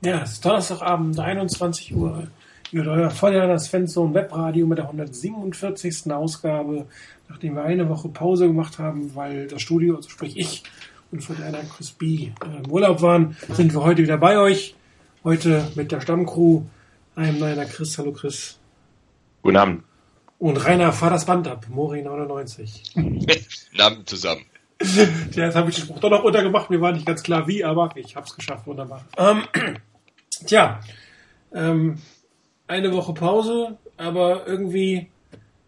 Ja, es ist Donnerstagabend, 21 Uhr. Ihr hört euer Feuerlanders Fanzone Webradio mit der 147. Ausgabe, nachdem wir eine Woche Pause gemacht haben, weil das Studio, also sprich ich und von einer Chris B. Äh, im Urlaub waren, sind wir heute wieder bei euch. Heute mit der Stammcrew, einem meiner Chris. Hallo Chris. Guten Abend. Und Rainer, fahr das Band ab, Mori 99. Guten Abend zusammen. Ja, jetzt habe ich den Spruch doch noch untergemacht. Mir war nicht ganz klar wie, aber ich habe es geschafft. Wunderbar. Ähm, tja, ähm, eine Woche Pause, aber irgendwie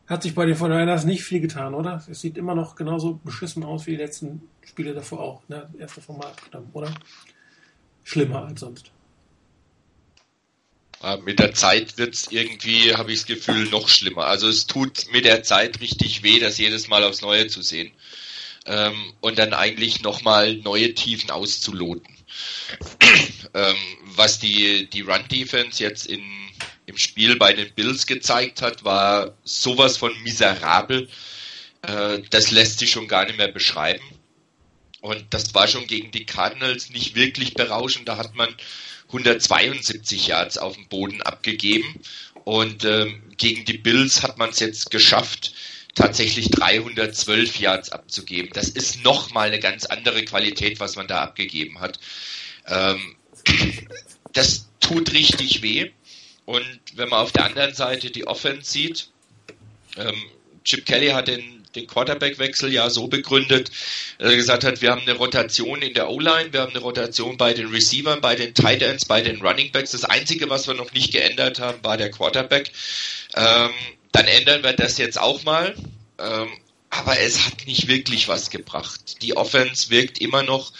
hat sich bei den 49ers nicht viel getan, oder? Es sieht immer noch genauso beschissen aus wie die letzten Spiele davor auch. Ne? Erste Format, oder? Schlimmer als sonst. Mit der Zeit wird's irgendwie, habe ich das Gefühl, noch schlimmer. Also es tut mit der Zeit richtig weh, das jedes Mal aufs Neue zu sehen ähm, und dann eigentlich nochmal neue Tiefen auszuloten. ähm, was die, die Run-Defense jetzt in, im Spiel bei den Bills gezeigt hat, war sowas von miserabel. Äh, das lässt sich schon gar nicht mehr beschreiben. Und das war schon gegen die Cardinals nicht wirklich berauschend. Da hat man 172 Yards auf dem Boden abgegeben. Und ähm, gegen die Bills hat man es jetzt geschafft, tatsächlich 312 Yards abzugeben. Das ist nochmal eine ganz andere Qualität, was man da abgegeben hat. Ähm, das tut richtig weh. Und wenn man auf der anderen Seite die Offense sieht, ähm, Chip Kelly hat den, den Quarterback-Wechsel ja so begründet, dass er gesagt hat, wir haben eine Rotation in der O-Line, wir haben eine Rotation bei den Receivern, bei den Tight Ends, bei den Running Backs. Das Einzige, was wir noch nicht geändert haben, war der Quarterback. Ähm, dann ändern wir das jetzt auch mal. Ähm, aber es hat nicht wirklich was gebracht. Die Offense wirkt immer noch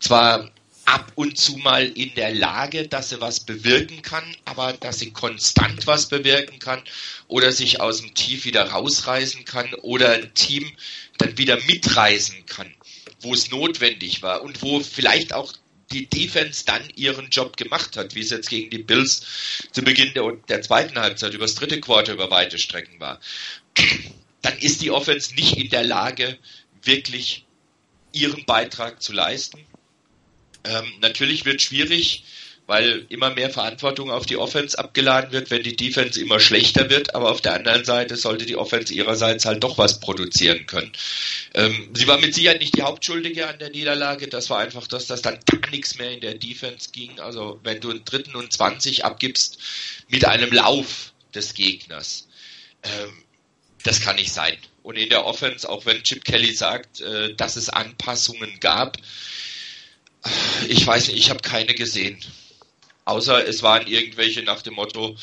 zwar ab und zu mal in der Lage, dass sie was bewirken kann, aber dass sie konstant was bewirken kann oder sich aus dem Tief wieder rausreißen kann oder ein Team dann wieder mitreißen kann, wo es notwendig war und wo vielleicht auch die Defense dann ihren Job gemacht hat, wie es jetzt gegen die Bills zu Beginn der, der zweiten Halbzeit übers dritte Quarter über weite Strecken war, dann ist die Offense nicht in der Lage, wirklich ihren Beitrag zu leisten. Ähm, natürlich wird schwierig, weil immer mehr Verantwortung auf die Offense abgeladen wird, wenn die Defense immer schlechter wird, aber auf der anderen Seite sollte die Offense ihrerseits halt doch was produzieren können. Ähm, sie war mit Sicherheit nicht die Hauptschuldige an der Niederlage, das war einfach, dass das dann gar nichts mehr in der Defense ging. Also wenn du einen dritten und 20 abgibst mit einem Lauf des Gegners, ähm, das kann nicht sein. Und in der Offense, auch wenn Chip Kelly sagt, äh, dass es Anpassungen gab, ich weiß nicht, ich habe keine gesehen. Außer es waren irgendwelche nach dem Motto,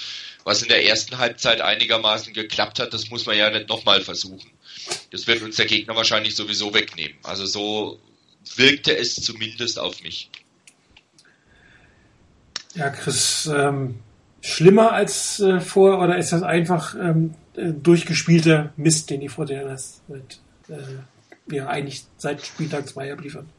was in der ersten Halbzeit einigermaßen geklappt hat, das muss man ja nicht nochmal versuchen. Das wird uns der Gegner wahrscheinlich sowieso wegnehmen. Also so wirkte es zumindest auf mich. Ja, Chris, ähm, schlimmer als äh, vor oder ist das einfach ähm, äh, durchgespielter Mist, den die Fortinanders mit, äh, ja, eigentlich seit Spieltag 2 abliefern?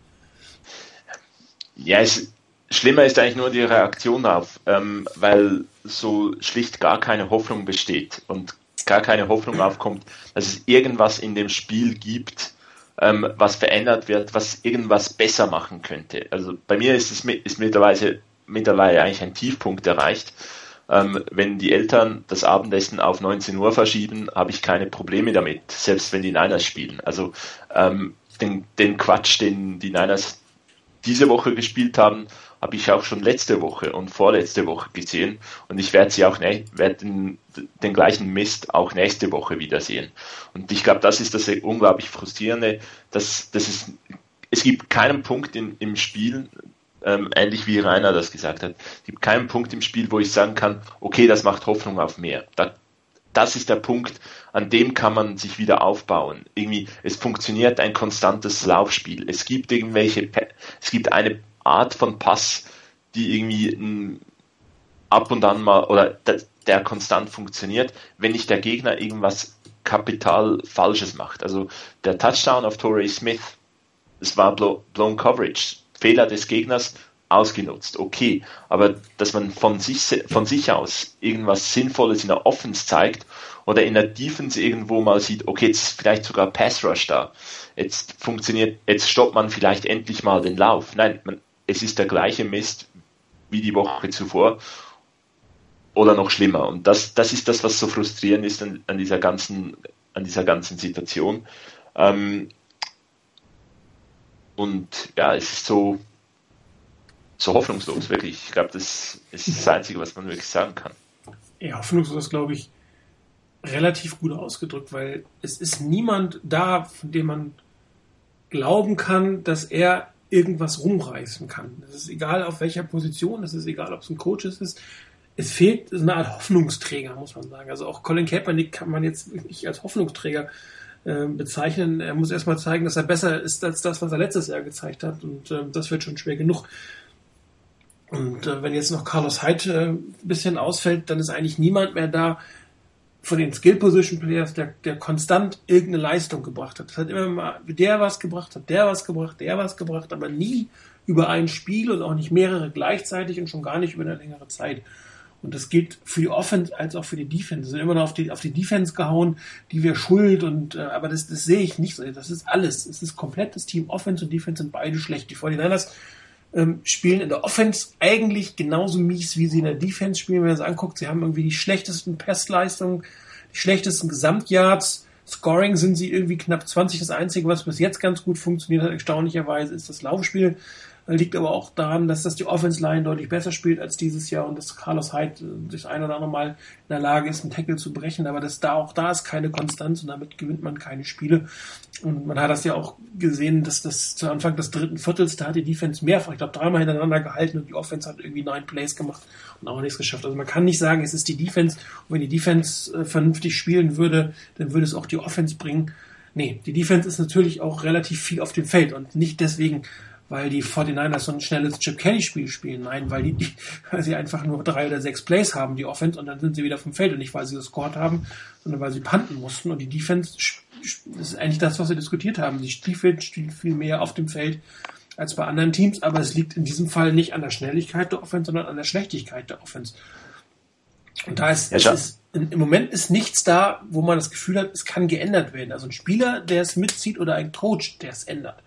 Ja, es, schlimmer ist eigentlich nur die Reaktion darauf, ähm, weil so schlicht gar keine Hoffnung besteht und gar keine Hoffnung aufkommt, dass es irgendwas in dem Spiel gibt, ähm, was verändert wird, was irgendwas besser machen könnte. Also bei mir ist es ist mittlerweile, mittlerweile eigentlich ein Tiefpunkt erreicht. Ähm, wenn die Eltern das Abendessen auf 19 Uhr verschieben, habe ich keine Probleme damit, selbst wenn die Niners spielen. Also ähm, den, den Quatsch, den die Niners diese Woche gespielt haben, habe ich auch schon letzte Woche und vorletzte Woche gesehen und ich werde sie auch werde den, den gleichen Mist auch nächste Woche wiedersehen. Und ich glaube, das ist das unglaublich frustrierende, dass, dass es, es gibt keinen Punkt in, im Spiel, ähm, ähnlich wie Rainer das gesagt hat, es gibt keinen Punkt im Spiel, wo ich sagen kann, okay, das macht Hoffnung auf mehr. Da, das ist der Punkt, an dem kann man sich wieder aufbauen. Irgendwie, es funktioniert ein konstantes Laufspiel. Es gibt irgendwelche, es gibt eine Art von Pass, die irgendwie m, ab und an mal oder der, der konstant funktioniert, wenn nicht der Gegner irgendwas kapital Falsches macht. Also der Touchdown auf Torrey Smith, es war blown Coverage, Fehler des Gegners ausgenutzt, okay, aber dass man von sich, von sich aus irgendwas Sinnvolles in der Offense zeigt oder in der Defense irgendwo mal sieht, okay, jetzt ist vielleicht sogar Pass Rush da, jetzt funktioniert, jetzt stoppt man vielleicht endlich mal den Lauf. Nein, man, es ist der gleiche Mist wie die Woche zuvor oder noch schlimmer. Und das, das ist das, was so frustrierend ist an, an dieser ganzen, an dieser ganzen Situation. Ähm, und ja, es ist so, so hoffnungslos, wirklich. Ich glaube, das ist das Einzige, was man wirklich sagen kann. Ja, hoffnungslos glaube ich, relativ gut ausgedrückt, weil es ist niemand da, von dem man glauben kann, dass er irgendwas rumreißen kann. Es ist egal auf welcher Position, es ist egal, ob es ein Coach ist. Es fehlt eine Art Hoffnungsträger, muss man sagen. Also auch Colin Kaepernick kann man jetzt nicht als Hoffnungsträger äh, bezeichnen. Er muss erstmal zeigen, dass er besser ist als das, was er letztes Jahr gezeigt hat. Und äh, das wird schon schwer genug. Und äh, wenn jetzt noch Carlos Hyde äh, ein bisschen ausfällt, dann ist eigentlich niemand mehr da von den Skill Position Players, der, der konstant irgendeine Leistung gebracht hat. Das hat immer mal der was gebracht, hat der was gebracht, der was gebracht, aber nie über ein Spiel und auch nicht mehrere gleichzeitig und schon gar nicht über eine längere Zeit. Und das gilt für die Offense als auch für die Defense. Sind immer noch auf die, auf die Defense gehauen, die wir schuld und, äh, aber das, das sehe ich nicht so. Das ist alles. Es ist komplett das Team Offense und Defense sind beide schlecht. Die 49ers ähm, spielen in der Offense eigentlich genauso mies, wie sie in der Defense spielen, wenn man es anguckt. Sie haben irgendwie die schlechtesten Passleistungen, die schlechtesten Gesamtyards. Scoring sind sie irgendwie knapp 20. Das Einzige, was bis jetzt ganz gut funktioniert hat, erstaunlicherweise, ist das Laufspiel. Liegt aber auch daran, dass das die Offense Line deutlich besser spielt als dieses Jahr und dass Carlos Hyde äh, das ein oder andere Mal in der Lage ist, einen Tackle zu brechen. Aber das da auch da ist keine Konstanz und damit gewinnt man keine Spiele. Und man hat das ja auch gesehen, dass das zu Anfang des dritten Viertels, da hat die Defense mehrfach, ich glaube dreimal hintereinander gehalten und die Offense hat irgendwie neun Plays gemacht und auch nichts geschafft. Also man kann nicht sagen, es ist die Defense. Und wenn die Defense äh, vernünftig spielen würde, dann würde es auch die Offense bringen. Nee, die Defense ist natürlich auch relativ viel auf dem Feld und nicht deswegen, weil die 49ers so ein schnelles Chip Kelly Spiel spielen. Nein, weil die, die, weil sie einfach nur drei oder sechs Plays haben, die Offense, und dann sind sie wieder vom Feld und nicht, weil sie gescored haben, sondern weil sie panten mussten. Und die Defense das ist eigentlich das, was wir diskutiert haben. Die Stiefel stehen viel mehr auf dem Feld als bei anderen Teams, aber es liegt in diesem Fall nicht an der Schnelligkeit der Offense, sondern an der Schlechtigkeit der Offense. Und da ist, ja, ist im Moment ist nichts da, wo man das Gefühl hat, es kann geändert werden. Also ein Spieler, der es mitzieht oder ein Coach, der es ändert.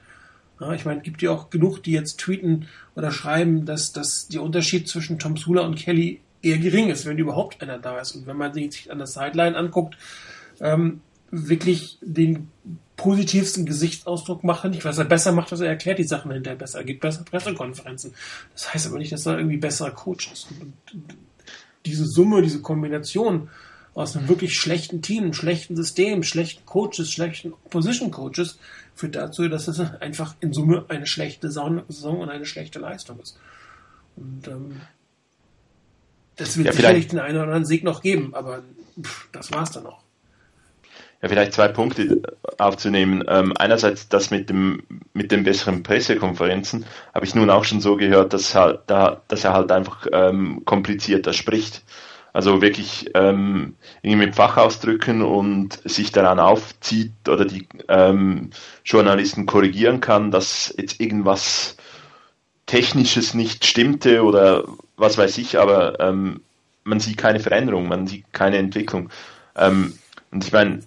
Ja, ich meine, gibt ja auch genug, die jetzt tweeten oder schreiben, dass, dass der Unterschied zwischen Tom Sula und Kelly eher gering ist, wenn überhaupt einer da ist. Und wenn man sich an der Sideline anguckt, ähm, wirklich den positivsten Gesichtsausdruck macht nicht. Was er besser macht, was er erklärt die Sachen hinterher besser. Er gibt bessere Pressekonferenzen. Das heißt aber nicht, dass er irgendwie besserer Coach ist. Und diese Summe, diese Kombination aus einem wirklich schlechten Team, schlechten System, schlechten Coaches, schlechten Position Coaches führt dazu, dass es einfach in Summe eine schlechte Saison und eine schlechte Leistung ist. Und ähm, das wird ja, sicherlich den einen oder anderen Sieg noch geben, aber pff, das war's dann auch. Ja, vielleicht zwei Punkte aufzunehmen. Ähm, einerseits das mit dem mit den besseren Pressekonferenzen habe ich nun auch schon so gehört, dass halt da, dass er halt einfach ähm, komplizierter spricht. Also wirklich ähm, irgendwie mit Fachausdrücken und sich daran aufzieht oder die ähm, Journalisten korrigieren kann, dass jetzt irgendwas Technisches nicht stimmte oder was weiß ich, aber ähm, man sieht keine Veränderung, man sieht keine Entwicklung. Ähm, und ich meine,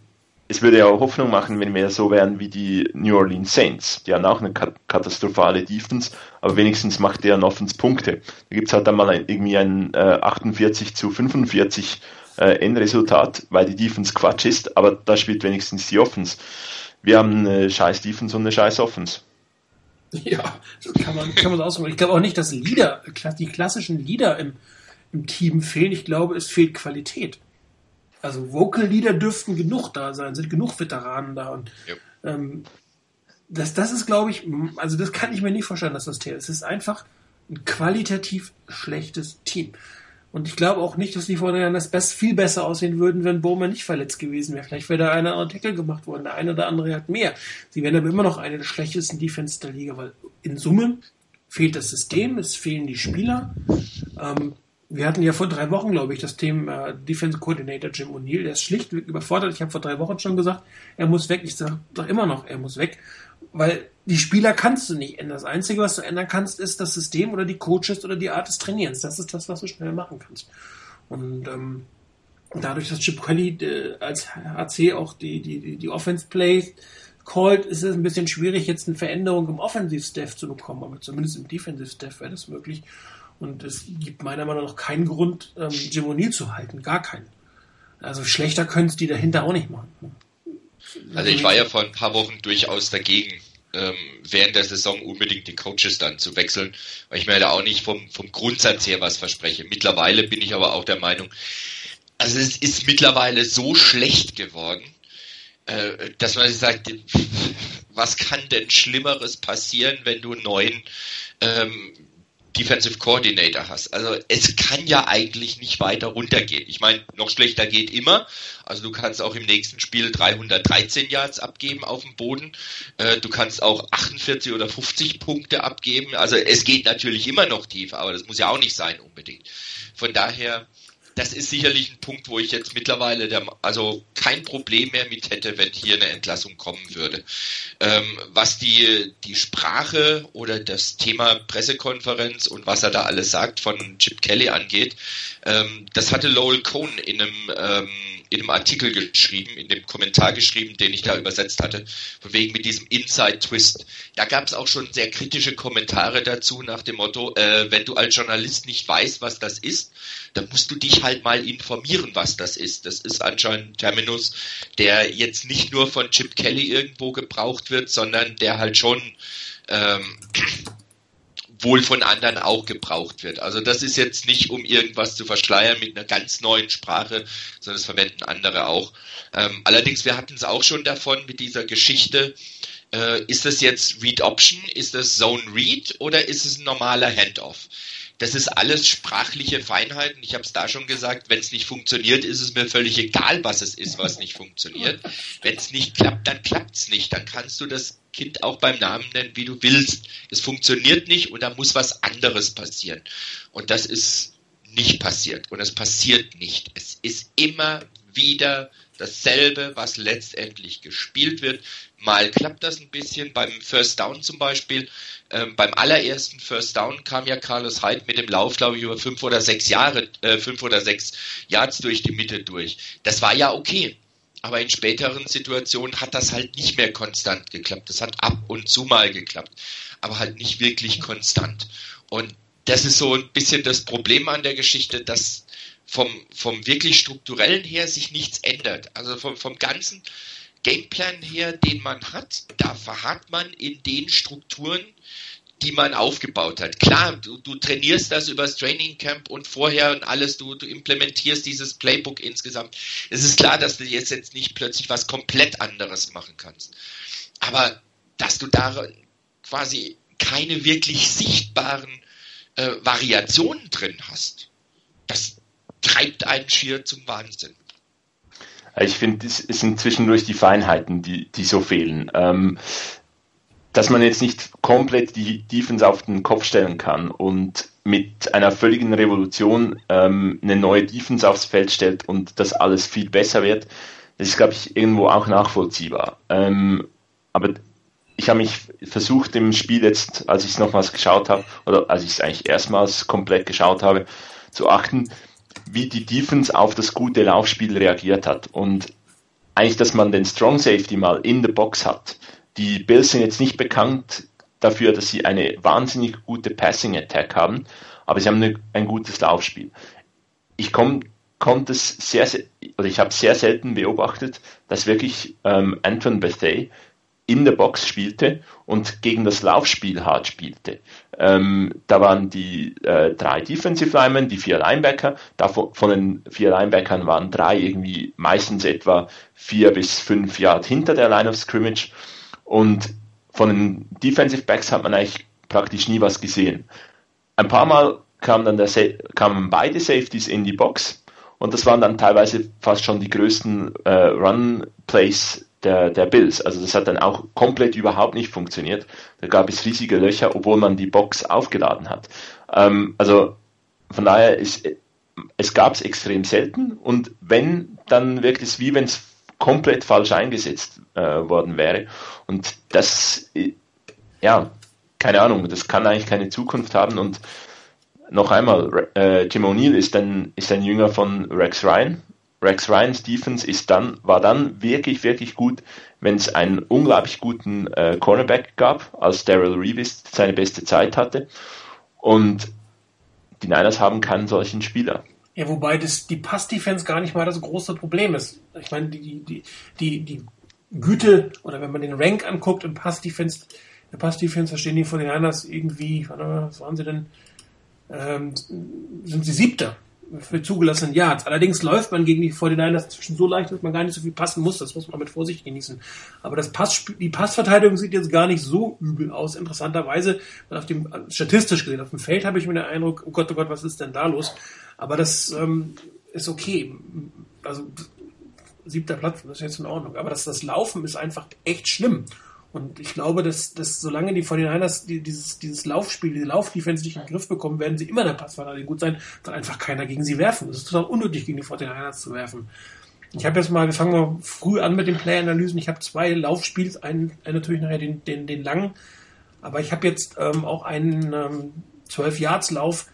es würde ja auch Hoffnung machen, wenn wir so wären wie die New Orleans Saints. Die haben auch eine katastrophale Defense, aber wenigstens macht der Offens Punkte. Da gibt's halt dann mal ein, irgendwie ein äh, 48 zu 45 äh, Endresultat, weil die Defense Quatsch ist, aber da spielt wenigstens die Offense. Wir haben eine scheiß Defense und eine scheiß Offense. Ja, so kann man, kann man ausdrücken. Ich glaube auch nicht, dass Leader, die klassischen Leader im, im Team fehlen. Ich glaube, es fehlt Qualität. Also Vocal Leader dürften genug da sein, sind genug Veteranen da und ja. ähm, das, das ist, glaube ich, also das kann ich mir nicht vorstellen, dass das Thema ist. Es ist einfach ein qualitativ schlechtes Team. Und ich glaube auch nicht, dass die Vorderjahren das best, viel besser aussehen würden, wenn Bowman nicht verletzt gewesen wäre. Vielleicht wäre da einer andere Tackle gemacht worden, der eine oder andere hat mehr. Sie wären aber immer noch eine der schlechtesten Defense der Liga, weil in Summe fehlt das System, es fehlen die Spieler. Ähm, wir hatten ja vor drei Wochen, glaube ich, das Thema äh, Defense Coordinator Jim O'Neill. Der ist schlichtweg überfordert. Ich habe vor drei Wochen schon gesagt, er muss weg. Ich sage doch immer noch, er muss weg. Weil die Spieler kannst du nicht ändern. Das Einzige, was du ändern kannst, ist das System oder die Coaches oder die Art des Trainierens. Das ist das, was du schnell machen kannst. Und ähm, dadurch, dass Chip Kelly äh, als HC auch die, die, die, Offense Plays called, ist es ein bisschen schwierig, jetzt eine Veränderung im Offensive Staff zu bekommen. Aber zumindest im Defensive Staff wäre das möglich. Und es gibt meiner Meinung nach keinen Grund, ähm, Jim O'Neill zu halten. Gar keinen. Also schlechter können es die dahinter auch nicht machen. Also ich war ja vor ein paar Wochen durchaus dagegen, ähm, während der Saison unbedingt die Coaches dann zu wechseln, weil ich mir da auch nicht vom, vom Grundsatz her was verspreche. Mittlerweile bin ich aber auch der Meinung, also es ist mittlerweile so schlecht geworden, äh, dass man sagt, was kann denn Schlimmeres passieren, wenn du neuen ähm, Defensive Coordinator hast. Also es kann ja eigentlich nicht weiter runtergehen. Ich meine, noch schlechter geht immer. Also du kannst auch im nächsten Spiel 313 Yards abgeben auf dem Boden. Äh, du kannst auch 48 oder 50 Punkte abgeben. Also es geht natürlich immer noch tiefer, aber das muss ja auch nicht sein unbedingt. Von daher das ist sicherlich ein Punkt, wo ich jetzt mittlerweile der, also kein Problem mehr mit hätte, wenn hier eine Entlassung kommen würde. Ähm, was die, die Sprache oder das Thema Pressekonferenz und was er da alles sagt von Chip Kelly angeht, ähm, das hatte Lowell Cohn in einem, ähm, in einem Artikel geschrieben, in dem Kommentar geschrieben, den ich da übersetzt hatte, von wegen mit diesem Inside-Twist. Da gab es auch schon sehr kritische Kommentare dazu nach dem Motto, äh, wenn du als Journalist nicht weißt, was das ist, dann musst du dich halt mal informieren, was das ist. Das ist anscheinend ein Terminus, der jetzt nicht nur von Chip Kelly irgendwo gebraucht wird, sondern der halt schon ähm, wohl von anderen auch gebraucht wird. Also das ist jetzt nicht, um irgendwas zu verschleiern mit einer ganz neuen Sprache, sondern das verwenden andere auch. Ähm, allerdings, wir hatten es auch schon davon mit dieser Geschichte, äh, ist das jetzt Read Option, ist das Zone Read oder ist es ein normaler Handoff? Das ist alles sprachliche Feinheiten. Ich habe es da schon gesagt, wenn es nicht funktioniert, ist es mir völlig egal, was es ist, was nicht funktioniert. Wenn es nicht klappt, dann klappt es nicht. Dann kannst du das Kind auch beim Namen nennen, wie du willst. Es funktioniert nicht und da muss was anderes passieren. Und das ist nicht passiert. Und es passiert nicht. Es ist immer wieder dasselbe, was letztendlich gespielt wird. Mal klappt das ein bisschen, beim First Down zum Beispiel. Ähm, beim allerersten First Down kam ja Carlos Hyde mit dem Lauf, glaube ich, über fünf oder sechs Jahre, äh, fünf oder sechs Yards durch die Mitte durch. Das war ja okay. Aber in späteren Situationen hat das halt nicht mehr konstant geklappt. Das hat ab und zu mal geklappt, aber halt nicht wirklich konstant. Und das ist so ein bisschen das Problem an der Geschichte, dass vom, vom wirklich strukturellen her sich nichts ändert. Also vom, vom ganzen Gameplan her, den man hat, da verharrt man in den Strukturen, die man aufgebaut hat. Klar, du, du trainierst das übers Training Camp und vorher und alles, du, du implementierst dieses Playbook insgesamt. Es ist klar, dass du jetzt, jetzt nicht plötzlich was komplett anderes machen kannst. Aber dass du da quasi keine wirklich sichtbaren äh, Variationen drin hast, das treibt einen schier zum Wahnsinn. Ich finde, es sind zwischendurch die Feinheiten, die, die so fehlen. Ähm, dass man jetzt nicht komplett die Defense auf den Kopf stellen kann und mit einer völligen Revolution ähm, eine neue Defense aufs Feld stellt und das alles viel besser wird, das ist, glaube ich, irgendwo auch nachvollziehbar. Ähm, aber ich habe mich versucht im Spiel jetzt, als ich es nochmals geschaut habe, oder als ich es eigentlich erstmals komplett geschaut habe, zu achten, wie die Defense auf das gute Laufspiel reagiert hat. Und eigentlich, dass man den Strong Safety mal in der Box hat, die Bills sind jetzt nicht bekannt dafür, dass sie eine wahnsinnig gute Passing Attack haben, aber sie haben eine, ein gutes Laufspiel. Ich komm, konnte es sehr, sehr oder ich habe sehr selten beobachtet, dass wirklich ähm, Anton Bethea in der Box spielte und gegen das Laufspiel hart spielte. Ähm, da waren die äh, drei Defensive Linemen, die vier Linebacker. Davon, von den vier Linebackern waren drei irgendwie meistens etwa vier bis fünf Yard hinter der Line of Scrimmage. Und von den Defensive Backs hat man eigentlich praktisch nie was gesehen. Ein paar Mal kamen dann der, kamen beide Safeties in die Box und das waren dann teilweise fast schon die größten äh, Run Plays der, der Bills. Also das hat dann auch komplett überhaupt nicht funktioniert. Da gab es riesige Löcher, obwohl man die Box aufgeladen hat. Ähm, also von daher ist es gab es extrem selten und wenn, dann wirkt es wie wenn es komplett falsch eingesetzt äh, worden wäre. Und das, ja, keine Ahnung, das kann eigentlich keine Zukunft haben. Und noch einmal, äh, Jim O'Neill ist ein, ist ein Jünger von Rex Ryan. Rex Ryan Stephens ist dann, war dann wirklich, wirklich gut, wenn es einen unglaublich guten äh, Cornerback gab, als Daryl Reeves seine beste Zeit hatte. Und die Niners haben keinen solchen Spieler. Ja, wobei das, die Pass-Defense gar nicht mal das große Problem ist. Ich meine, die, die, die, die Güte, oder wenn man den Rank anguckt im Pass-Defense, der Pass-Defense, da stehen die von den Niners irgendwie, was waren sie denn, ähm, sind sie Siebter für zugelassenen Yards. Allerdings läuft man gegen die 49ers zwischen so leicht, dass man gar nicht so viel passen muss. Das muss man mit Vorsicht genießen. Aber das Pass, die Passverteidigung sieht jetzt gar nicht so übel aus. Interessanterweise, auf dem, statistisch gesehen, auf dem Feld habe ich mir den Eindruck, oh Gott, oh Gott, was ist denn da los? Aber das ähm, ist okay. Also siebter Platz, das ist jetzt in Ordnung. Aber das, das Laufen ist einfach echt schlimm. Und ich glaube, dass, dass solange die 49ers die, dieses, dieses Laufspiel, diese Laufdefense nicht in den Griff bekommen, werden sie immer der Passverteidigung gut sein, weil einfach keiner gegen sie werfen. Es ist total unnötig, gegen die 49ers zu werfen. Ich habe jetzt mal, wir fangen mal früh an mit den Play-Analysen. Ich habe zwei Laufspiels, einen, einen natürlich nachher den, den, den langen, aber ich habe jetzt ähm, auch einen ähm, 12-Yards-Lauf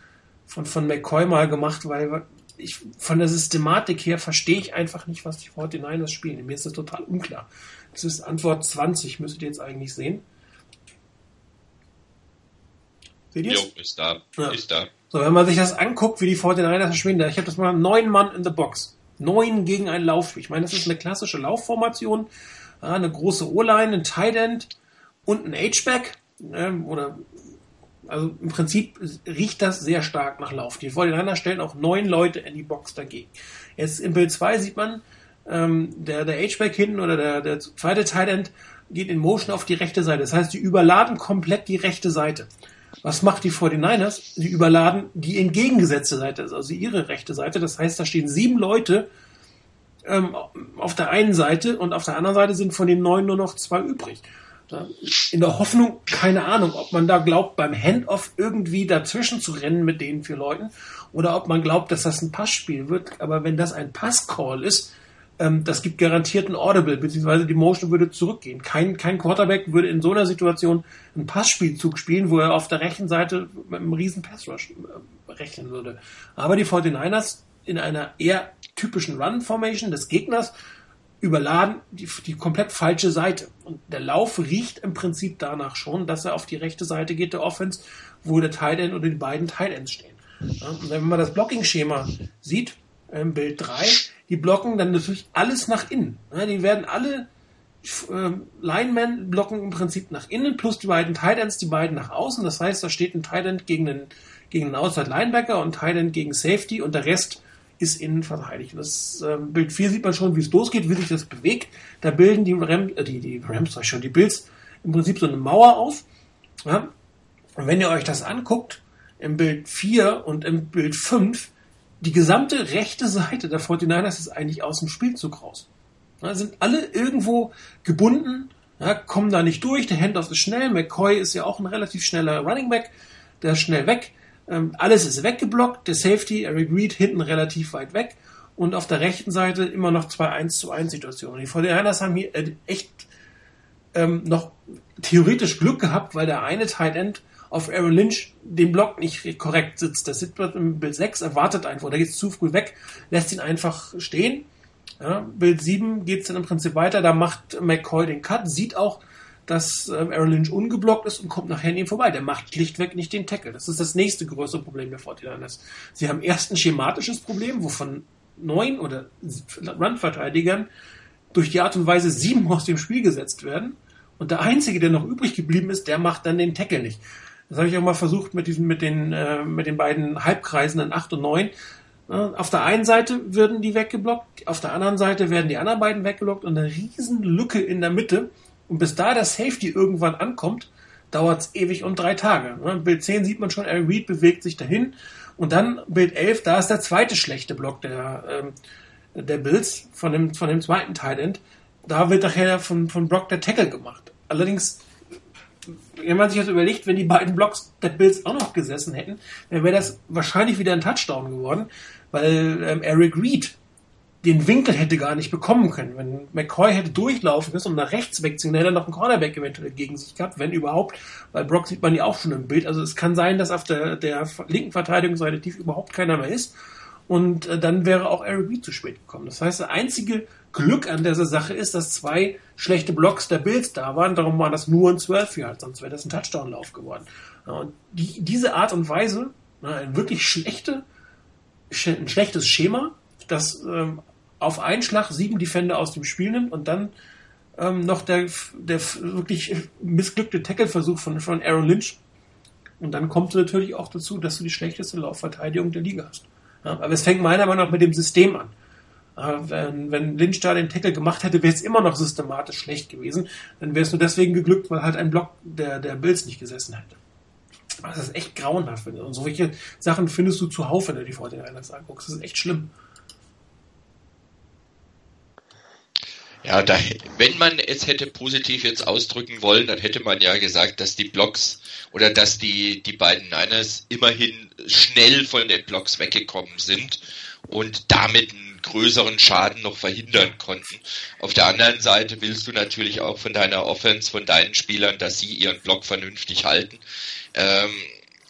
von, von McCoy mal gemacht, weil ich von der Systematik her verstehe ich einfach nicht, was die 49ers spielen. Mir ist das total unklar. Das ist Antwort 20, müsstet ihr jetzt eigentlich sehen. Seht ihr Jo, ist da. Ja. Ist da. So, wenn man sich das anguckt, wie die 49ers spielen, ich habe das mal neun Mann in the Box. Neun gegen ein Laufspiel. Ich meine, das ist eine klassische Laufformation. Eine große O-Line, ein Tight End und ein H-Back. Oder also im Prinzip riecht das sehr stark nach Lauf. Die 49ers stellen auch neun Leute in die Box dagegen. Jetzt im Bild 2 sieht man, ähm, der, der H-Back hinten oder der, der zweite Tight geht in Motion auf die rechte Seite. Das heißt, die überladen komplett die rechte Seite. Was macht die 49ers? Sie überladen die entgegengesetzte Seite, also ihre rechte Seite. Das heißt, da stehen sieben Leute ähm, auf der einen Seite und auf der anderen Seite sind von den neun nur noch zwei übrig. In der Hoffnung, keine Ahnung, ob man da glaubt, beim Handoff irgendwie dazwischen zu rennen mit den vier Leuten oder ob man glaubt, dass das ein Passspiel wird. Aber wenn das ein Passcall ist, ähm, das gibt garantiert ein Audible, beziehungsweise die Motion würde zurückgehen. Kein, kein Quarterback würde in so einer Situation einen Passspielzug spielen, wo er auf der rechten Seite mit einem riesen Passrush äh, rechnen würde. Aber die 49ers in einer eher typischen Run-Formation des Gegners überladen die, die komplett falsche Seite. Und der Lauf riecht im Prinzip danach schon, dass er auf die rechte Seite geht, der Offense, wo der Tight End oder die beiden Tight Ends stehen. Ja, und wenn man das Blocking-Schema sieht, im Bild 3, die blocken dann natürlich alles nach innen. Ja, die werden alle äh, Linemen blocken im Prinzip nach innen, plus die beiden Tight Ends, die beiden nach außen. Das heißt, da steht ein Tight End gegen einen, gegen einen Outside Linebacker und Tight End gegen Safety und der Rest ist innen verteidigt. Das äh, Bild 4 sieht man schon, wie es losgeht, wie sich das bewegt. Da bilden die Rams, äh, die, die Rams, sag ich schon, die Bills im Prinzip so eine Mauer auf. Ja? Und wenn ihr euch das anguckt, im Bild 4 und im Bild 5, die gesamte rechte Seite der 49ers ist eigentlich aus dem Spielzug raus. Ja, sind alle irgendwo gebunden, ja, kommen da nicht durch, der Handoff ist schnell, McCoy ist ja auch ein relativ schneller Running Back, der ist schnell weg. Ähm, alles ist weggeblockt, der Safety, Eric Reed, hinten relativ weit weg und auf der rechten Seite immer noch zwei 1 zu 1 Situationen. Die 49ers haben hier äh, echt ähm, noch theoretisch Glück gehabt, weil der eine Tight End auf Aaron Lynch den Block nicht korrekt sitzt. Der sitzt im Bild 6, erwartet einfach, der geht zu früh weg, lässt ihn einfach stehen. Ja, Bild 7 geht es dann im Prinzip weiter, da macht McCoy den Cut, sieht auch, dass ähm, Aaron Lynch ungeblockt ist und kommt nachher an ihm vorbei. Der macht schlichtweg nicht den Tackle. Das ist das nächste größere Problem der 49ers. Sie haben erst ein schematisches Problem, wovon neun oder Run-Verteidigern durch die Art und Weise sieben aus dem Spiel gesetzt werden. Und der einzige, der noch übrig geblieben ist, der macht dann den Tackle nicht. Das habe ich auch mal versucht mit diesen, mit den, äh, mit den beiden Halbkreisen in 8 und 9. Auf der einen Seite würden die weggeblockt, auf der anderen Seite werden die anderen beiden weggeblockt und eine riesen Lücke in der Mitte. Und bis da der Safety irgendwann ankommt, dauert es ewig und drei Tage. Bild 10 sieht man schon, Aaron Reed bewegt sich dahin. Und dann Bild 11, da ist der zweite schlechte Block der, ähm, der Bills von dem, von dem zweiten Tight End. Da wird nachher von, von Brock der Tackle gemacht. Allerdings wenn man sich das überlegt, wenn die beiden Blocks der Bills auch noch gesessen hätten, dann wäre das wahrscheinlich wieder ein Touchdown geworden, weil ähm, Eric Reed den Winkel hätte gar nicht bekommen können. Wenn McCoy hätte durchlaufen müssen und nach rechts dann hätte er noch einen Cornerback eventuell gegen sich gehabt, wenn überhaupt, weil Brock sieht man ja auch schon im Bild. Also es kann sein, dass auf der, der linken Verteidigungsseite tief überhaupt keiner mehr ist. Und äh, dann wäre auch Eric Reed zu spät gekommen. Das heißt, der einzige Glück an dieser Sache ist, dass zwei schlechte Blocks der Bills da waren. Darum war das nur ein 12 Yard, sonst wäre das ein Touchdown-Lauf geworden. Und die, diese Art und Weise Ein wirklich schlechte, ein schlechtes Schema, das ähm, auf einen Schlag sieben Defender aus dem Spiel nimmt und dann ähm, noch der, der wirklich missglückte Tackle-Versuch von, von Aaron Lynch. Und dann kommt es natürlich auch dazu, dass du die schlechteste Laufverteidigung der Liga hast. Ja, aber es fängt meiner Meinung nach mit dem System an. Äh, wenn, wenn Lynch da den Tackle gemacht hätte, wäre es immer noch systematisch schlecht gewesen. Dann wäre es nur deswegen geglückt, weil halt ein Block der, der Bills nicht gesessen hätte. Das ist echt grauenhaft. Und solche Sachen findest du zuhauf, wenn du die 49ers anguckst. Das ist echt schlimm. Ja, da, wenn man es hätte positiv jetzt ausdrücken wollen, dann hätte man ja gesagt, dass die Blocks oder dass die, die beiden Niners immerhin schnell von den Blocks weggekommen sind und damit einen größeren Schaden noch verhindern konnten. Auf der anderen Seite willst du natürlich auch von deiner Offense, von deinen Spielern, dass sie ihren Block vernünftig halten. Ähm,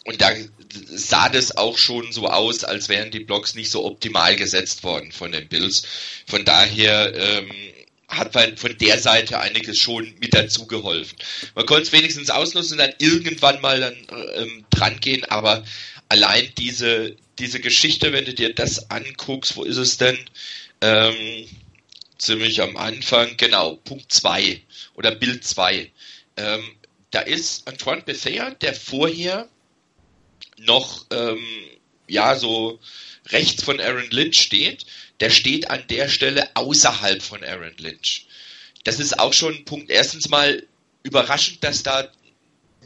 und da sah das auch schon so aus, als wären die Blocks nicht so optimal gesetzt worden von den Bills. Von daher ähm, hat man von der Seite einiges schon mit dazu geholfen. Man konnte es wenigstens ausnutzen und dann irgendwann mal dann ähm, dran gehen, aber allein diese, diese Geschichte, wenn du dir das anguckst, wo ist es denn? Ähm, ziemlich am Anfang, genau, Punkt 2 oder Bild 2. Ähm, da ist Antoine Bethea, der vorher noch ähm, ja so rechts von Aaron Lynch steht, der steht an der Stelle außerhalb von Aaron Lynch. Das ist auch schon ein Punkt. Erstens mal überraschend, dass da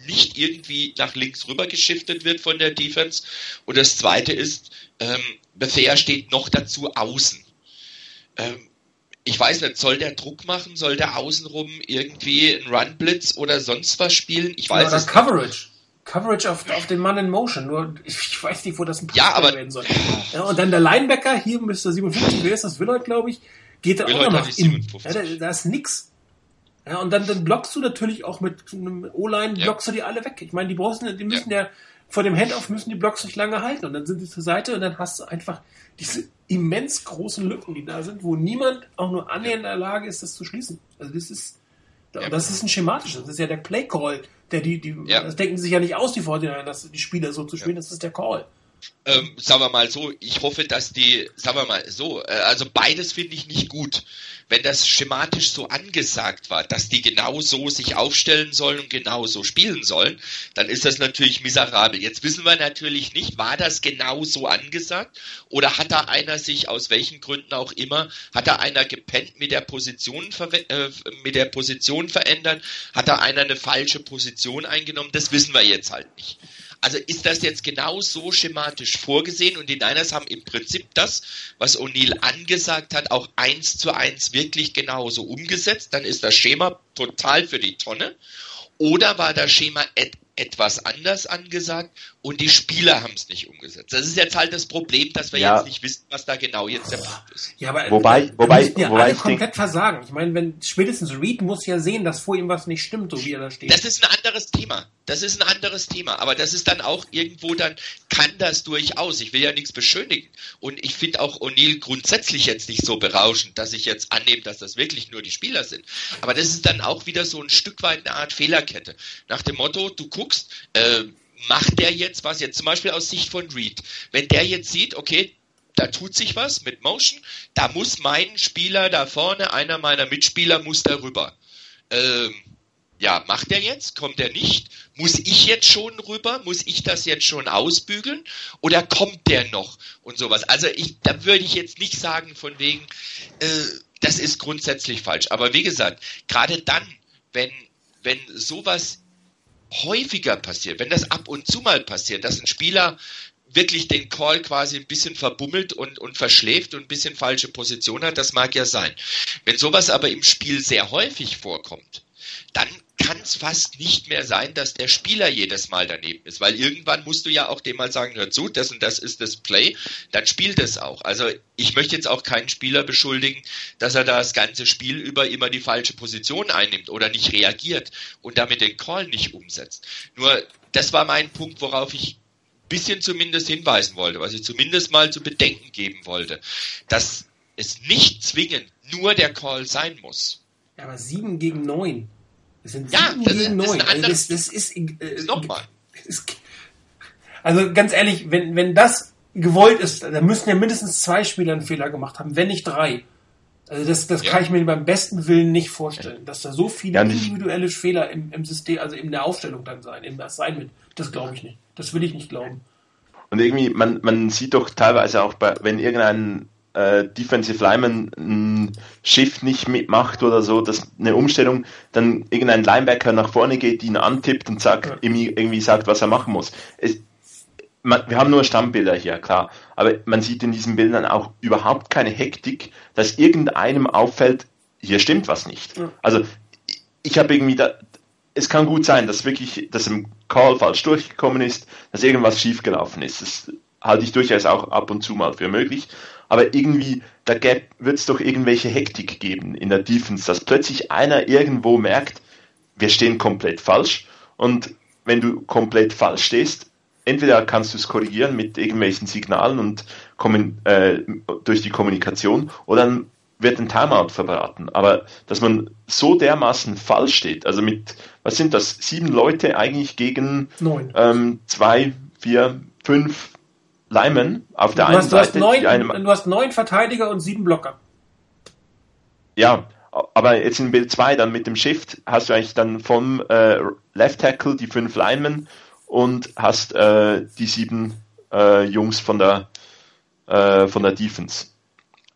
nicht irgendwie nach links rüber geschiftet wird von der Defense. Und das zweite ist, ähm, Bethea steht noch dazu außen. Ähm, ich weiß nicht, soll der Druck machen? Soll der außenrum irgendwie einen Run-Blitz oder sonst was spielen? Ich weiß ja, es Coverage. Coverage auf, auf den Mann in Motion. Nur ich, ich weiß nicht, wo das ein Pass ja, aber, werden soll. Ja, und dann der Linebacker, hier Mr. 57, wer ist das? Willard, glaube ich, geht da Willard auch noch in. Ja, da, da, ist nix. Ja, und dann, dann blockst du natürlich auch mit einem O-Line, ja. blockst du die alle weg. Ich meine, die brauchen, die müssen ja. ja vor dem Handoff müssen die Blocks nicht lange halten und dann sind sie zur Seite und dann hast du einfach diese immens großen Lücken, die da sind, wo niemand auch nur annähernd in der Lage ist, das zu schließen. Also das ist, ja. das ist ein schematisches, das ist ja der Play Call, der die, die, ja. das denken sich ja nicht aus, die Vorteile, dass die Spieler so zu spielen, ja. das ist der Call. Ähm, sagen wir mal so, ich hoffe, dass die, sagen wir mal so, äh, also beides finde ich nicht gut wenn das schematisch so angesagt war, dass die genau so sich aufstellen sollen und genau so spielen sollen, dann ist das natürlich miserabel. Jetzt wissen wir natürlich nicht, war das genau so angesagt oder hat da einer sich aus welchen Gründen auch immer, hat da einer gepennt mit der Position, äh, mit der Position verändern, hat da einer eine falsche Position eingenommen, das wissen wir jetzt halt nicht. Also ist das jetzt genau so schematisch vorgesehen und die Niners haben im Prinzip das, was O'Neill angesagt hat, auch eins zu eins wirklich genauso umgesetzt. Dann ist das Schema total für die Tonne. Oder war das Schema etwas anders angesagt und die Spieler haben es nicht umgesetzt. Das ist jetzt halt das Problem, dass wir ja. jetzt nicht wissen, was da genau jetzt der Punkt ist. Ja, aber wobei, da, wobei, ja wobei alle komplett versagen. Ich meine, wenn spätestens Reed muss ja sehen, dass vor ihm was nicht stimmt, so wie er da steht. Das ist ein anderes Thema. Das ist ein anderes Thema. Aber das ist dann auch irgendwo dann kann das durchaus. Ich will ja nichts beschönigen und ich finde auch O'Neill grundsätzlich jetzt nicht so berauschend, dass ich jetzt annehme, dass das wirklich nur die Spieler sind. Aber das ist dann auch wieder so ein Stück weit eine Art Fehlerkette. Nach dem Motto, du guckst, äh, macht der jetzt was, jetzt zum Beispiel aus Sicht von Reed, wenn der jetzt sieht, okay, da tut sich was mit Motion, da muss mein Spieler da vorne, einer meiner Mitspieler muss darüber. Ähm, ja, macht der jetzt? Kommt er nicht? Muss ich jetzt schon rüber? Muss ich das jetzt schon ausbügeln? Oder kommt der noch? Und sowas. Also ich, da würde ich jetzt nicht sagen von wegen, äh, das ist grundsätzlich falsch. Aber wie gesagt, gerade dann, wenn, wenn sowas häufiger passiert, wenn das ab und zu mal passiert, dass ein Spieler wirklich den Call quasi ein bisschen verbummelt und, und verschläft und ein bisschen falsche Position hat, das mag ja sein. Wenn sowas aber im Spiel sehr häufig vorkommt, dann kann es fast nicht mehr sein, dass der Spieler jedes Mal daneben ist, weil irgendwann musst du ja auch dem mal sagen, hör zu, das und das ist das Play, dann spielt es auch. Also ich möchte jetzt auch keinen Spieler beschuldigen, dass er das ganze Spiel über immer die falsche Position einnimmt oder nicht reagiert und damit den Call nicht umsetzt. Nur das war mein Punkt, worauf ich ein bisschen zumindest hinweisen wollte, was ich zumindest mal zu bedenken geben wollte, dass es nicht zwingend nur der Call sein muss. Aber sieben gegen neun. Das sind ja, das, gegen ist, das, ist das, das ist, äh, Nochmal. Also ganz ehrlich, wenn, wenn das gewollt ist, dann müssen ja mindestens zwei Spieler einen Fehler gemacht haben, wenn nicht drei. Also das, das ja. kann ich mir beim besten Willen nicht vorstellen, dass da so viele ja, individuelle Fehler im, im System, also in der Aufstellung dann sein, im Assignment. Das glaube ich nicht. Das will ich nicht glauben. Und irgendwie, man, man sieht doch teilweise auch, bei, wenn irgendein äh, Defensive Lineman ein Shift nicht mitmacht oder so, dass eine Umstellung, dann irgendein Linebacker nach vorne geht, ihn antippt und sagt, ja. irgendwie, sagt, was er machen muss. Es, man, wir haben nur Stammbilder hier, klar, aber man sieht in diesen Bildern auch überhaupt keine Hektik, dass irgendeinem auffällt, hier stimmt was nicht. Ja. Also ich habe irgendwie da, es kann gut sein, dass wirklich, dass im Call falsch durchgekommen ist, dass irgendwas schiefgelaufen ist. Das halte ich durchaus auch ab und zu mal für möglich. Aber irgendwie, da wird es doch irgendwelche Hektik geben in der Defense, dass plötzlich einer irgendwo merkt, wir stehen komplett falsch. Und wenn du komplett falsch stehst, entweder kannst du es korrigieren mit irgendwelchen Signalen und kommen, äh, durch die Kommunikation oder dann wird ein Timeout verbraten. Aber dass man so dermaßen falsch steht, also mit, was sind das, sieben Leute eigentlich gegen. Ähm, zwei, vier, fünf Lyman auf der du einen hast, Seite. Du hast, neun, du hast neun Verteidiger und sieben Blocker. Ja, aber jetzt in Bild 2 dann mit dem Shift hast du eigentlich dann vom äh, Left Tackle die fünf Linemen und hast äh, die sieben äh, Jungs von der, äh, von der Defense.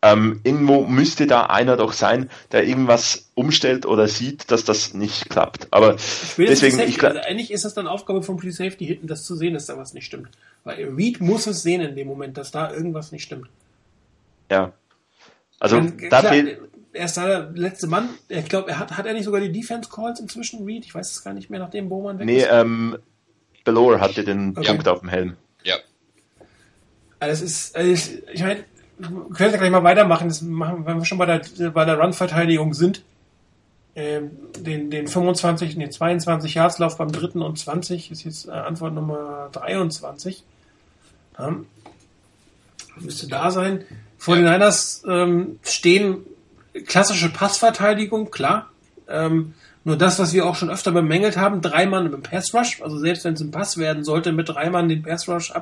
Ähm, irgendwo müsste da einer doch sein, der irgendwas umstellt oder sieht, dass das nicht klappt. Aber deswegen, ich also eigentlich ist das dann Aufgabe von Free Safety hinten, das zu sehen, dass da was nicht stimmt. Weil Reed muss es sehen in dem Moment, dass da irgendwas nicht stimmt. Ja. Also Dann, da klar, fehlt. Er ist da der letzte Mann. Ich glaube, er hat, hat er nicht sogar die Defense Calls inzwischen, Reed? Ich weiß es gar nicht mehr, nachdem Bowman weg nee, ist. Nee, ähm, Belor hatte den okay. Punkt auf dem Helm. Ja. Also es ist, also ich, ich meine, können ja gleich mal weitermachen, das machen, wenn wir schon bei der, bei der Run-Verteidigung sind. Ähm, den, den 25, den 22 Jahrslauf beim dritten und 20 ist jetzt äh, Antwort Nummer 23. Ja. Müsste da sein. Vor den Niners ähm, stehen klassische Passverteidigung, klar. Ähm, nur das, was wir auch schon öfter bemängelt haben, drei Mann im Pass Rush, also selbst wenn es ein Pass werden sollte, mit drei Mann den Pass Rush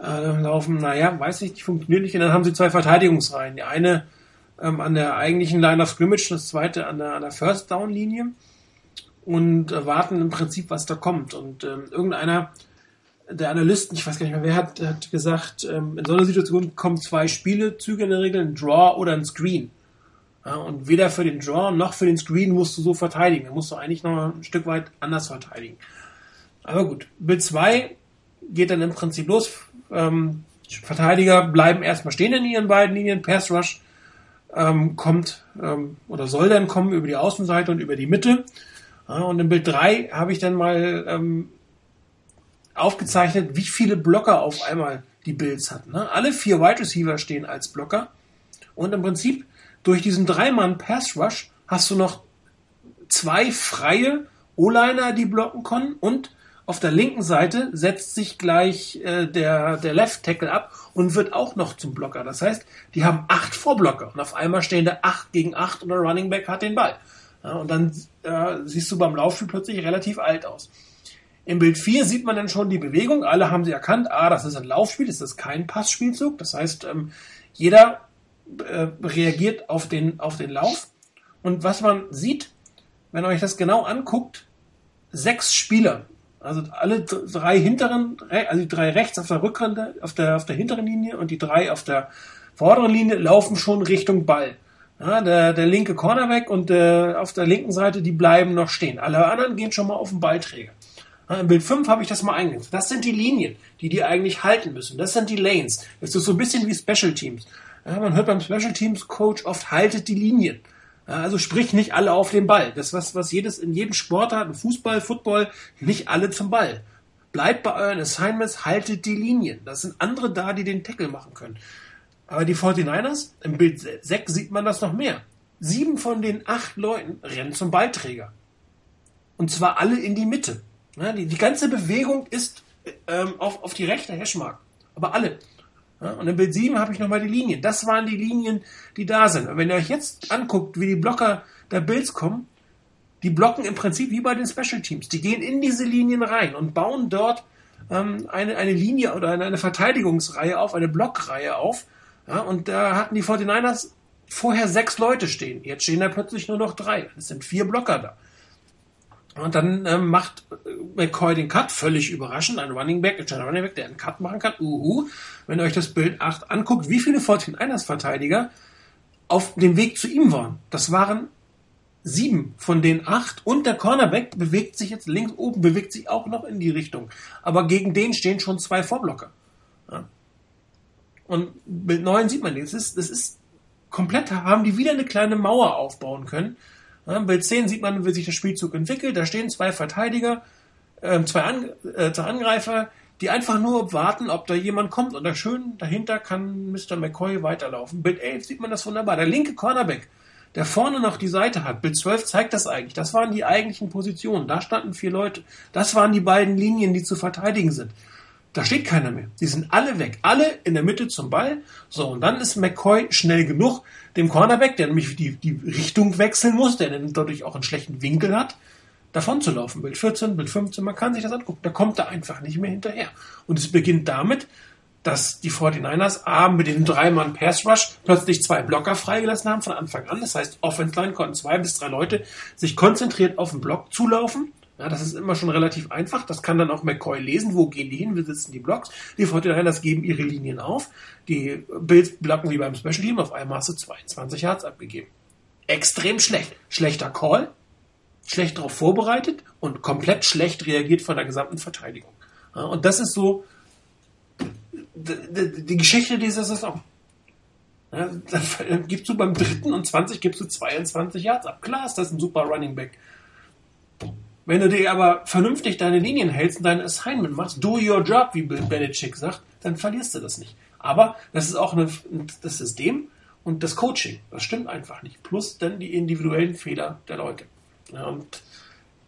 abzulaufen, naja, weiß ich, die funktioniert nicht. Und dann haben sie zwei Verteidigungsreihen. Die eine ähm, an der eigentlichen Line of Scrimmage, das zweite an der, an der First Down Linie und äh, warten im Prinzip, was da kommt. Und ähm, irgendeiner der Analysten, ich weiß gar nicht mehr, wer hat, hat gesagt, ähm, in so einer Situation kommen zwei Spielezüge in der Regel, ein Draw oder ein Screen. Ja, und weder für den Draw noch für den Screen musst du so verteidigen. Da musst du eigentlich noch ein Stück weit anders verteidigen. Aber gut, Bild 2 geht dann im Prinzip los. Ähm, Verteidiger bleiben erstmal stehen in ihren beiden Linien. Pass Rush ähm, kommt ähm, oder soll dann kommen über die Außenseite und über die Mitte. Ja, und in Bild 3 habe ich dann mal ähm, aufgezeichnet, wie viele Blocker auf einmal die Bills hatten. Ne? Alle vier Wide Receiver stehen als Blocker. Und im Prinzip durch diesen dreimann Pass Rush hast du noch zwei freie O-Liner, die blocken können und auf der linken Seite setzt sich gleich äh, der, der Left Tackle ab und wird auch noch zum Blocker. Das heißt, die haben acht Vorblocker und auf einmal stehen da acht gegen acht und der Running Back hat den Ball. Ja, und dann äh, siehst du beim Laufspiel plötzlich relativ alt aus. Im Bild 4 sieht man dann schon die Bewegung. Alle haben sie erkannt. Ah, das ist ein Laufspiel, das ist kein Passspielzug. Das heißt, ähm, jeder äh, reagiert auf den, auf den Lauf. Und was man sieht, wenn ihr euch das genau anguckt, sechs Spieler, also alle drei hinteren, also die drei rechts auf der Rückrande, auf der, auf der hinteren Linie und die drei auf der vorderen Linie laufen schon Richtung Ball. Ja, der, der linke Cornerback und der, auf der linken Seite, die bleiben noch stehen. Alle anderen gehen schon mal auf den Ballträger. Ja, Im Bild 5 habe ich das mal eingesetzt. Das sind die Linien, die die eigentlich halten müssen. Das sind die Lanes. Das ist so ein bisschen wie Special Teams. Ja, man hört beim Special Teams Coach oft haltet die Linien. Also sprich nicht alle auf den Ball. Das was was jedes in jedem Sport hat, Fußball, Football, nicht alle zum Ball. Bleibt bei euren Assignments, haltet die Linien. Das sind andere da, die den Tackle machen können. Aber die 49ers, im Bild 6 sieht man das noch mehr. Sieben von den acht Leuten rennen zum Ballträger. Und zwar alle in die Mitte. Ja, die, die ganze Bewegung ist ähm, auf, auf die rechte Hashmark. Aber alle. Und im Bild 7 habe ich nochmal die Linien. Das waren die Linien, die da sind. Und wenn ihr euch jetzt anguckt, wie die Blocker der Bills kommen, die blocken im Prinzip wie bei den Special Teams. Die gehen in diese Linien rein und bauen dort ähm, eine, eine Linie oder eine, eine Verteidigungsreihe auf, eine Blockreihe auf. Ja, und da hatten die 49ers vorher sechs Leute stehen. Jetzt stehen da plötzlich nur noch drei. Es sind vier Blocker da. Und dann ähm, macht McCoy den Cut, völlig überraschend, ein Running Back, ein Running Back, der einen Cut machen kann. Uhu. Wenn ihr euch das Bild 8 anguckt, wie viele 49ers Verteidiger auf dem Weg zu ihm waren. Das waren sieben von den acht und der Cornerback bewegt sich jetzt links oben, bewegt sich auch noch in die Richtung. Aber gegen den stehen schon zwei Vorblocker. Ja. Und Bild 9 sieht man, das ist, das ist komplett, haben die wieder eine kleine Mauer aufbauen können. Ja, Bild 10 sieht man, wie sich der Spielzug entwickelt. Da stehen zwei Verteidiger, äh, zwei, An äh, zwei Angreifer, die einfach nur warten, ob da jemand kommt. Und da schön dahinter kann Mr. McCoy weiterlaufen. Bild 11 sieht man das wunderbar. Der linke Cornerback, der vorne noch die Seite hat. Bild 12 zeigt das eigentlich. Das waren die eigentlichen Positionen. Da standen vier Leute. Das waren die beiden Linien, die zu verteidigen sind. Da steht keiner mehr. Die sind alle weg. Alle in der Mitte zum Ball. So, und dann ist McCoy schnell genug, dem Cornerback, der nämlich die, die Richtung wechseln muss, der dann dadurch auch einen schlechten Winkel hat, davon zu laufen. Bild 14, Bild 15, man kann sich das angucken. Da kommt er einfach nicht mehr hinterher. Und es beginnt damit, dass die 49ers A mit dem dreimann Pass Rush plötzlich zwei Blocker freigelassen haben von Anfang an. Das heißt, Offense Line konnten zwei bis drei Leute sich konzentriert auf den Block zulaufen ja, das ist immer schon relativ einfach. Das kann dann auch McCoy lesen. Wo gehen die hin? Wie sitzen die Blocks? Die 49ers geben ihre Linien auf. Die Bills blocken wie beim Special Team. Auf einmal hast du 22 Yards abgegeben. Extrem schlecht. Schlechter Call. Schlecht darauf vorbereitet und komplett schlecht reagiert von der gesamten Verteidigung. Ja, und das ist so die, die Geschichte dieser Saison. Ja, dann gibst du beim dritten und 20 gibst du 22 Yards ab. Klar ist das ein super Running Back. Wenn du dir aber vernünftig deine Linien hältst und dein Assignment machst, do your job, wie Belichick sagt, dann verlierst du das nicht. Aber das ist auch eine, das System und das Coaching. Das stimmt einfach nicht. Plus dann die individuellen Fehler der Leute. Und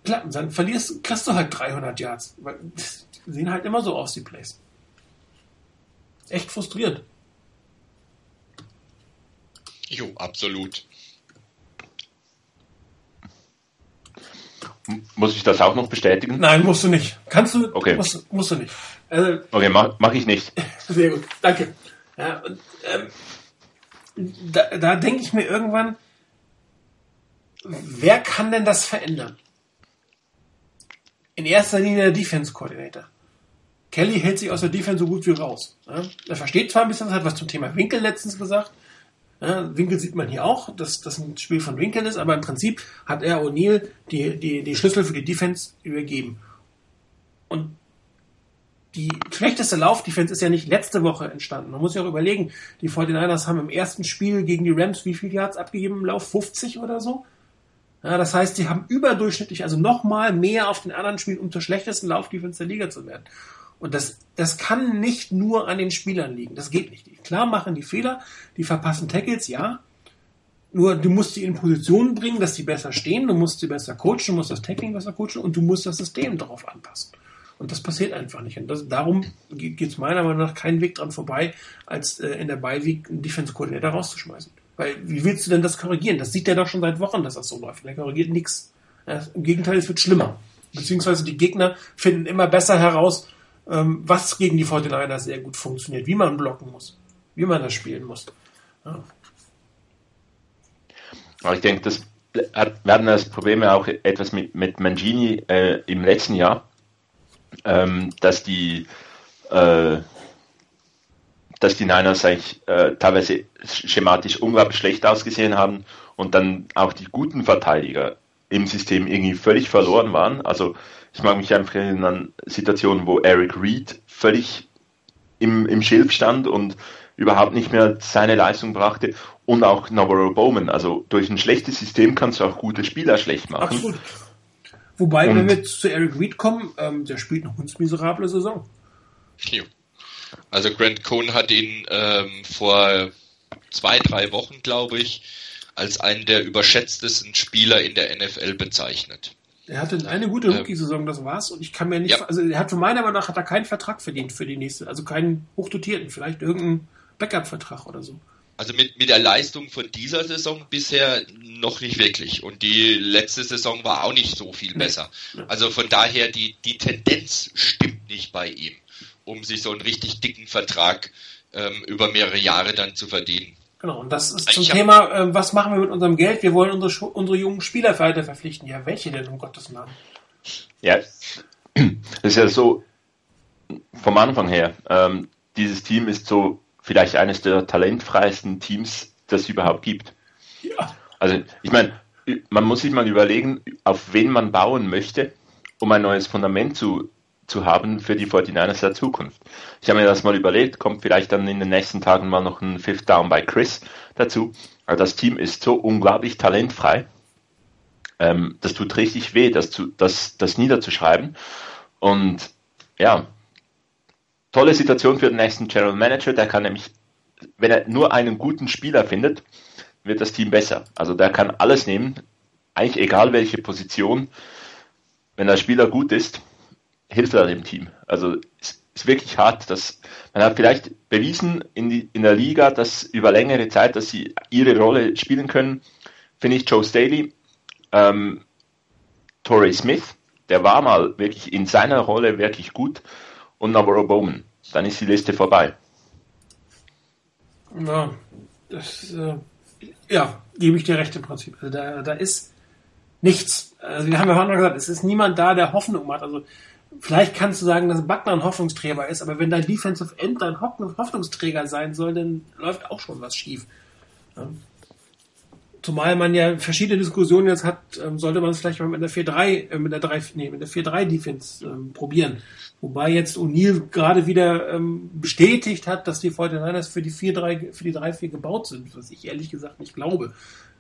klar, dann verlierst, kriegst du halt 300 Yards. Weil, sehen halt immer so aus, die Plays. Echt frustriert. Jo, absolut. Muss ich das auch noch bestätigen? Nein, musst du nicht. Kannst du? Okay. Musst, musst du nicht. Also, okay, mach, mach ich nicht. Sehr gut, danke. Ja, und, ähm, da, da denke ich mir irgendwann, wer kann denn das verändern? In erster Linie der Defense Coordinator. Kelly hält sich aus der Defense so gut wie raus. Ja? Er versteht zwar ein bisschen, hat was zum Thema Winkel letztens gesagt, ja, Winkel sieht man hier auch, dass das ein Spiel von Winkel ist, aber im Prinzip hat er O'Neill die, die, die Schlüssel für die Defense übergeben. Und die schlechteste Laufdefense ist ja nicht letzte Woche entstanden. Man muss ja auch überlegen, die 49ers haben im ersten Spiel gegen die Rams wie viel Yards abgegeben im Lauf? 50 oder so? Ja, das heißt, sie haben überdurchschnittlich, also nochmal mehr auf den anderen Spielen, um zur schlechtesten Laufdefense der Liga zu werden. Und das, das kann nicht nur an den Spielern liegen. Das geht nicht. Klar machen die Fehler, die verpassen Tackles, ja. Nur du musst sie in Positionen bringen, dass sie besser stehen, du musst sie besser coachen, du musst das Tackling besser coachen und du musst das System darauf anpassen. Und das passiert einfach nicht. Und das, darum geht es meiner Meinung nach keinen Weg dran vorbei, als äh, in der Beiweek einen Defense-Koordinator rauszuschmeißen. Weil wie willst du denn das korrigieren? Das sieht er doch schon seit Wochen, dass das so läuft. Der korrigiert nichts. Im Gegenteil, es wird schlimmer. Beziehungsweise die Gegner finden immer besser heraus, ähm, was gegen die 49ers sehr gut funktioniert, wie man blocken muss, wie man das spielen muss. Ja. Ich denke, das werden das Probleme auch etwas mit, mit Mangini äh, im letzten Jahr, ähm, dass die äh, dass die Niners eigentlich äh, teilweise schematisch unglaublich schlecht ausgesehen haben und dann auch die guten Verteidiger im System irgendwie völlig verloren waren. Also ich mag mich einfach erinnern an Situationen, wo Eric Reed völlig im, im Schilf stand und überhaupt nicht mehr seine Leistung brachte und auch Navarro Bowman. Also durch ein schlechtes System kannst du auch gute Spieler schlecht machen. Absolut. Wobei, und, wenn wir zu Eric Reed kommen, ähm, der spielt eine hundsmiserable Saison. Also Grant Cohn hat ihn ähm, vor zwei, drei Wochen, glaube ich, als einen der überschätztesten Spieler in der NFL bezeichnet. Er hatte eine gute Rookie-Saison, das war's. Und ich kann mir nicht, ja. also er hat von meiner Meinung nach hat er keinen Vertrag verdient für die nächste, also keinen hochdotierten, vielleicht irgendeinen Backup-Vertrag oder so. Also mit, mit der Leistung von dieser Saison bisher noch nicht wirklich. Und die letzte Saison war auch nicht so viel besser. Also von daher, die, die Tendenz stimmt nicht bei ihm, um sich so einen richtig dicken Vertrag ähm, über mehrere Jahre dann zu verdienen. Genau, und das ist zum Thema, äh, was machen wir mit unserem Geld? Wir wollen unsere, unsere jungen Spieler weiter verpflichten. Ja, welche denn, um Gottes Namen? Ja, das ist ja so vom Anfang her. Ähm, dieses Team ist so vielleicht eines der talentfreisten Teams, das es überhaupt gibt. Ja. Also ich meine, man muss sich mal überlegen, auf wen man bauen möchte, um ein neues Fundament zu, zu haben für die 49ers der Zukunft. Ich habe mir das mal überlegt, kommt vielleicht dann in den nächsten Tagen mal noch ein Fifth Down bei Chris dazu. Also das Team ist so unglaublich talentfrei. Ähm, das tut richtig weh, das, zu, das, das niederzuschreiben. Und ja, tolle Situation für den nächsten General Manager. Der kann nämlich, wenn er nur einen guten Spieler findet, wird das Team besser. Also der kann alles nehmen, eigentlich egal welche Position. Wenn der Spieler gut ist, hilft er dem Team. Also es ist wirklich hart, dass man hat vielleicht bewiesen in, die, in der Liga, dass über längere Zeit, dass sie ihre Rolle spielen können. Finde ich Joe Staley, ähm, Torrey Smith, der war mal wirklich in seiner Rolle wirklich gut und Navarro Bowman. Dann ist die Liste vorbei. Ja, das, äh, ja, gebe ich dir recht im Prinzip. Also da, da ist nichts. Also wir haben ja vorhin gesagt, es ist niemand da, der Hoffnung hat. Also vielleicht kannst du sagen, dass Buckner ein Hoffnungsträger ist, aber wenn dein Defensive End dein Hoffnungsträger sein soll, dann läuft auch schon was schief. Zumal man ja verschiedene Diskussionen jetzt hat, ähm, sollte man es vielleicht mal mit der 4-3, äh, mit der 3, nee, mit der 4-3 Defense ähm, probieren. Wobei jetzt O'Neill gerade wieder ähm, bestätigt hat, dass die 49ers für die 4-3, für die 3-4 gebaut sind, was ich ehrlich gesagt nicht glaube.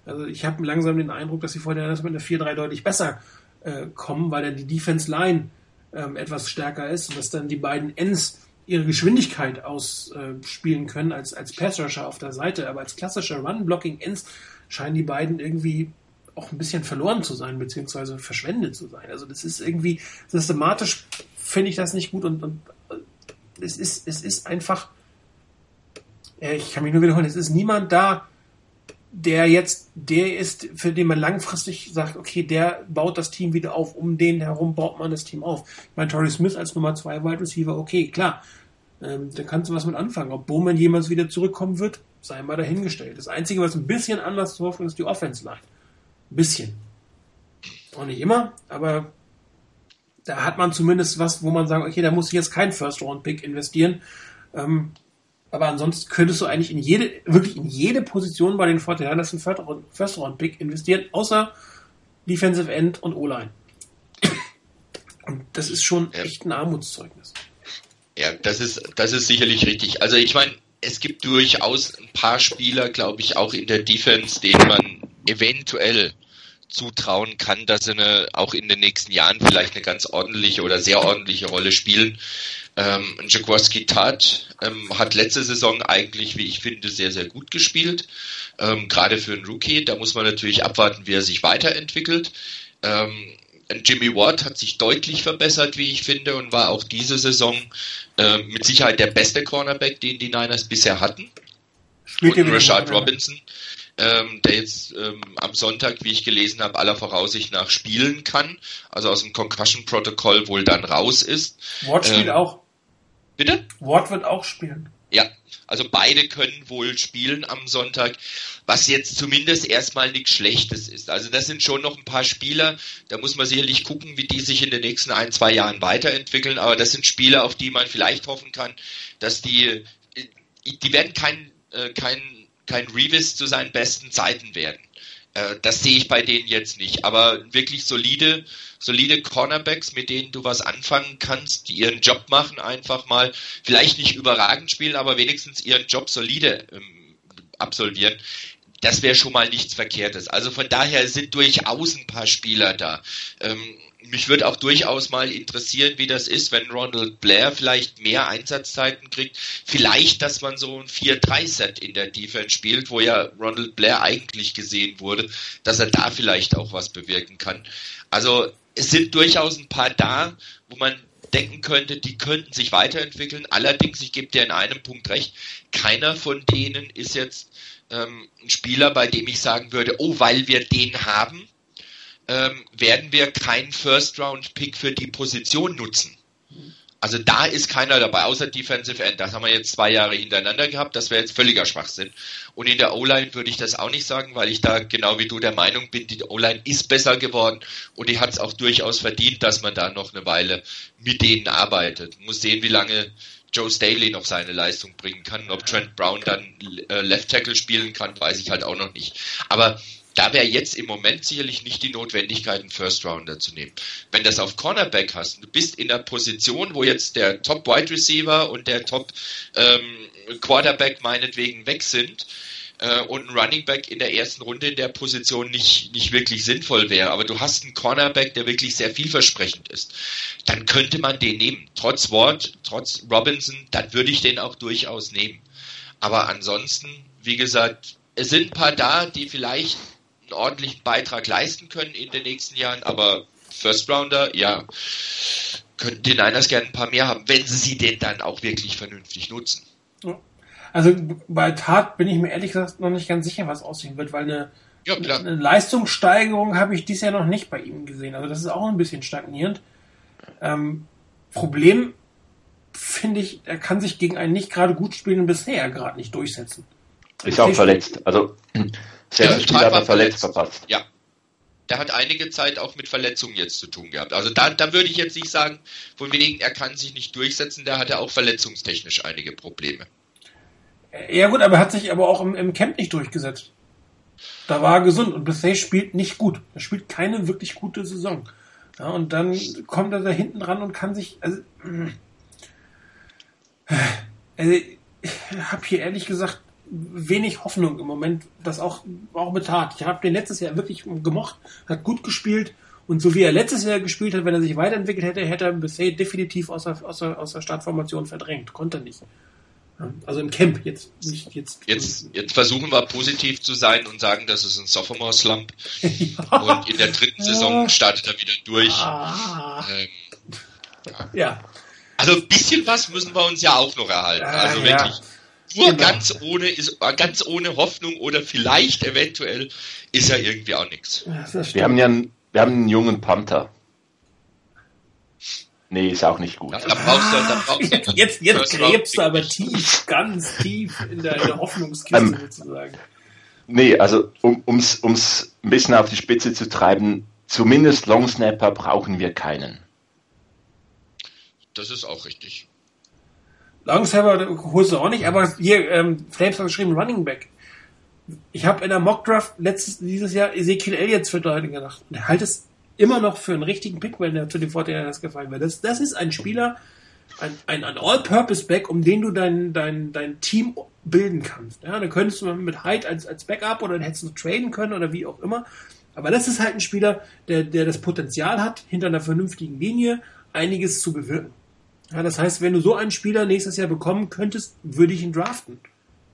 Also ich habe langsam den Eindruck, dass die 49ers mit der 4-3 deutlich besser äh, kommen, weil dann die Defense Line ähm, etwas stärker ist und dass dann die beiden Ends ihre Geschwindigkeit ausspielen äh, können als, als Pass-Rusher auf der Seite, aber als klassischer Run-Blocking-Ends scheinen die beiden irgendwie auch ein bisschen verloren zu sein, beziehungsweise verschwendet zu sein. Also das ist irgendwie systematisch finde ich das nicht gut und, und äh, es ist, es ist einfach, ich kann mich nur wiederholen, es ist niemand da, der jetzt der ist, für den man langfristig sagt, okay, der baut das Team wieder auf, um den herum baut man das Team auf. Ich meine, Torrey Smith als Nummer zwei Wide Receiver, okay, klar, ähm, da kannst du was mit anfangen. Ob Bowman jemals wieder zurückkommen wird, sei mal dahingestellt. Das Einzige, was ein bisschen anders zu hoffen ist, die Offense Line. Ein bisschen. Auch nicht immer, aber da hat man zumindest was, wo man sagt, okay, da muss ich jetzt kein First-Round-Pick investieren. Ähm, aber ansonsten könntest du eigentlich in jede, wirklich in jede Position bei den 49ers einen First-Round-Pick investieren, außer Defensive End und O-Line. Und das ist schon echt ein Armutszeugnis. Ja, das ist, das ist sicherlich richtig. Also ich meine, es gibt durchaus ein paar Spieler, glaube ich, auch in der Defense, denen man eventuell zutrauen kann, dass sie eine, auch in den nächsten Jahren vielleicht eine ganz ordentliche oder sehr ordentliche Rolle spielen. Ähm, Jaworski Tat ähm, hat letzte Saison eigentlich, wie ich finde, sehr, sehr gut gespielt. Ähm, Gerade für einen Rookie, da muss man natürlich abwarten, wie er sich weiterentwickelt. Ähm, Jimmy Ward hat sich deutlich verbessert, wie ich finde, und war auch diese Saison äh, mit Sicherheit der beste Cornerback, den die Niners bisher hatten. Spielt und Rashad Robinson, ähm, der jetzt ähm, am Sonntag, wie ich gelesen habe, aller Voraussicht nach spielen kann, also aus dem Concussion-Protokoll wohl dann raus ist. Ward spielt ähm, auch. Bitte? Ward wird auch spielen. Ja, also beide können wohl spielen am Sonntag, was jetzt zumindest erstmal nichts Schlechtes ist. Also das sind schon noch ein paar Spieler, da muss man sicherlich gucken, wie die sich in den nächsten ein, zwei Jahren weiterentwickeln, aber das sind Spieler, auf die man vielleicht hoffen kann, dass die, die werden kein, äh, kein kein Revis zu seinen besten Zeiten werden. Äh, das sehe ich bei denen jetzt nicht. Aber wirklich solide, solide Cornerbacks, mit denen du was anfangen kannst, die ihren Job machen, einfach mal, vielleicht nicht überragend spielen, aber wenigstens ihren Job solide ähm, absolvieren. Das wäre schon mal nichts Verkehrtes. Also von daher sind durchaus ein paar Spieler da. Ähm, mich würde auch durchaus mal interessieren, wie das ist, wenn Ronald Blair vielleicht mehr Einsatzzeiten kriegt. Vielleicht, dass man so ein 4-3-Set in der Defense spielt, wo ja Ronald Blair eigentlich gesehen wurde, dass er da vielleicht auch was bewirken kann. Also es sind durchaus ein paar da, wo man denken könnte, die könnten sich weiterentwickeln. Allerdings, ich gebe dir in einem Punkt recht, keiner von denen ist jetzt ähm, ein Spieler, bei dem ich sagen würde, oh, weil wir den haben, ähm, werden wir keinen First-Round-Pick für die Position nutzen. Also da ist keiner dabei, außer Defensive End. Das haben wir jetzt zwei Jahre hintereinander gehabt. Das wäre jetzt völliger Schwachsinn. Und in der O-Line würde ich das auch nicht sagen, weil ich da genau wie du der Meinung bin, die O-Line ist besser geworden und die hat es auch durchaus verdient, dass man da noch eine Weile mit denen arbeitet. Muss sehen, wie lange Joe Staley noch seine Leistung bringen kann. Ob Trent Brown dann äh, Left Tackle spielen kann, weiß ich halt auch noch nicht. Aber da wäre jetzt im Moment sicherlich nicht die Notwendigkeit, einen First Rounder zu nehmen. Wenn das auf Cornerback hast, du bist in der Position, wo jetzt der Top Wide Receiver und der Top ähm, Quarterback meinetwegen weg sind äh, und ein Running Back in der ersten Runde in der Position nicht, nicht wirklich sinnvoll wäre, aber du hast einen Cornerback, der wirklich sehr vielversprechend ist, dann könnte man den nehmen. Trotz Ward, trotz Robinson, dann würde ich den auch durchaus nehmen. Aber ansonsten, wie gesagt, es sind ein paar da, die vielleicht einen ordentlichen Beitrag leisten können in den nächsten Jahren, aber First Rounder, ja, könnten die Niners gerne ein paar mehr haben, wenn sie den dann auch wirklich vernünftig nutzen. Also bei Tat bin ich mir ehrlich gesagt noch nicht ganz sicher, was aussehen wird, weil eine, ja, eine Leistungssteigerung habe ich dies Jahr noch nicht bei ihm gesehen. Also das ist auch ein bisschen stagnierend. Ähm, Problem finde ich, er kann sich gegen einen nicht gerade gut spielenden bisher gerade nicht durchsetzen. Ist auch verletzt. Also sehr ja, Spieler hat er verletzt verpasst. Ja. Der hat einige Zeit auch mit Verletzungen jetzt zu tun gehabt. Also da, da würde ich jetzt nicht sagen, von wegen, er kann sich nicht durchsetzen, da hat er auch verletzungstechnisch einige Probleme. Ja gut, aber er hat sich aber auch im, im Camp nicht durchgesetzt. Da war er gesund und bisher spielt nicht gut. Er spielt keine wirklich gute Saison. Ja, und dann kommt er da hinten ran und kann sich. Also, also ich habe hier ehrlich gesagt wenig Hoffnung im Moment, das auch, auch betat. Ich habe den letztes Jahr wirklich gemocht, hat gut gespielt und so wie er letztes Jahr gespielt hat, wenn er sich weiterentwickelt hätte, hätte er bisher definitiv aus der, aus der, aus der Startformation verdrängt. Konnte nicht. Also im Camp, jetzt nicht jetzt. Jetzt, jetzt versuchen wir positiv zu sein und sagen, das ist ein Sophomore-Slump. ja. Und in der dritten Saison startet er wieder durch. Ah. Ähm, ja. ja. Also ein bisschen was müssen wir uns ja auch noch erhalten. Also ja. wirklich. Nur genau. ganz ohne ist ganz ohne Hoffnung oder vielleicht eventuell ist ja irgendwie auch nichts. Wir haben ja einen, wir haben einen jungen Panther. Nee, ist auch nicht gut. Da, da brauchst du, da brauchst du jetzt jetzt gräbst du aber tief, ganz tief in der, in der Hoffnungskiste ähm, sozusagen. Nee, also um ums ums ein bisschen auf die Spitze zu treiben, zumindest Long Snapper brauchen wir keinen. Das ist auch richtig. Long Snapper holst du auch nicht, aber hier ähm, Flames hat geschrieben Running Back. Ich habe in der Mock Draft letztes dieses Jahr Ezekiel Elliott für Leute gedacht und er halt es immer noch für einen richtigen Pick, wenn er zu den 49ers gefallen wäre. Das, das ist ein Spieler, ein, ein, ein All-Purpose-Back, um den du dein, dein, dein Team bilden kannst. Ja, dann könntest du mit Hyde als, als Backup oder dann hättest du traden können oder wie auch immer. Aber das ist halt ein Spieler, der, der das Potenzial hat, hinter einer vernünftigen Linie einiges zu bewirken. Ja, das heißt, wenn du so einen Spieler nächstes Jahr bekommen könntest, würde ich ihn draften.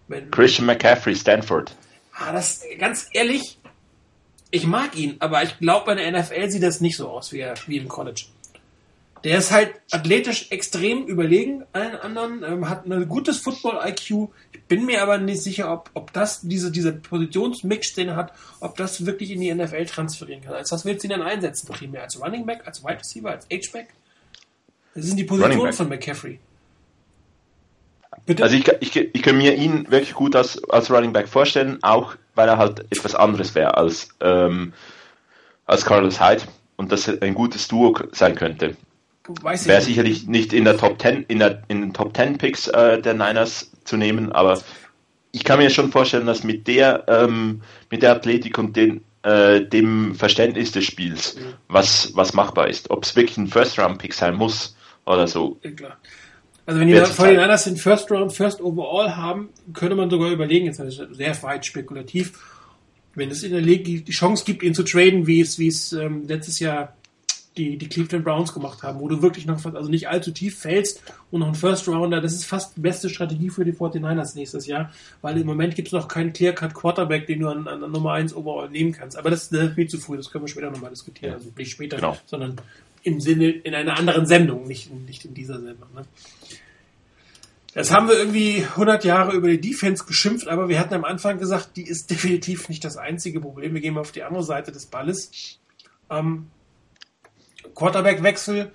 Wenn, Christian McCaffrey, Stanford. Ah, das, ganz ehrlich, ich mag ihn, aber ich glaube, bei der NFL sieht das nicht so aus wie, wie im College. Der ist halt athletisch extrem überlegen allen anderen, ähm, hat ein gutes Football-IQ. Ich bin mir aber nicht sicher, ob, ob das, diese, dieser Positionsmix, den er hat, ob das wirklich in die NFL transferieren kann. Als was willst du ihn dann einsetzen? Primär als Running Back, als Wide Receiver, als H-Back? Das sind die Positionen von McCaffrey. Bitte? Also ich, ich, ich kann mir ihn wirklich gut als, als Running Back vorstellen, auch weil er halt etwas anderes wäre als, ähm, als Carlos Hyde und das ein gutes Duo sein könnte. Wäre sicherlich nicht in der Top 10, in, der, in den Top 10 Picks äh, der Niners zu nehmen, aber ich kann mir schon vorstellen, dass mit der, ähm, mit der Athletik und den, äh, dem Verständnis des Spiels, mhm. was, was machbar ist, ob es wirklich ein First-Round-Pick sein muss oder so. Ja, klar. Also wenn die vor den Niners den First Round, First Overall haben, könnte man sogar überlegen, jetzt ist sehr weit spekulativ, wenn es in der Liga die Chance gibt, ihn zu traden, wie es, wie es ähm, letztes Jahr die, die Cleveland Browns gemacht haben, wo du wirklich noch also nicht allzu tief fällst und noch ein First Rounder, das ist fast die beste Strategie für die 49ers nächstes Jahr, weil im Moment gibt es noch keinen Clear-Cut Quarterback, den du an, an Nummer 1 Overall nehmen kannst. Aber das ist viel zu früh, das können wir später nochmal diskutieren. Also nicht später, genau. sondern im Sinne, in einer anderen Sendung, nicht, nicht in dieser Sendung. Ne? Jetzt haben wir irgendwie 100 Jahre über die Defense geschimpft, aber wir hatten am Anfang gesagt, die ist definitiv nicht das einzige Problem. Wir gehen auf die andere Seite des Balles. Ähm, Quarterback-Wechsel.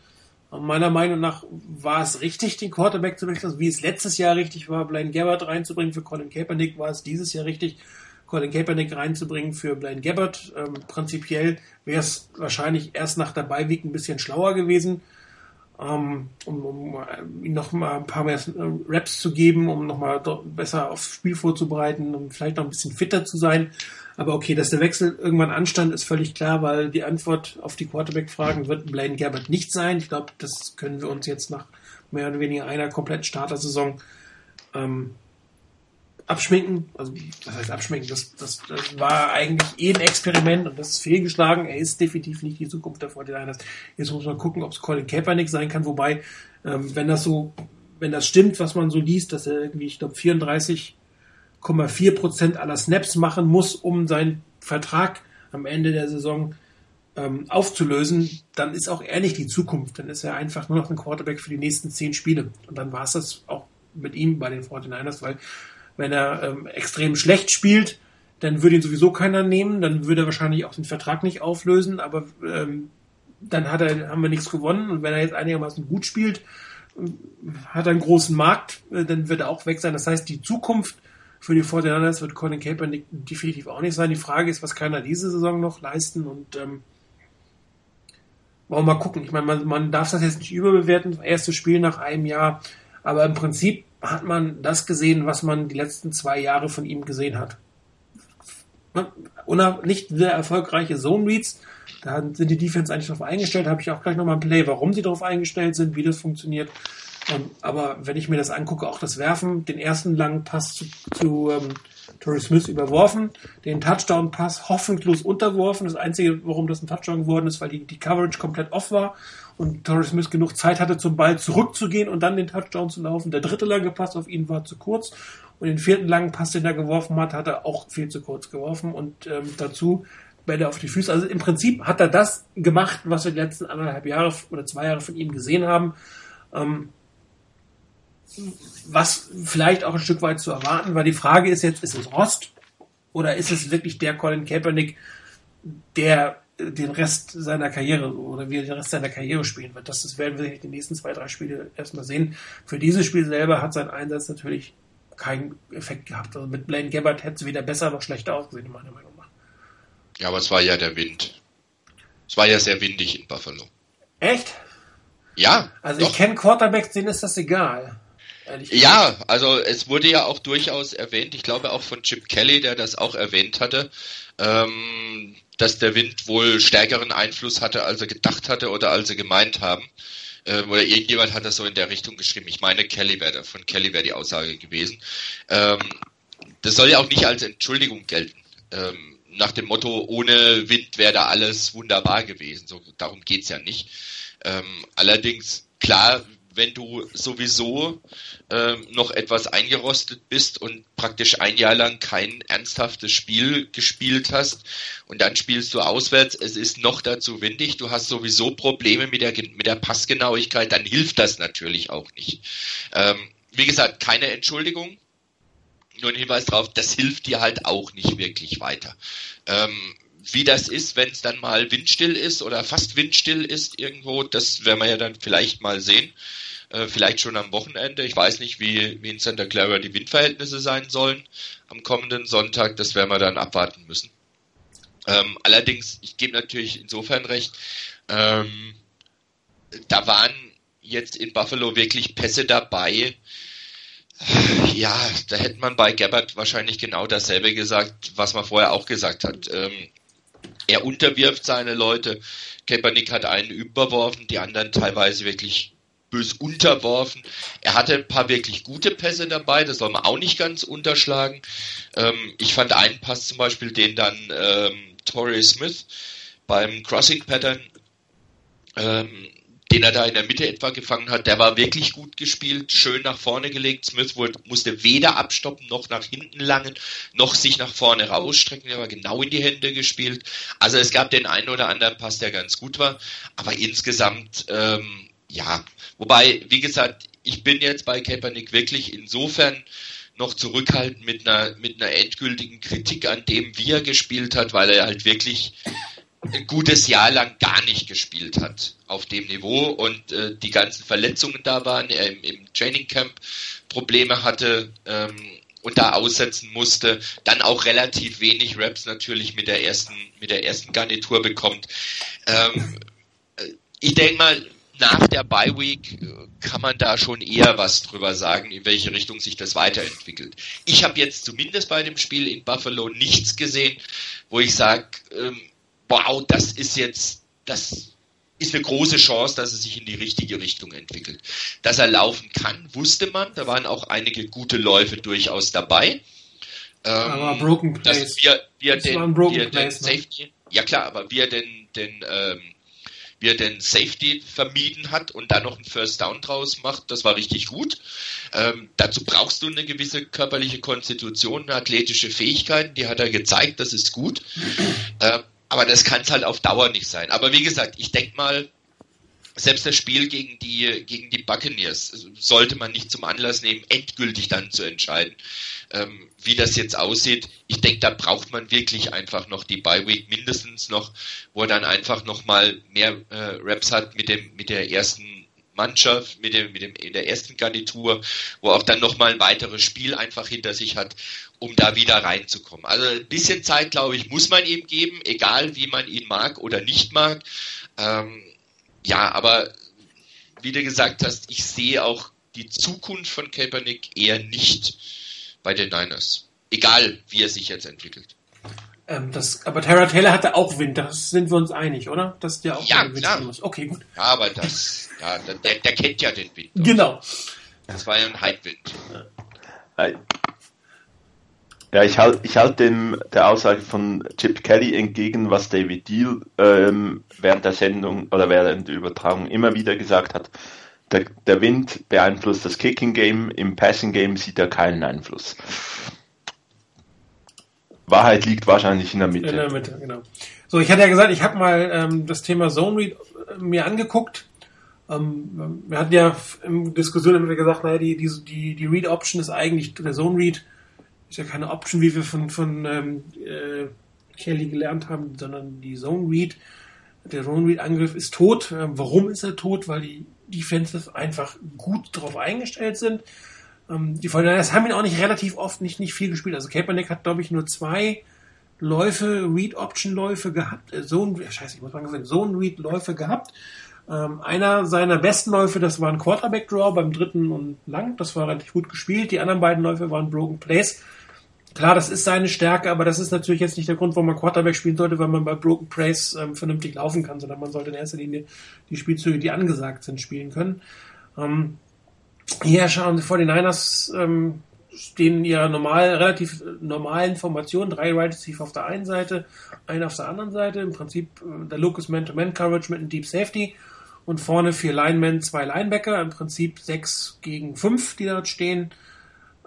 Meiner Meinung nach war es richtig, den Quarterback zu wechseln, wie es letztes Jahr richtig war, Blaine Gabbard reinzubringen. Für Colin Kaepernick war es dieses Jahr richtig, Colin Kaepernick reinzubringen für Blaine Gabbard. Ähm, prinzipiell wäre es wahrscheinlich erst nach der Beiweek ein bisschen schlauer gewesen, ähm, um, um ihm noch mal ein paar mehr Raps zu geben, um noch mal besser aufs Spiel vorzubereiten, um vielleicht noch ein bisschen fitter zu sein. Aber okay, dass der Wechsel irgendwann anstand, ist völlig klar, weil die Antwort auf die Quarterback-Fragen wird Blaine Gabbard nicht sein. Ich glaube, das können wir uns jetzt nach mehr oder weniger einer kompletten Startersaison ähm, abschminken. Also, was heißt abschminken? Das, das, das war eigentlich eh ein Experiment und das ist fehlgeschlagen. Er ist definitiv nicht die Zukunft der 49ers. Jetzt muss man gucken, ob es Colin Kaepernick sein kann. Wobei, ähm, wenn das so, wenn das stimmt, was man so liest, dass er irgendwie, ich glaube, 34,4 Prozent aller Snaps machen muss, um seinen Vertrag am Ende der Saison ähm, aufzulösen, dann ist auch er nicht die Zukunft. Dann ist er einfach nur noch ein Quarterback für die nächsten zehn Spiele. Und dann war es das auch mit ihm bei den 49ers, weil wenn er ähm, extrem schlecht spielt, dann würde ihn sowieso keiner nehmen, dann würde er wahrscheinlich auch den Vertrag nicht auflösen, aber ähm, dann hat er, haben wir nichts gewonnen. Und wenn er jetzt einigermaßen gut spielt, hat er einen großen Markt, äh, dann wird er auch weg sein. Das heißt, die Zukunft für die 49ers wird Colin Kaepernick definitiv auch nicht sein. Die Frage ist, was kann er diese Saison noch leisten und ähm, wollen wir mal gucken. Ich meine, man, man darf das jetzt nicht überbewerten, erstes Spiel nach einem Jahr, aber im Prinzip hat man das gesehen, was man die letzten zwei Jahre von ihm gesehen hat. Nicht sehr erfolgreiche Zone Reads, da sind die Defense eigentlich darauf eingestellt, habe ich auch gleich nochmal ein Play, warum sie darauf eingestellt sind, wie das funktioniert. Ähm, aber wenn ich mir das angucke, auch das Werfen, den ersten langen Pass zu, zu ähm, Torrey Smith überworfen, den Touchdown-Pass hoffnungslos unterworfen. Das Einzige, warum das ein Touchdown geworden ist, weil die, die Coverage komplett off war und Torrey Smith genug Zeit hatte, zum Ball zurückzugehen und dann den Touchdown zu laufen. Der dritte lange Pass auf ihn war zu kurz und den vierten langen Pass, den er geworfen hat, hat er auch viel zu kurz geworfen und ähm, dazu Bälle auf die Füße. Also im Prinzip hat er das gemacht, was wir die letzten anderthalb Jahre oder zwei Jahre von ihm gesehen haben. Ähm, was vielleicht auch ein Stück weit zu erwarten war. Die Frage ist jetzt, ist es Rost oder ist es wirklich der Colin Kaepernick, der den Rest seiner Karriere oder wie er den Rest seiner Karriere spielen wird. Das, das werden wir die nächsten zwei, drei Spiele erstmal sehen. Für dieses Spiel selber hat sein Einsatz natürlich keinen Effekt gehabt. Also mit Blaine Gabbard hätte es weder besser noch schlechter ausgesehen, meiner Meinung nach. Ja, aber es war ja der Wind. Es war ja sehr windig in Buffalo. Echt? Ja. Also doch. ich kenne Quarterbacks, denen ist das egal. Ja, also es wurde ja auch durchaus erwähnt, ich glaube auch von Chip Kelly, der das auch erwähnt hatte, ähm, dass der Wind wohl stärkeren Einfluss hatte, als er gedacht hatte oder als er gemeint haben. Ähm, oder irgendjemand hat das so in der Richtung geschrieben. Ich meine, Kelly wäre, von Kelly wäre die Aussage gewesen. Ähm, das soll ja auch nicht als Entschuldigung gelten. Ähm, nach dem Motto, ohne Wind wäre da alles wunderbar gewesen. So, darum geht's ja nicht. Ähm, allerdings, klar, wenn du sowieso ähm, noch etwas eingerostet bist und praktisch ein Jahr lang kein ernsthaftes Spiel gespielt hast und dann spielst du auswärts, es ist noch dazu windig, du hast sowieso Probleme mit der, mit der Passgenauigkeit, dann hilft das natürlich auch nicht. Ähm, wie gesagt, keine Entschuldigung, nur ein Hinweis darauf, das hilft dir halt auch nicht wirklich weiter. Ähm, wie das ist, wenn es dann mal windstill ist oder fast windstill ist irgendwo, das werden wir ja dann vielleicht mal sehen. Äh, vielleicht schon am Wochenende. Ich weiß nicht, wie, wie in Santa Clara die Windverhältnisse sein sollen am kommenden Sonntag. Das werden wir dann abwarten müssen. Ähm, allerdings, ich gebe natürlich insofern recht, ähm, da waren jetzt in Buffalo wirklich Pässe dabei. Ja, da hätte man bei Gabbard wahrscheinlich genau dasselbe gesagt, was man vorher auch gesagt hat. Ähm, er unterwirft seine Leute. Kaepernick hat einen überworfen, die anderen teilweise wirklich bös unterworfen. Er hatte ein paar wirklich gute Pässe dabei, das soll man auch nicht ganz unterschlagen. Ähm, ich fand einen Pass zum Beispiel, den dann ähm, Torrey Smith beim Crossing Pattern ähm, den er da in der Mitte etwa gefangen hat, der war wirklich gut gespielt, schön nach vorne gelegt. Smith musste weder abstoppen, noch nach hinten langen, noch sich nach vorne rausstrecken. Der war genau in die Hände gespielt. Also es gab den einen oder anderen Pass, der ganz gut war. Aber insgesamt, ähm, ja, wobei, wie gesagt, ich bin jetzt bei Kaepernick wirklich insofern noch zurückhaltend mit einer, mit einer endgültigen Kritik an dem, wie er gespielt hat, weil er halt wirklich ein gutes Jahr lang gar nicht gespielt hat auf dem Niveau und äh, die ganzen Verletzungen da waren, er im, im Training Camp Probleme hatte ähm, und da aussetzen musste, dann auch relativ wenig Raps natürlich mit der ersten mit der ersten Garnitur bekommt. Ähm, äh, ich denke mal, nach der Bye Week äh, kann man da schon eher was drüber sagen, in welche Richtung sich das weiterentwickelt. Ich habe jetzt zumindest bei dem Spiel in Buffalo nichts gesehen, wo ich sage, ähm, wow, das ist jetzt, das ist eine große Chance, dass er sich in die richtige Richtung entwickelt. Dass er laufen kann, wusste man. Da waren auch einige gute Läufe durchaus dabei. Ähm, aber Broken Place. Wir, wir das den, war ein Broken Place, ne? Safety, ja klar, aber wie er den, den ähm, wie er den Safety vermieden hat und dann noch einen First Down draus macht, das war richtig gut. Ähm, dazu brauchst du eine gewisse körperliche Konstitution, athletische Fähigkeiten, die hat er gezeigt, das ist gut. Ähm, aber das kann es halt auf Dauer nicht sein. Aber wie gesagt, ich denke mal, selbst das Spiel gegen die, gegen die Buccaneers sollte man nicht zum Anlass nehmen, endgültig dann zu entscheiden, ähm, wie das jetzt aussieht. Ich denke, da braucht man wirklich einfach noch die Bye Week mindestens noch, wo er dann einfach noch mal mehr äh, Raps hat mit dem, mit der ersten Mannschaft, mit dem, mit dem, in der ersten Garnitur, wo auch dann noch mal ein weiteres Spiel einfach hinter sich hat, um da wieder reinzukommen. Also ein bisschen Zeit, glaube ich, muss man ihm geben, egal wie man ihn mag oder nicht mag. Ähm, ja, aber wie du gesagt hast, ich sehe auch die Zukunft von Kaepernick eher nicht bei den Niners. Egal, wie er sich jetzt entwickelt. Ähm, das, aber Tara Taylor hatte auch Wind, das sind wir uns einig, oder? Dass der auch ja, klar. muss. Okay, gut. Ja, aber das, ja, der, der kennt ja den Wind. Genau. Das war ja ein Heidwind. Ja, ich halte ich halt dem der Aussage von Chip Kelly entgegen, was David Deal ähm, während der Sendung oder während der Übertragung immer wieder gesagt hat. Der, der Wind beeinflusst das Kicking Game, im Passing Game sieht er keinen Einfluss. Wahrheit liegt wahrscheinlich in der Mitte. In der Mitte, genau. So, ich hatte ja gesagt, ich habe mal ähm, das Thema Zone Read äh, mir angeguckt. Ähm, wir hatten ja in Diskussion immer gesagt, naja, die, die, die, die Read Option ist eigentlich der Zone Read ist ja keine Option, wie wir von, von ähm, äh, Kelly gelernt haben, sondern die Zone Read. Der Zone Read Angriff ist tot. Ähm, warum ist er tot? Weil die Defensive einfach gut drauf eingestellt sind. Ähm, die Fortinanders haben ihn auch nicht relativ oft nicht, nicht viel gespielt. Also Kaepernick hat, glaube ich, nur zwei Läufe, Read-Option-Läufe gehabt. Äh, Zone, scheiße, ich muss mal sagen, Zone-Read-Läufe gehabt. Ähm, einer seiner besten Läufe, das war ein Quarterback-Draw beim dritten und lang. Das war relativ gut gespielt. Die anderen beiden Läufe waren Broken Plays. Klar, das ist seine Stärke, aber das ist natürlich jetzt nicht der Grund, warum man Quarterback spielen sollte, weil man bei Broken Praise ähm, vernünftig laufen kann, sondern man sollte in erster Linie die Spielzüge, die angesagt sind, spielen können. Ähm, hier schauen die 49ers ähm, stehen in ihrer normal, relativ normalen Formation, drei Right Receiver auf der einen Seite, einer auf der anderen Seite, im Prinzip äh, der Lucas Man-to-Man-Coverage mit einem Deep Safety und vorne vier Linemen, zwei Linebacker, im Prinzip sechs gegen fünf, die dort stehen.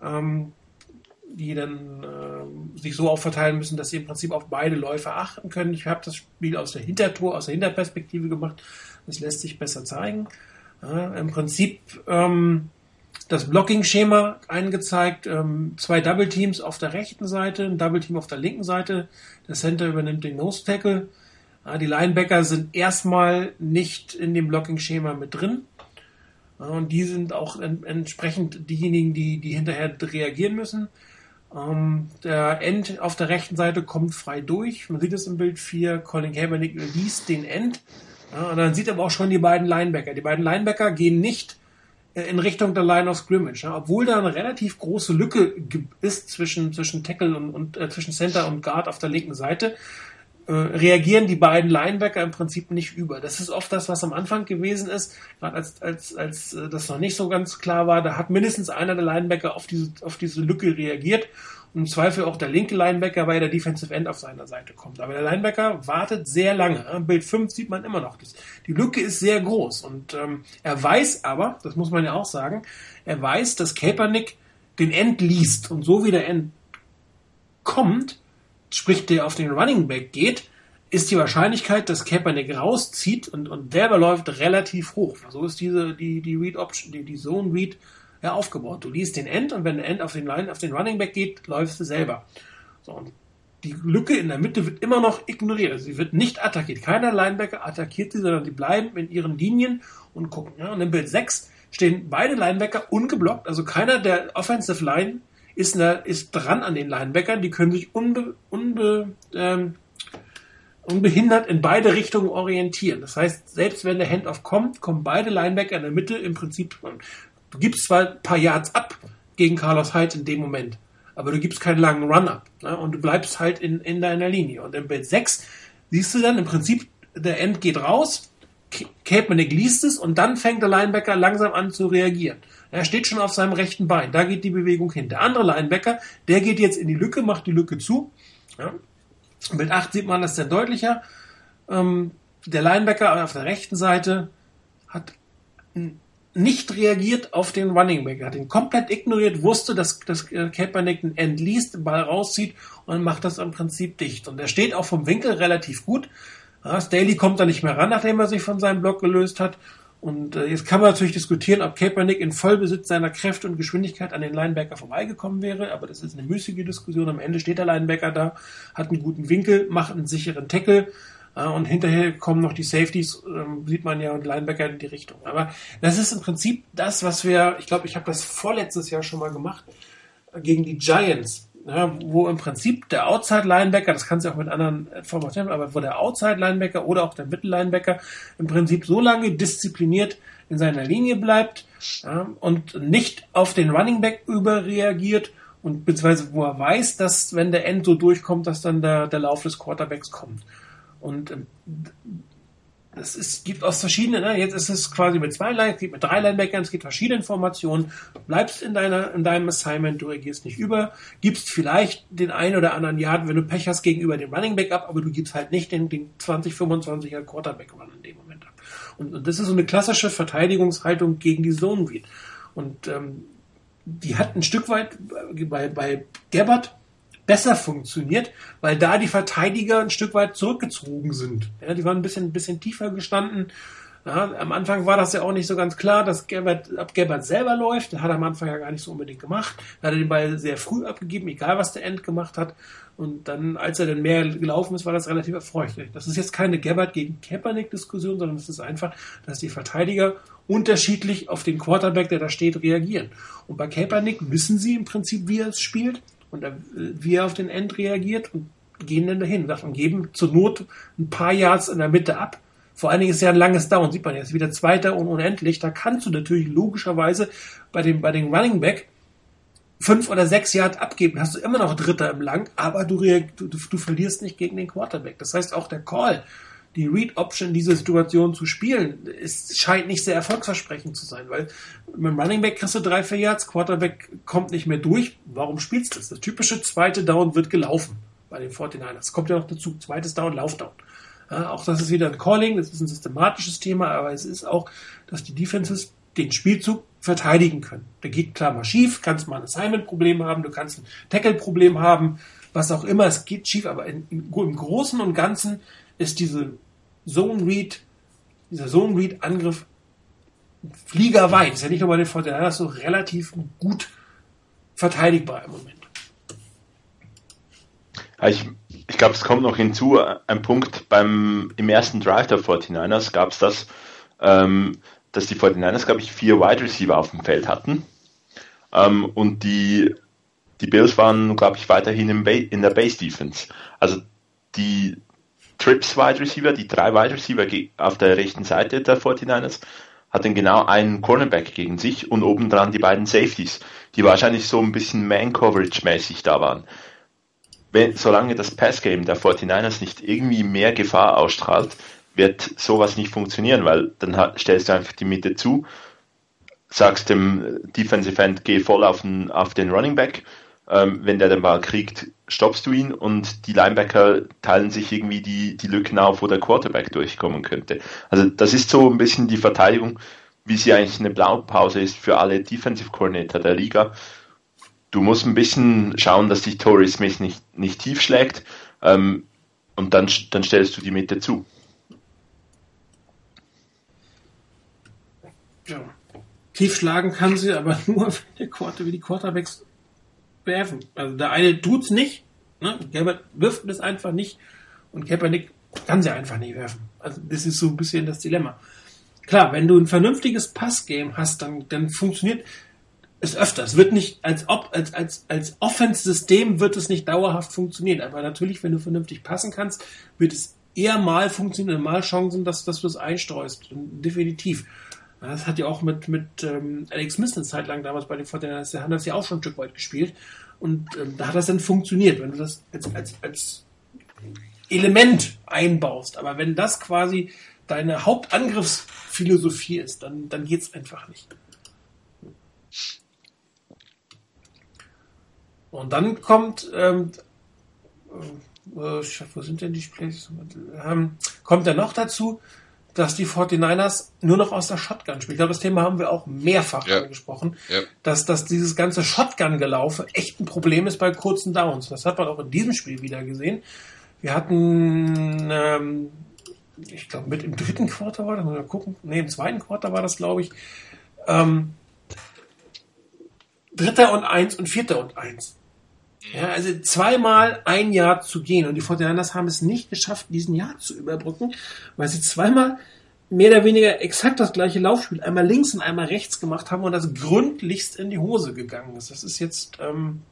Ähm, die dann äh, sich so aufverteilen müssen, dass sie im Prinzip auf beide Läufe achten können. Ich habe das Spiel aus der Hintertor, aus der Hinterperspektive gemacht. Das lässt sich besser zeigen. Ja, Im Prinzip ähm, das Blocking-Schema eingezeigt. Ähm, zwei Double Teams auf der rechten Seite, ein Double Team auf der linken Seite. Der Center übernimmt den Nose Tackle. Ja, die Linebacker sind erstmal nicht in dem Blocking-Schema mit drin. Und die sind auch en entsprechend diejenigen, die, die hinterher reagieren müssen. Ähm, der End auf der rechten Seite kommt frei durch. Man sieht es im Bild 4. Colin Kaepernick liest den End. Ja, und dann sieht aber auch schon die beiden Linebacker. Die beiden Linebacker gehen nicht äh, in Richtung der Line of Scrimmage. Ja, obwohl da eine relativ große Lücke ist zwischen, zwischen Tackle und, und äh, zwischen Center und Guard auf der linken Seite, äh, reagieren die beiden Linebacker im Prinzip nicht über. Das ist oft das, was am Anfang gewesen ist, gerade als, als, als äh, das noch nicht so ganz klar war. Da hat mindestens einer der Linebacker auf diese, auf diese Lücke reagiert und im Zweifel auch der linke Linebacker, weil der Defensive End auf seiner Seite kommt. Aber der Linebacker wartet sehr lange. Am Bild 5 sieht man immer noch, das, die Lücke ist sehr groß und ähm, er weiß aber, das muss man ja auch sagen, er weiß, dass Kaepernick den End liest und so wie der End kommt, sprich der auf den Running Back geht, ist die Wahrscheinlichkeit, dass Kaepernick rauszieht und, und selber läuft, relativ hoch. So ist diese, die, die Read Option, die, die Zone Read ja, aufgebaut. Du liest den End und wenn der End auf den Line, auf den Running Back geht, läufst du selber. So, und die Lücke in der Mitte wird immer noch ignoriert. Also sie wird nicht attackiert. Keiner Linebacker attackiert sie, sondern die bleiben in ihren Linien und gucken. Ja, und im Bild 6 stehen beide Linebacker ungeblockt. Also keiner der Offensive Line ist, eine, ist dran an den Linebackern. Die können sich unbe, unbe, ähm, unbehindert in beide Richtungen orientieren. Das heißt, selbst wenn der Handoff kommt, kommen beide Linebacker in der Mitte im Prinzip. Du gibst zwar ein paar Yards ab gegen Carlos Hyde in dem Moment, aber du gibst keinen langen Run-Up. Ne? Und du bleibst halt in, in deiner Linie. Und im Bild 6 siehst du dann im Prinzip, der End geht raus, Kaepernick liest es und dann fängt der Linebacker langsam an zu reagieren. Er steht schon auf seinem rechten Bein, da geht die Bewegung hin. Der andere Linebacker, der geht jetzt in die Lücke, macht die Lücke zu. Ja. Mit 8 sieht man das sehr deutlicher. Ähm, der Linebacker auf der rechten Seite hat nicht reagiert auf den Running Back, er hat ihn komplett ignoriert, wusste, dass, dass Kaepernick den End liest, den Ball rauszieht und macht das im Prinzip dicht. Und er steht auch vom Winkel relativ gut. Ja, Staley kommt da nicht mehr ran, nachdem er sich von seinem Block gelöst hat. Und äh, jetzt kann man natürlich diskutieren, ob Kaepernick in Vollbesitz seiner Kräfte und Geschwindigkeit an den Linebacker vorbeigekommen wäre, aber das ist eine müßige Diskussion. Am Ende steht der Linebacker da, hat einen guten Winkel, macht einen sicheren Tackle äh, und hinterher kommen noch die Safeties, äh, sieht man ja, und Linebacker in die Richtung. Aber das ist im Prinzip das, was wir, ich glaube, ich habe das vorletztes Jahr schon mal gemacht, gegen die Giants ja, wo im Prinzip der Outside-Linebacker, das kannst du auch mit anderen Formationen, aber wo der Outside-Linebacker oder auch der Mittel-Linebacker im Prinzip so lange diszipliniert in seiner Linie bleibt ja, und nicht auf den Running Back überreagiert und beziehungsweise wo er weiß, dass wenn der End so durchkommt, dass dann der, der Lauf des Quarterbacks kommt. Und es ist, gibt aus verschiedenen, ne? jetzt ist es quasi mit zwei Line, es gibt mit drei Linebackern, es gibt verschiedene Informationen, du bleibst in deiner, in deinem Assignment, du reagierst nicht über, gibst vielleicht den einen oder anderen Yard, wenn du Pech hast, gegenüber dem Running Back ab, aber du gibst halt nicht den, den 20, 25er Quarterback Run in dem Moment ab. Und, und das ist so eine klassische Verteidigungshaltung gegen die Zone Read. Und ähm, die hat ein Stück weit bei, bei Gabbard besser funktioniert, weil da die Verteidiger ein Stück weit zurückgezogen sind. Ja, die waren ein bisschen, ein bisschen tiefer gestanden. Ja, am Anfang war das ja auch nicht so ganz klar, dass Gerbert, ab Gerbert selber läuft. Das hat er am Anfang ja gar nicht so unbedingt gemacht. Da hat er den Ball sehr früh abgegeben, egal was der End gemacht hat. Und dann, als er dann mehr gelaufen ist, war das relativ erfreulich. Das ist jetzt keine Gerbert gegen Kaepernick-Diskussion, sondern es ist einfach, dass die Verteidiger unterschiedlich auf den Quarterback, der da steht, reagieren. Und bei Kaepernick wissen sie im Prinzip, wie er es spielt und wie er auf den End reagiert und gehen dann dahin und geben zur Not ein paar Yards in der Mitte ab. Vor allen Dingen ist ja ein langes Down, sieht man jetzt wieder zweiter und unendlich. Da kannst du natürlich logischerweise bei dem, bei dem Running Back fünf oder sechs Yards abgeben, hast du immer noch Dritter im Lang, aber du, du, du verlierst nicht gegen den Quarterback. Das heißt, auch der Call die Read-Option diese Situation zu spielen, ist, scheint nicht sehr erfolgsversprechend zu sein, weil mit dem Running Back kriegst du drei, vier Yards, Quarterback kommt nicht mehr durch. Warum spielst du das? Das typische zweite Down wird gelaufen bei den 49ers. Das kommt ja noch dazu. Zweites Down, Laufdown. Ja, auch das ist wieder ein Calling, das ist ein systematisches Thema, aber es ist auch, dass die Defenses den Spielzug verteidigen können. Der geht klar mal schief, kannst mal ein Assignment-Problem haben, du kannst ein Tackle-Problem haben, was auch immer, es geht schief, aber in, in, im Großen und Ganzen ist diese Zone Read, dieser Zone Read Angriff fliegerweit, ist ja nicht nur bei den Fortinanders so relativ gut verteidigbar im Moment. Ich, ich glaube, es kommt noch hinzu, ein Punkt beim, im ersten Drive der 49ers gab es das, ähm, dass die 49ers, glaube ich, vier Wide Receiver auf dem Feld hatten. Ähm, und die, die Bills waren, glaube ich, weiterhin in der Base Defense. Also die Trips Wide Receiver, die drei Wide Receiver auf der rechten Seite der 49ers, hatten genau einen Cornerback gegen sich und obendran die beiden Safeties, die wahrscheinlich so ein bisschen Man-Coverage-mäßig da waren. wenn, solange das Passgame der 49ers nicht irgendwie mehr Gefahr ausstrahlt, wird sowas nicht funktionieren, weil dann stellst du einfach die Mitte zu, sagst dem Defensive End, geh voll auf den, auf den Running Back. Ähm, wenn der den Ball kriegt, stoppst du ihn und die Linebacker teilen sich irgendwie die, die Lücken auf, wo der Quarterback durchkommen könnte. Also das ist so ein bisschen die Verteidigung, wie sie eigentlich eine Blaupause ist für alle Defensive Coordinator der Liga. Du musst ein bisschen schauen, dass dich Torrey Smith nicht, nicht tief schlägt ähm, und dann, dann stellst du die Mitte zu. Ja. Tief schlagen kann sie, aber nur, wenn die Quarterbacks werfen. Also der eine tut's nicht, ne? Gabbard wirft es einfach nicht und Kaepernick kann sie einfach nicht werfen. Also das ist so ein bisschen das Dilemma. Klar, wenn du ein vernünftiges Passgame hast, dann, dann funktioniert es öfter. Es wird nicht als ob als als als Offense-System wird es nicht dauerhaft funktionieren. Aber natürlich, wenn du vernünftig passen kannst, wird es eher mal funktionieren, mal Chancen, dass, dass du es einstreust. Definitiv. Das hat ja auch mit, mit ähm, Alex Smith eine Zeit lang damals bei den Fortinanders, der hat das ja auch schon ein Stück weit gespielt. Und ähm, da hat das dann funktioniert, wenn du das als, als, als Element einbaust. Aber wenn das quasi deine Hauptangriffsphilosophie ist, dann, dann es einfach nicht. Und dann kommt, ähm, äh, wo sind denn die Plays? Ähm, kommt dann noch dazu, dass die 49ers nur noch aus der Shotgun spielen. Ich glaube, das Thema haben wir auch mehrfach ja. angesprochen, ja. dass, dass dieses ganze Shotgun-Gelaufe echt ein Problem ist bei kurzen Downs. Das hat man auch in diesem Spiel wieder gesehen. Wir hatten, ähm, ich glaube, mit im dritten Quarter war das, mal gucken, nee, im zweiten Quarter war das, glaube ich, ähm, Dritter und eins und Vierter und eins. Ja, also zweimal ein Jahr zu gehen und die Fortinanders haben es nicht geschafft, diesen Jahr zu überbrücken, weil sie zweimal mehr oder weniger exakt das gleiche Laufspiel, einmal links und einmal rechts gemacht haben und das gründlichst in die Hose gegangen ist. Das ist jetzt ähm,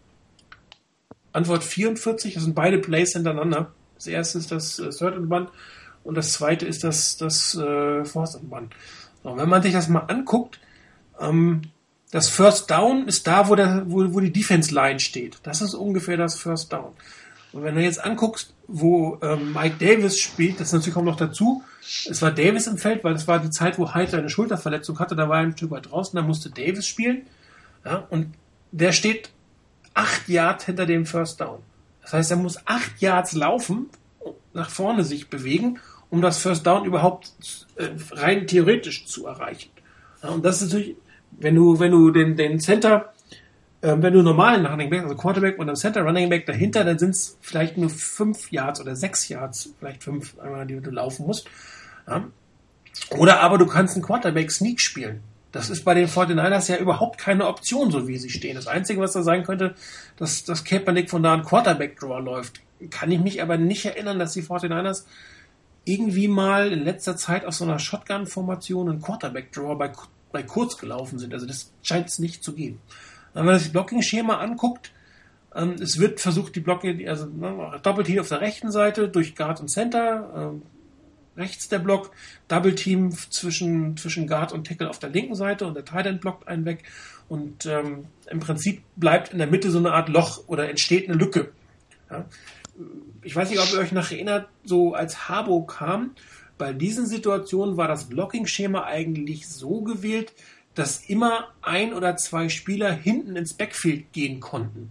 Antwort 44, das sind beide Plays hintereinander. Das erste ist das äh, Third and One und das zweite ist das, das äh, Fourth and One. So, wenn man sich das mal anguckt, ähm, das First Down ist da, wo, der, wo, wo die Defense Line steht. Das ist ungefähr das First Down. Und wenn du jetzt anguckst, wo ähm, Mike Davis spielt, das natürlich kommt noch dazu. Es war Davis im Feld, weil es war die Zeit, wo Hyde eine Schulterverletzung hatte. Da war er ein Stück weit draußen, da musste Davis spielen. Ja, und der steht acht Yards hinter dem First Down. Das heißt, er muss acht Yards laufen, nach vorne sich bewegen, um das First Down überhaupt äh, rein theoretisch zu erreichen. Ja, und das ist natürlich wenn du, wenn du den, den Center, äh, wenn du normalen Running Back, also Quarterback und einen Center Running Back dahinter, dann sind es vielleicht nur fünf Yards oder sechs Yards, vielleicht fünf, die du laufen musst. Ja. Oder aber du kannst einen Quarterback Sneak spielen. Das ist bei den 49ers ja überhaupt keine Option, so wie sie stehen. Das Einzige, was da sein könnte, dass das Kaepernick von da ein Quarterback-Draw läuft. Kann ich mich aber nicht erinnern, dass die 49ers irgendwie mal in letzter Zeit aus so einer Shotgun-Formation einen Quarterback-Draw bei bei kurz gelaufen sind. Also das scheint es nicht zu geben. Wenn man das Blocking-Schema anguckt, ähm, es wird versucht, die Blocke, also ne, Doppelteam auf der rechten Seite durch Guard und Center, ähm, rechts der Block, Double Team zwischen, zwischen Guard und Tackle auf der linken Seite und der Tight End blockt einen weg und ähm, im Prinzip bleibt in der Mitte so eine Art Loch oder entsteht eine Lücke. Ja. Ich weiß nicht, ob ihr euch noch erinnert, so als Harbo kam bei diesen Situationen war das Blocking-Schema eigentlich so gewählt, dass immer ein oder zwei Spieler hinten ins Backfield gehen konnten.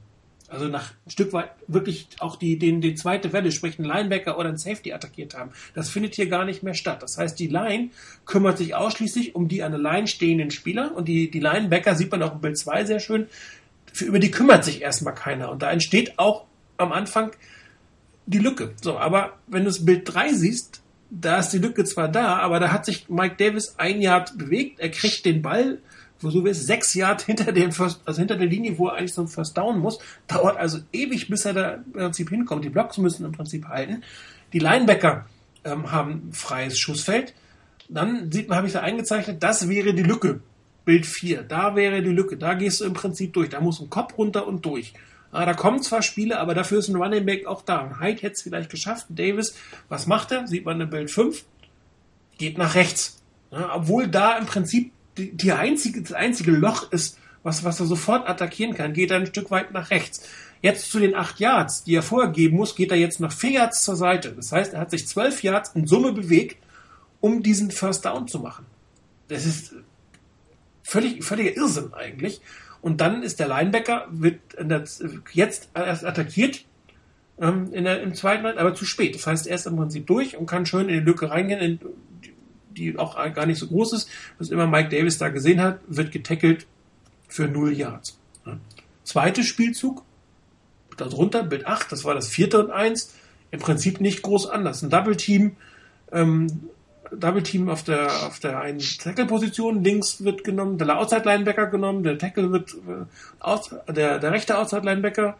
Also nach ein Stück weit wirklich auch die, den, die zweite Welle, sprich einen Linebacker oder einen Safety attackiert haben. Das findet hier gar nicht mehr statt. Das heißt, die Line kümmert sich ausschließlich um die an der Line stehenden Spieler und die, die Linebacker sieht man auch im Bild 2 sehr schön. Für, über die kümmert sich erstmal keiner. Und da entsteht auch am Anfang die Lücke. So, aber wenn du das Bild 3 siehst, da ist die Lücke zwar da, aber da hat sich Mike Davis ein Yard bewegt, er kriegt den Ball, wo so ist, sechs Yard hinter dem First, also hinter der Linie, wo er eigentlich so ein First Down muss, dauert also ewig, bis er da im Prinzip hinkommt. Die Blocks müssen im Prinzip halten. Die Linebacker ähm, haben freies Schussfeld. Dann sieht man, habe ich da eingezeichnet, das wäre die Lücke. Bild 4. Da wäre die Lücke. Da gehst du im Prinzip durch. Da muss ein Kopf runter und durch. Ah, da kommen zwar Spiele, aber dafür ist ein Running Back auch da. Hyde hätte es vielleicht geschafft. Davis, was macht er? Sieht man in Bild 5. Geht nach rechts. Ja, obwohl da im Prinzip die, die einzige, das einzige Loch ist, was, was er sofort attackieren kann, geht er ein Stück weit nach rechts. Jetzt zu den acht Yards, die er vorher geben muss, geht er jetzt noch vier Yards zur Seite. Das heißt, er hat sich zwölf Yards in Summe bewegt, um diesen First Down zu machen. Das ist völlig, völliger Irrsinn eigentlich. Und dann ist der Linebacker, wird jetzt erst attackiert ähm, der, im zweiten Teil, aber zu spät. Das heißt, er ist im Prinzip durch und kann schön in die Lücke reingehen, in, die auch gar nicht so groß ist, was immer Mike Davis da gesehen hat, wird getackelt für 0 Yards. Ja. Zweiter Spielzug, darunter Bild 8, das war das vierte und eins, im Prinzip nicht groß anders. Ein Double Team, ähm, Double Team auf der, auf der einen Tackle-Position, links wird genommen, der Outside Linebacker genommen, der Tackle wird, äh, aus, der, der rechte Outside Linebacker,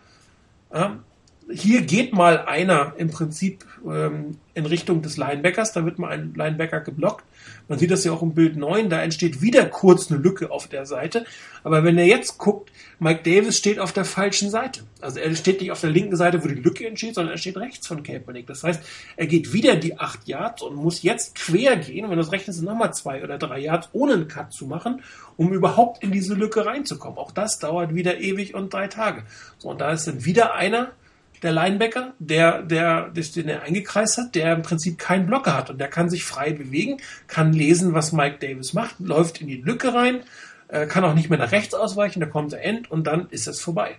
ja, hier geht mal einer im Prinzip ähm, in Richtung des Linebackers, da wird mal ein Linebacker geblockt. Man sieht das ja auch im Bild 9, da entsteht wieder kurz eine Lücke auf der Seite. Aber wenn er jetzt guckt, Mike Davis steht auf der falschen Seite. Also er steht nicht auf der linken Seite, wo die Lücke entsteht, sondern er steht rechts von Kaepernick. Das heißt, er geht wieder die acht Yards und muss jetzt quer gehen, wenn das rechnet, sind nochmal zwei oder drei Yards, ohne einen Cut zu machen, um überhaupt in diese Lücke reinzukommen. Auch das dauert wieder ewig und drei Tage. So, und da ist dann wieder einer, der Linebacker, der, der, den er eingekreist hat, der im Prinzip keinen Blocker hat und der kann sich frei bewegen, kann lesen, was Mike Davis macht, läuft in die Lücke rein, äh, kann auch nicht mehr nach rechts ausweichen, da kommt der End und dann ist es vorbei.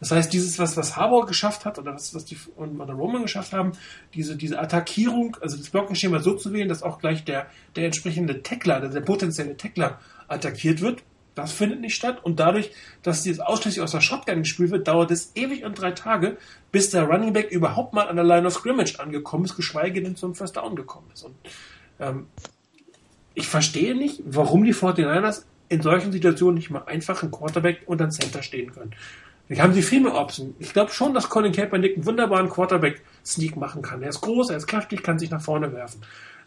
Das heißt, dieses, was, was Harbour geschafft hat oder was, was die und der Roman geschafft haben, diese, diese Attackierung, also das Blockenschema so zu wählen, dass auch gleich der, der entsprechende Tackler, der, der potenzielle Tackler attackiert wird, das findet nicht statt und dadurch, dass dieses ausschließlich aus der Shotgun gespielt wird, dauert es ewig und drei Tage, bis der Running Back überhaupt mal an der Line of Scrimmage angekommen ist, geschweige denn zum First Down gekommen ist. Und ähm, ich verstehe nicht, warum die 49ers in solchen Situationen nicht mal einfach einen Quarterback und einen Center stehen können. Wir haben sie viel mehr Optionen. Ich glaube schon, dass Colin Kaepernick einen wunderbaren Quarterback-Sneak machen kann. Er ist groß, er ist kräftig, kann sich nach vorne werfen.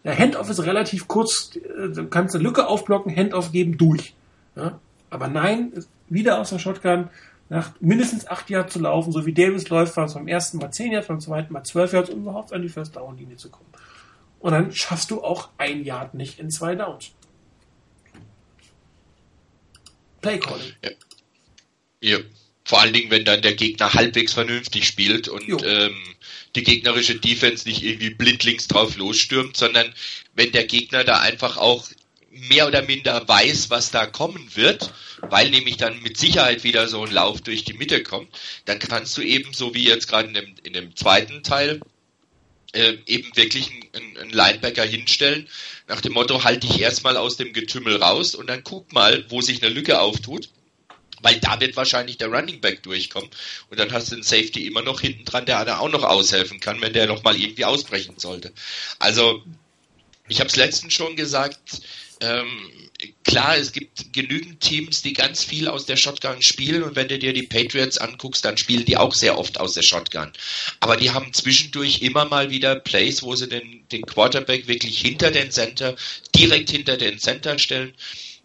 Der Handoff ist relativ kurz, äh, du kannst eine Lücke aufblocken, Handoff geben, durch. Ja? Aber nein, wieder aus der Shotgun, nach mindestens acht Jahren zu laufen, so wie Davis läuft, war es beim ersten Mal zehn Jahre, beim zweiten Mal zwölf Jahre, um überhaupt an die First Down Linie zu kommen. Und dann schaffst du auch ein Yard nicht in zwei Downs. Play Calling. Ja. ja. Vor allen Dingen, wenn dann der Gegner halbwegs vernünftig spielt und ähm, die gegnerische Defense nicht irgendwie blindlings drauf losstürmt, sondern wenn der Gegner da einfach auch mehr oder minder weiß, was da kommen wird, weil nämlich dann mit Sicherheit wieder so ein Lauf durch die Mitte kommt, dann kannst du eben, so wie jetzt gerade in dem, in dem zweiten Teil, äh, eben wirklich einen, einen Linebacker hinstellen, nach dem Motto, halte dich erstmal aus dem Getümmel raus und dann guck mal, wo sich eine Lücke auftut. Weil da wird wahrscheinlich der Running Back durchkommen. Und dann hast du den Safety immer noch hinten dran, der da auch noch aushelfen kann, wenn der noch mal irgendwie ausbrechen sollte. Also, ich habe es letztens schon gesagt, ähm, klar, es gibt genügend Teams, die ganz viel aus der Shotgun spielen und wenn du dir die Patriots anguckst, dann spielen die auch sehr oft aus der Shotgun. Aber die haben zwischendurch immer mal wieder Plays, wo sie den, den Quarterback wirklich hinter den Center, direkt hinter den Center stellen,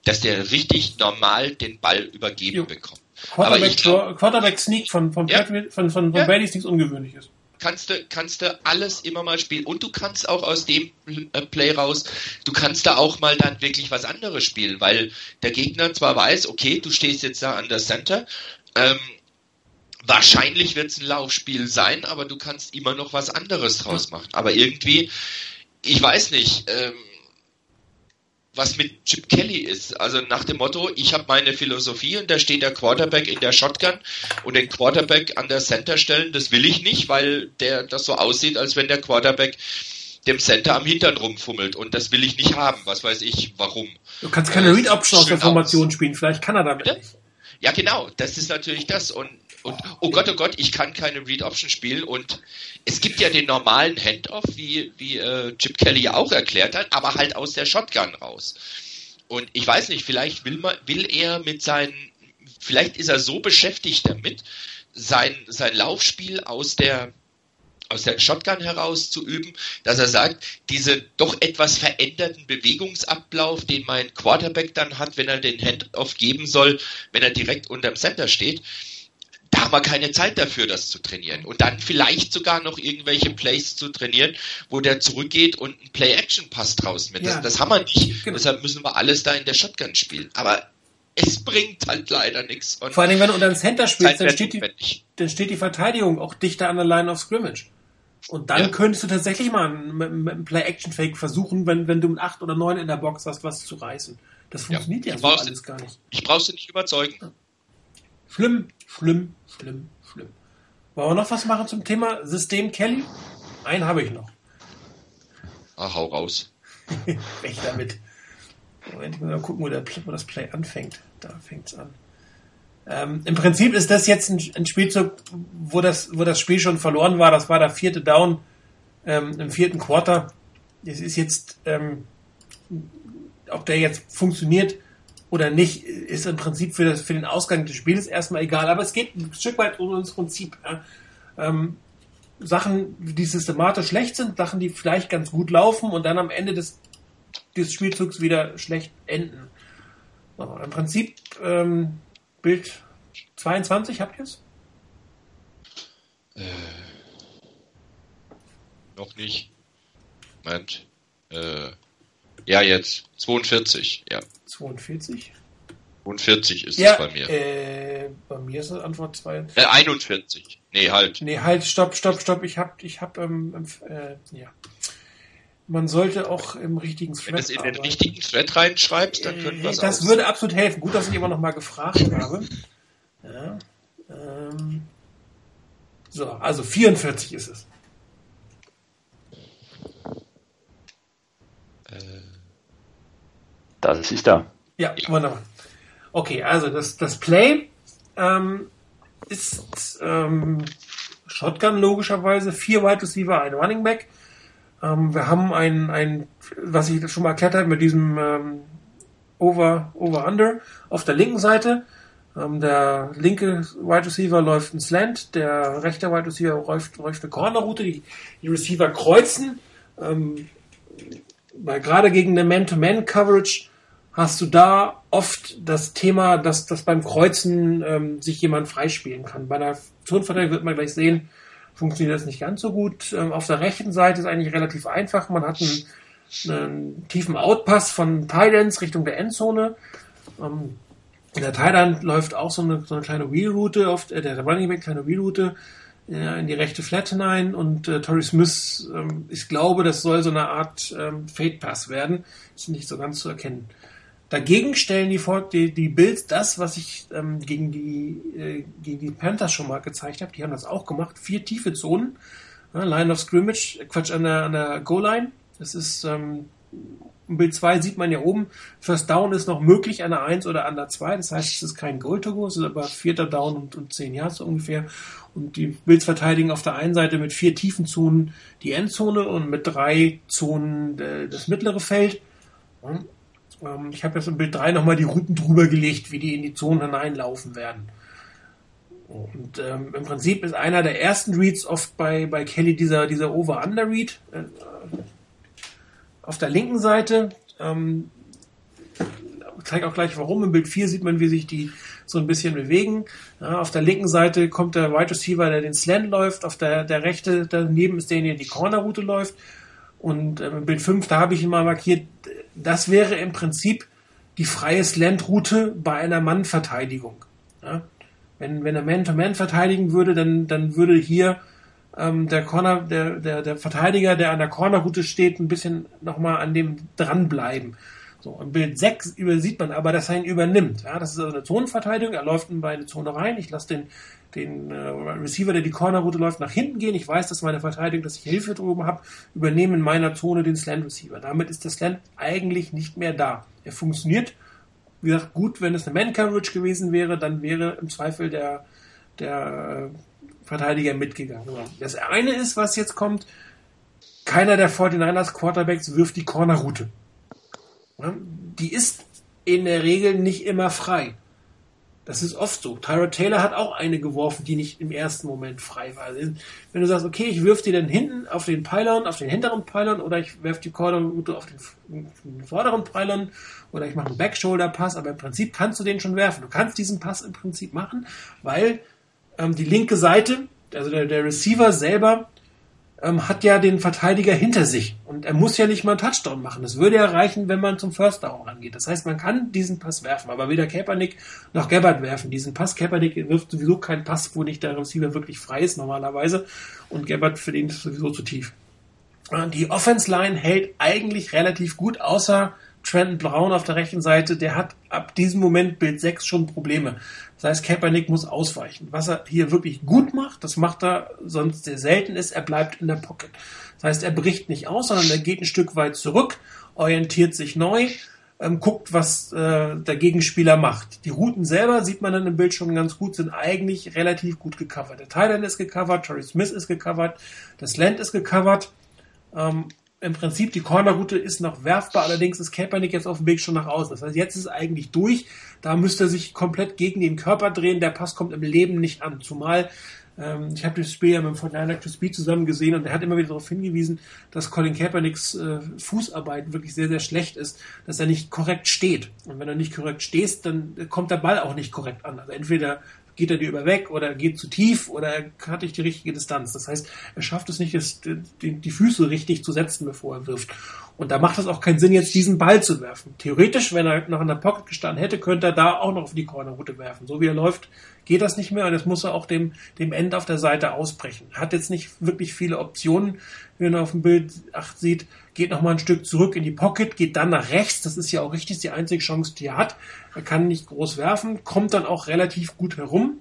dass der richtig normal den Ball übergeben jo. bekommt. Quarterback, glaub, Quarterback Sneak von, von, ja, von, von, von, von ja. Brady ist nichts Ungewöhnliches kannst du, kannst du alles immer mal spielen. Und du kannst auch aus dem äh, Play raus, du kannst da auch mal dann wirklich was anderes spielen, weil der Gegner zwar weiß, okay, du stehst jetzt da an der Center, ähm, wahrscheinlich wird es ein Laufspiel sein, aber du kannst immer noch was anderes draus machen. Aber irgendwie, ich weiß nicht, ähm, was mit Chip Kelly ist. Also nach dem Motto, ich habe meine Philosophie und da steht der Quarterback in der Shotgun und den Quarterback an der Center stellen, das will ich nicht, weil der das so aussieht, als wenn der Quarterback dem Center am Hintern rumfummelt und das will ich nicht haben. Was weiß ich, warum. Du kannst keine äh, Read Option aus der Formation aus. spielen, vielleicht kann er damit. Ja, genau, das ist natürlich das und und oh Gott, oh Gott, ich kann keine Read Option spielen und es gibt ja den normalen Handoff, wie, wie äh, Chip Kelly ja auch erklärt hat, aber halt aus der Shotgun raus. Und ich weiß nicht, vielleicht will, man, will er mit seinen, vielleicht ist er so beschäftigt damit, sein, sein Laufspiel aus der, aus der Shotgun heraus zu üben, dass er sagt, diese doch etwas veränderten Bewegungsablauf, den mein Quarterback dann hat, wenn er den Handoff geben soll, wenn er direkt unterm Center steht, da haben wir keine Zeit dafür, das zu trainieren. Und dann vielleicht sogar noch irgendwelche Plays zu trainieren, wo der zurückgeht und ein Play-Action-Pass draus mit. Ja. Das, das, haben wir nicht. Genau. Deshalb müssen wir alles da in der Shotgun spielen. Aber es bringt halt leider nichts. Vor allem, wenn du unter den Center spielst, dann steht, die, dann steht die Verteidigung auch dichter an der Line of Scrimmage. Und dann ja. könntest du tatsächlich mal mit, mit einem Play-Action-Fake versuchen, wenn, wenn du ein 8 oder 9 in der Box hast, was zu reißen. Das funktioniert ja, ja so alles gar nicht. Ich brauch's dir nicht überzeugen. Schlimm, schlimm, schlimm, schlimm. Wollen wir noch was machen zum Thema System Kelly? Einen habe ich noch. Ach, hau raus. Weg damit. Moment, ich muss mal gucken, wo, der, wo das Play anfängt. Da fängt es an. Ähm, Im Prinzip ist das jetzt ein, ein, Spielzug, wo das, wo das Spiel schon verloren war. Das war der vierte Down ähm, im vierten Quarter. Es ist jetzt, ähm, ob der jetzt funktioniert oder nicht, ist im Prinzip für, das, für den Ausgang des Spiels erstmal egal. Aber es geht ein Stück weit um das Prinzip. Ja. Ähm, Sachen, die systematisch schlecht sind, Sachen, die vielleicht ganz gut laufen und dann am Ende des, des Spielzugs wieder schlecht enden. So, Im Prinzip ähm, Bild 22, habt ihr es? Äh, noch nicht. Moment. Äh, ja, jetzt. 42, ja. 42? 42 ist ja, es bei mir. Äh, bei mir ist es Antwort 2. Äh, 41. Nee, halt. Nee, halt, stopp, stopp, stopp. Ich hab, ich hab, ähm, äh, ja. Man sollte auch im richtigen Thread. Wenn du es in den richtigen Thread reinschreibst, dann könnte was Das aus. würde absolut helfen. Gut, dass ich immer noch mal gefragt habe. Ja, ähm, so, also 44 ist es. Äh, das ist da. Ja, ja, wunderbar. Okay, also das, das Play ähm, ist ähm, Shotgun logischerweise, vier Wide Receiver, ein Running Back. Ähm, wir haben ein, ein, was ich schon mal erklärt habe, mit diesem ähm, Over, Over Under auf der linken Seite. Ähm, der linke Wide Receiver läuft ein Slant, der rechte Wide Receiver läuft, läuft eine Corner-Route, die, die Receiver kreuzen. Ähm, weil gerade gegen eine Man-to-Man-Coverage hast du da oft das Thema, dass, dass beim Kreuzen ähm, sich jemand freispielen kann. Bei der Zonenverteidigung wird man gleich sehen, funktioniert das nicht ganz so gut. Ähm, auf der rechten Seite ist eigentlich relativ einfach. Man hat einen, einen tiefen Outpass von Thailands Richtung der Endzone. Ähm, der Thailand läuft auch so eine, so eine kleine Wheelroute, auf äh, der Running Back kleine Wheelroute äh, in die rechte Flat hinein und äh, Torrey Smith, ähm, ich glaube, das soll so eine Art ähm, Fade Pass werden. Ist nicht so ganz zu erkennen. Dagegen stellen die, die, die Bills das, was ich ähm, gegen, die, äh, gegen die Panthers schon mal gezeigt habe. Die haben das auch gemacht. Vier tiefe Zonen. Ja, Line of Scrimmage, äh, Quatsch, an der, an der Goal-Line. Das ist, ähm, im Bild 2 sieht man ja oben, First Down ist noch möglich an der 1 oder an der 2. Das heißt, es ist kein Goal-to-Go, es ist aber vierter Down und, und 10 Yards so ungefähr. Und die Bills verteidigen auf der einen Seite mit vier tiefen Zonen die Endzone und mit drei Zonen äh, das mittlere Feld. Ähm, ich habe jetzt im Bild 3 nochmal die Routen drüber gelegt, wie die in die Zonen hineinlaufen werden. Und ähm, im Prinzip ist einer der ersten Reads oft bei, bei Kelly dieser, dieser Over-Under-Read. Äh, auf der linken Seite, ähm, zeige auch gleich warum, im Bild 4 sieht man, wie sich die so ein bisschen bewegen. Ja, auf der linken Seite kommt der Wide Receiver, der den Slant läuft, auf der, der rechte daneben ist derjenige, der die Corner-Route läuft. Und ähm, im Bild 5, da habe ich ihn mal markiert, das wäre im Prinzip die freie Slant-Route bei einer Mannverteidigung. Ja? Wenn, wenn er Man-to-Man verteidigen würde, dann, dann würde hier ähm, der Corner, der, der, der Verteidiger, der an der Corner-Route steht, ein bisschen nochmal an dem dranbleiben. So, im Bild 6 sieht man aber, dass er ihn übernimmt. Ja, das ist also eine Zonenverteidigung. Er läuft in meine Zone rein. Ich lasse den, den äh, Receiver, der die Cornerroute läuft, nach hinten gehen. Ich weiß, dass meine Verteidigung, dass ich Hilfe drüben habe, übernehme in meiner Zone den Slant Receiver. Damit ist der Slant eigentlich nicht mehr da. Er funktioniert, wie gesagt, gut, wenn es eine Man-Coverage gewesen wäre, dann wäre im Zweifel der, der äh, Verteidiger mitgegangen. Das eine ist, was jetzt kommt, keiner der 49ers Quarterbacks wirft die Cornerroute. Die ist in der Regel nicht immer frei. Das ist oft so. Tyra Taylor hat auch eine geworfen, die nicht im ersten Moment frei war. Wenn du sagst, okay, ich wirf die dann hinten auf den Pylon, auf den hinteren Pylon, oder ich werf die Cornerroute auf den, den, vorderen Pylon, oder ich mache einen Backshoulder-Pass, aber im Prinzip kannst du den schon werfen. Du kannst diesen Pass im Prinzip machen, weil ähm, die linke Seite, also der, der Receiver selber, ähm, hat ja den Verteidiger hinter sich und er muss ja nicht mal einen Touchdown machen. Das würde ja reichen, wenn man zum First Down angeht. Das heißt, man kann diesen Pass werfen, aber weder Kaepernick noch Gabbard werfen diesen Pass. Kaepernick wirft sowieso keinen Pass, wo nicht der Receiver wirklich frei ist normalerweise und Gabbard für den ist sowieso zu tief. Die Offense Line hält eigentlich relativ gut, außer Trenton Brown auf der rechten Seite, der hat ab diesem Moment Bild 6 schon Probleme. Das heißt, Kaepernick muss ausweichen. Was er hier wirklich gut macht, das macht er sonst sehr selten ist, er bleibt in der Pocket. Das heißt, er bricht nicht aus, sondern er geht ein Stück weit zurück, orientiert sich neu, ähm, guckt, was äh, der Gegenspieler macht. Die Routen selber, sieht man dann im Bild schon ganz gut, sind eigentlich relativ gut gecovert. Der Thailand ist gecovert, Torrey Smith ist gecovert, das Land ist gecovert. Ähm, im Prinzip die Cornerroute ist noch werfbar, allerdings ist Kaepernick jetzt auf dem Weg schon nach außen. Das heißt, jetzt ist eigentlich durch. Da müsste er sich komplett gegen den Körper drehen. Der Pass kommt im Leben nicht an. Zumal ähm, ich habe das Spiel ja mit dem Fortnite to Speed zusammen gesehen und er hat immer wieder darauf hingewiesen, dass Colin Kaepernicks äh, Fußarbeit wirklich sehr, sehr schlecht ist, dass er nicht korrekt steht. Und wenn er nicht korrekt stehst, dann kommt der Ball auch nicht korrekt an. Also entweder geht er dir über weg oder geht zu tief oder er hat nicht die richtige Distanz. Das heißt, er schafft es nicht, die, Füße richtig zu setzen, bevor er wirft. Und da macht es auch keinen Sinn, jetzt diesen Ball zu werfen. Theoretisch, wenn er noch in der Pocket gestanden hätte, könnte er da auch noch auf die Cornerroute werfen. So wie er läuft, geht das nicht mehr und jetzt muss er auch dem, dem End auf der Seite ausbrechen. Hat jetzt nicht wirklich viele Optionen, wie man auf dem Bild 8 sieht, geht noch mal ein Stück zurück in die Pocket, geht dann nach rechts, das ist ja auch richtig die einzige Chance, die er hat. Er kann nicht groß werfen, kommt dann auch relativ gut herum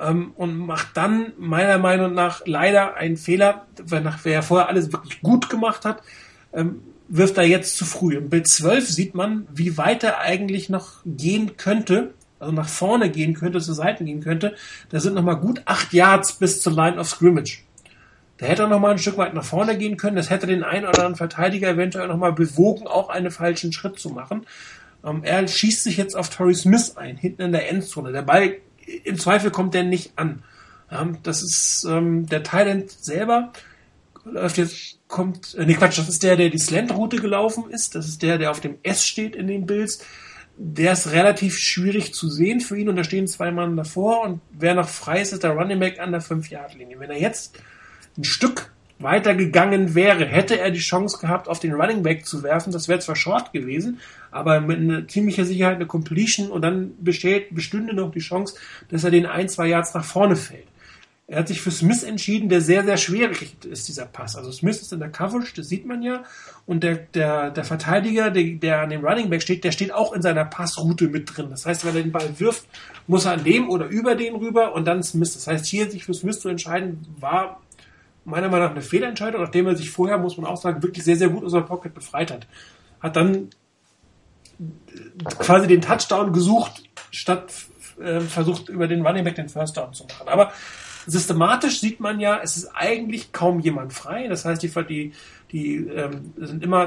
ähm, und macht dann meiner Meinung nach leider einen Fehler, weil wer ja vorher alles wirklich gut gemacht hat, ähm, wirft er jetzt zu früh. Im Bild 12 sieht man, wie weit er eigentlich noch gehen könnte, also nach vorne gehen könnte, zu Seiten gehen könnte. Da sind noch mal gut acht Yards bis zur Line of Scrimmage. Da hätte er noch mal ein Stück weit nach vorne gehen können. Das hätte den einen oder anderen Verteidiger eventuell noch mal bewogen, auch einen falschen Schritt zu machen. Ähm, er schießt sich jetzt auf Torrey Smith ein, hinten in der Endzone. Der Ball, im Zweifel kommt der nicht an. Ähm, das ist ähm, der Thailand selber läuft jetzt, kommt, äh, nee, Quatsch, das ist der, der die Slant-Route gelaufen ist. Das ist der, der auf dem S steht in den Bills. Der ist relativ schwierig zu sehen für ihn und da stehen zwei Mann davor und wer noch frei ist, ist der Running Back an der 5-Yard-Linie. Wenn er jetzt ein Stück weiter gegangen wäre, hätte er die Chance gehabt, auf den Running Back zu werfen. Das wäre zwar short gewesen, aber mit ziemlicher Sicherheit eine Completion und dann besteht, bestünde noch die Chance, dass er den ein, zwei Yards nach vorne fällt. Er hat sich für Smith entschieden, der sehr, sehr schwierig ist, dieser Pass. Also Smith ist in der Coverage, das sieht man ja. Und der, der, der Verteidiger, der, der an dem Running Back steht, der steht auch in seiner Passroute mit drin. Das heißt, wenn er den Ball wirft, muss er an dem oder über den rüber und dann Smith. Das heißt, hier sich für Smith zu entscheiden, war meiner Meinung nach eine Fehlentscheidung, nachdem er sich vorher, muss man auch sagen, wirklich sehr, sehr gut aus der Pocket befreit hat. Hat dann quasi den Touchdown gesucht, statt äh, versucht, über den Running Back den First Down zu machen. Aber systematisch sieht man ja, es ist eigentlich kaum jemand frei. Das heißt, die, die, die ähm, sind immer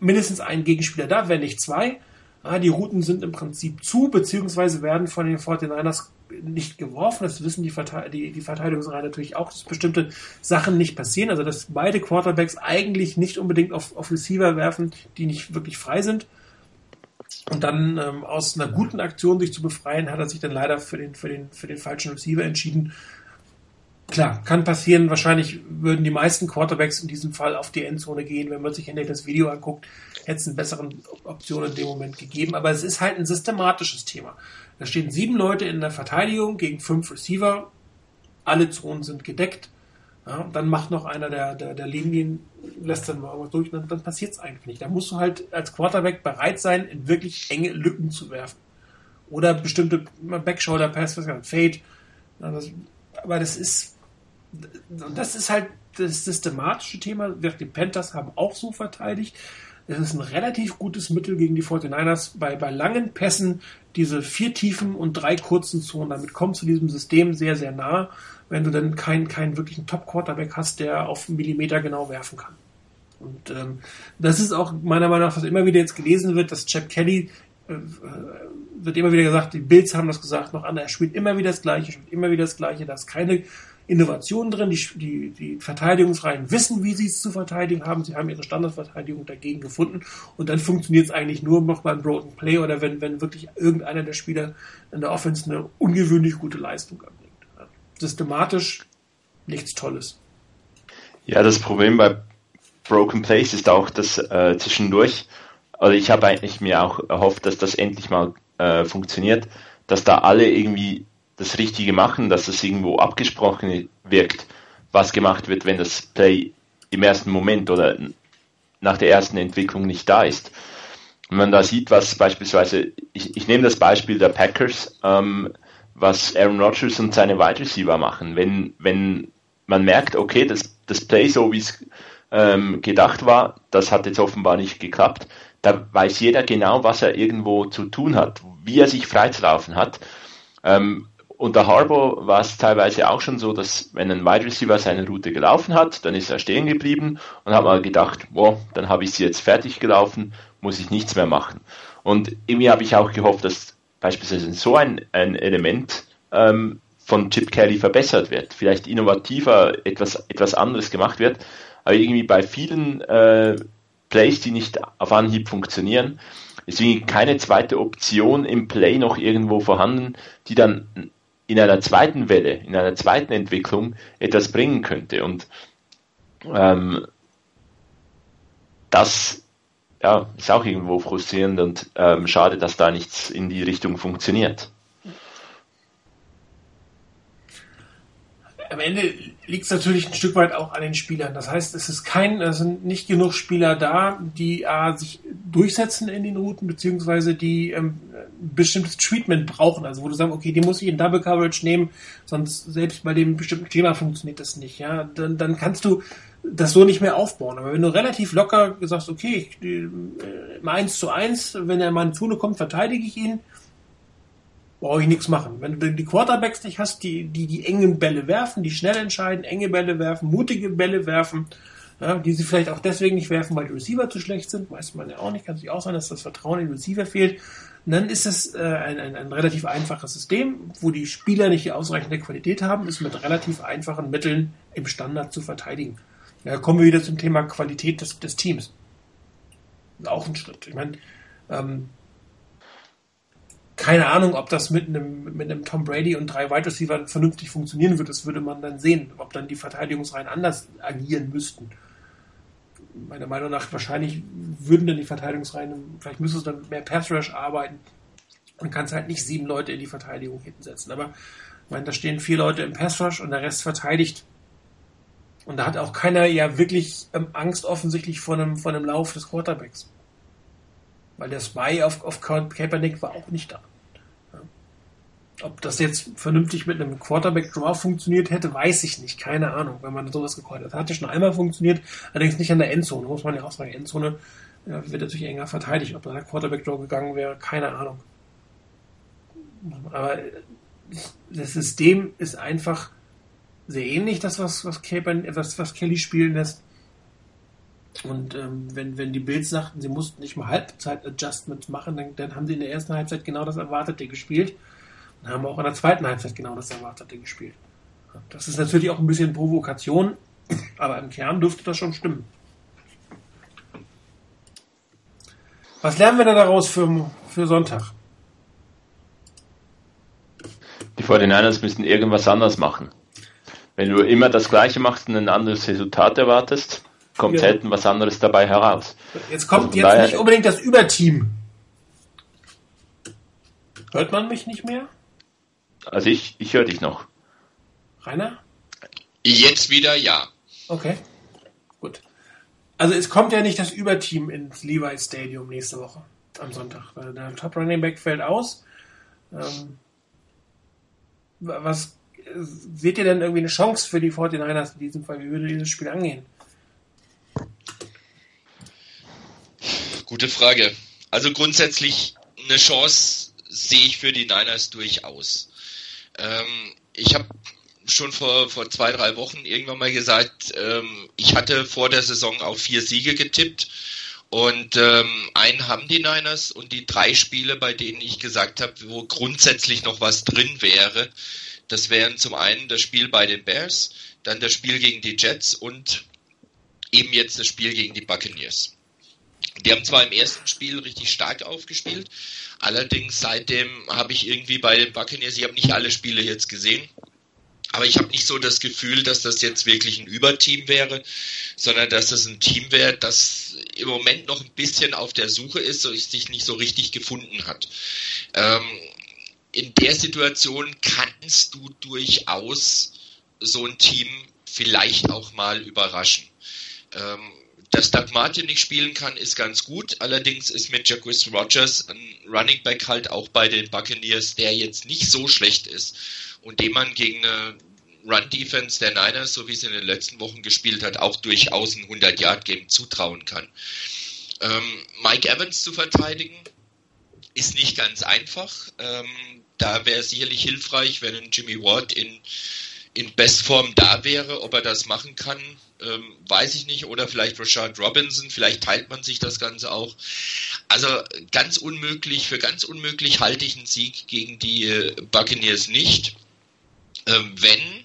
mindestens ein Gegenspieler da, wenn nicht zwei. Ja, die Routen sind im Prinzip zu, beziehungsweise werden von den 49ers nicht geworfen. Das wissen die, Verte die, die Verteidigungsreihe natürlich auch, dass bestimmte Sachen nicht passieren. Also, dass beide Quarterbacks eigentlich nicht unbedingt auf, auf Receiver werfen, die nicht wirklich frei sind. Und dann ähm, aus einer guten Aktion sich zu befreien, hat er sich dann leider für den, für den, für den falschen Receiver entschieden. Klar, kann passieren. Wahrscheinlich würden die meisten Quarterbacks in diesem Fall auf die Endzone gehen. Wenn man sich hinterher das Video anguckt, hätte es eine bessere Option in dem Moment gegeben. Aber es ist halt ein systematisches Thema. Da stehen sieben Leute in der Verteidigung gegen fünf Receiver. Alle Zonen sind gedeckt. Ja, dann macht noch einer der, der, der Linien, lässt dann mal irgendwas durch, dann, dann passiert es eigentlich nicht. Da musst du halt als Quarterback bereit sein, in wirklich enge Lücken zu werfen. Oder bestimmte Backshoulder Pass, was Fade. Ja, das, aber das ist, das ist halt das systematische Thema. Die Panthers haben auch so verteidigt. Es ist ein relativ gutes Mittel gegen die 49ers bei, bei langen Pässen, diese vier tiefen und drei kurzen Zonen. Damit kommst du diesem System sehr, sehr nah wenn du dann keinen, keinen wirklichen Top-Quarterback hast, der auf einen Millimeter genau werfen kann. Und ähm, das ist auch meiner Meinung nach, was immer wieder jetzt gelesen wird, dass Chap Kelly äh, wird immer wieder gesagt, die Bills haben das gesagt, noch andere, er spielt immer wieder das Gleiche, spielt immer wieder das Gleiche, da ist keine Innovation drin, die, die, die Verteidigungsreihen wissen, wie sie es zu verteidigen haben, sie haben ihre Standardverteidigung dagegen gefunden. Und dann funktioniert es eigentlich nur noch beim Broken Play oder wenn, wenn wirklich irgendeiner der Spieler in der Offense eine ungewöhnlich gute Leistung hat systematisch nichts Tolles. Ja, das Problem bei Broken Place ist auch, dass äh, zwischendurch, also ich habe eigentlich mir auch erhofft, dass das endlich mal äh, funktioniert, dass da alle irgendwie das Richtige machen, dass das irgendwo abgesprochen wirkt, was gemacht wird, wenn das Play im ersten Moment oder nach der ersten Entwicklung nicht da ist. Wenn man da sieht, was beispielsweise, ich, ich nehme das Beispiel der Packers, ähm, was Aaron Rodgers und seine Wide Receiver machen. Wenn, wenn man merkt, okay, das, das Play, so wie es ähm, gedacht war, das hat jetzt offenbar nicht geklappt, da weiß jeder genau, was er irgendwo zu tun hat, wie er sich freizulaufen hat. Ähm, unter Harbour war es teilweise auch schon so, dass wenn ein Wide Receiver seine Route gelaufen hat, dann ist er stehen geblieben und hat mal gedacht, boah, dann habe ich sie jetzt fertig gelaufen, muss ich nichts mehr machen. Und irgendwie habe ich auch gehofft, dass beispielsweise so ein, ein Element ähm, von Chip Kelly verbessert wird, vielleicht innovativer, etwas, etwas anderes gemacht wird, aber irgendwie bei vielen äh, Plays, die nicht auf Anhieb funktionieren, ist irgendwie keine zweite Option im Play noch irgendwo vorhanden, die dann in einer zweiten Welle, in einer zweiten Entwicklung etwas bringen könnte. Und ähm, das ja, ist auch irgendwo frustrierend und ähm, schade, dass da nichts in die Richtung funktioniert. am Ende liegt es natürlich ein Stück weit auch an den Spielern. Das heißt, es ist kein, es sind nicht genug Spieler da, die äh, sich durchsetzen in den Routen, beziehungsweise die ähm, bestimmtes Treatment brauchen. Also wo du sagst, okay, die muss ich in Double Coverage nehmen, sonst selbst bei dem bestimmten Thema funktioniert das nicht. Ja, dann, dann kannst du das so nicht mehr aufbauen. Aber wenn du relativ locker sagst, okay, ich, äh, im 1 zu 1, wenn er mal in Zone kommt, verteidige ich ihn brauche ich nichts machen. Wenn du die Quarterbacks nicht hast, die, die die engen Bälle werfen, die schnell entscheiden, enge Bälle werfen, mutige Bälle werfen, ja, die sie vielleicht auch deswegen nicht werfen, weil die Receiver zu schlecht sind, weiß man ja auch nicht, kann sich auch sein, dass das Vertrauen in die Receiver fehlt. Und dann ist es äh, ein, ein, ein relativ einfaches System, wo die Spieler nicht die ausreichende Qualität haben, ist mit relativ einfachen Mitteln im Standard zu verteidigen. Da kommen wir wieder zum Thema Qualität des, des Teams. Auch ein Schritt. Ich meine, ähm, keine Ahnung, ob das mit einem, mit einem Tom Brady und drei Wide Receiver vernünftig funktionieren wird. Das würde man dann sehen, ob dann die Verteidigungsreihen anders agieren müssten. Meiner Meinung nach wahrscheinlich würden dann die Verteidigungsreihen, vielleicht müsste es dann mehr Pass Rush arbeiten und kannst halt nicht sieben Leute in die Verteidigung hinsetzen. Aber ich meine, da stehen vier Leute im Pass Rush und der Rest verteidigt. Und da hat auch keiner ja wirklich ähm, Angst offensichtlich vor einem, vor einem Lauf des Quarterbacks. Weil der Spy auf, auf Kaepernick war auch nicht da. Ob das jetzt vernünftig mit einem Quarterback-Draw funktioniert hätte, weiß ich nicht. Keine Ahnung, wenn man sowas gekreuzt hat. Das hatte schon einmal funktioniert, allerdings nicht an der Endzone. Muss man ja auch sagen, Endzone ja, wird natürlich enger verteidigt. Ob da der Quarterback-Draw gegangen wäre, keine Ahnung. Aber das System ist einfach sehr ähnlich, das, was, was, Kaepernick, was, was Kelly spielen lässt. Und ähm, wenn, wenn die Bills sagten, sie mussten nicht mal Halbzeit-Adjustments machen, dann, dann haben sie in der ersten Halbzeit genau das Erwartete gespielt und haben auch in der zweiten Halbzeit genau das Erwartete gespielt. Das ist natürlich auch ein bisschen Provokation, aber im Kern dürfte das schon stimmen. Was lernen wir denn daraus für, für Sonntag? Die 49ers müssen irgendwas anders machen. Wenn du immer das Gleiche machst und ein anderes Resultat erwartest, kommt selten was anderes dabei heraus. Jetzt kommt also jetzt daher, nicht unbedingt das Überteam. Hört man mich nicht mehr? Also ich, ich höre dich noch. Rainer? Jetzt wieder ja. Okay, gut. Also es kommt ja nicht das Überteam ins Levi Stadium nächste Woche am Sonntag. Weil der Top Running Back fällt aus. Ähm, was seht ihr denn irgendwie eine Chance für die 49ers in diesem Fall? Wie würde dieses Spiel angehen? Gute Frage. Also grundsätzlich eine Chance sehe ich für die Niners durchaus. Ähm, ich habe schon vor, vor zwei, drei Wochen irgendwann mal gesagt, ähm, ich hatte vor der Saison auf vier Siege getippt. Und ähm, einen haben die Niners und die drei Spiele, bei denen ich gesagt habe, wo grundsätzlich noch was drin wäre, das wären zum einen das Spiel bei den Bears, dann das Spiel gegen die Jets und eben jetzt das Spiel gegen die Buccaneers. Die haben zwar im ersten Spiel richtig stark aufgespielt, allerdings seitdem habe ich irgendwie bei den Buccaneers, ich habe nicht alle Spiele jetzt gesehen, Aber ich habe nicht so das Gefühl, dass das jetzt wirklich ein Überteam wäre, sondern dass das ein Team wäre, das im Moment noch ein bisschen auf der Suche ist und sich nicht so richtig gefunden hat. Ähm, in der Situation kannst du durchaus so ein Team vielleicht auch mal überraschen. Ähm, dass Doug Martin nicht spielen kann, ist ganz gut. Allerdings ist mit Jacquis Rogers ein Running Back halt auch bei den Buccaneers, der jetzt nicht so schlecht ist und dem man gegen eine Run-Defense der Niners, so wie sie in den letzten Wochen gespielt hat, auch durchaus ein 100-Yard-Game zutrauen kann. Ähm, Mike Evans zu verteidigen ist nicht ganz einfach. Ähm, da wäre sicherlich hilfreich, wenn ein Jimmy Ward in, in Bestform da wäre. Ob er das machen kann, ähm, weiß ich nicht. Oder vielleicht Rashad Robinson, vielleicht teilt man sich das Ganze auch. Also ganz unmöglich, für ganz unmöglich halte ich einen Sieg gegen die äh, Buccaneers nicht. Ähm, wenn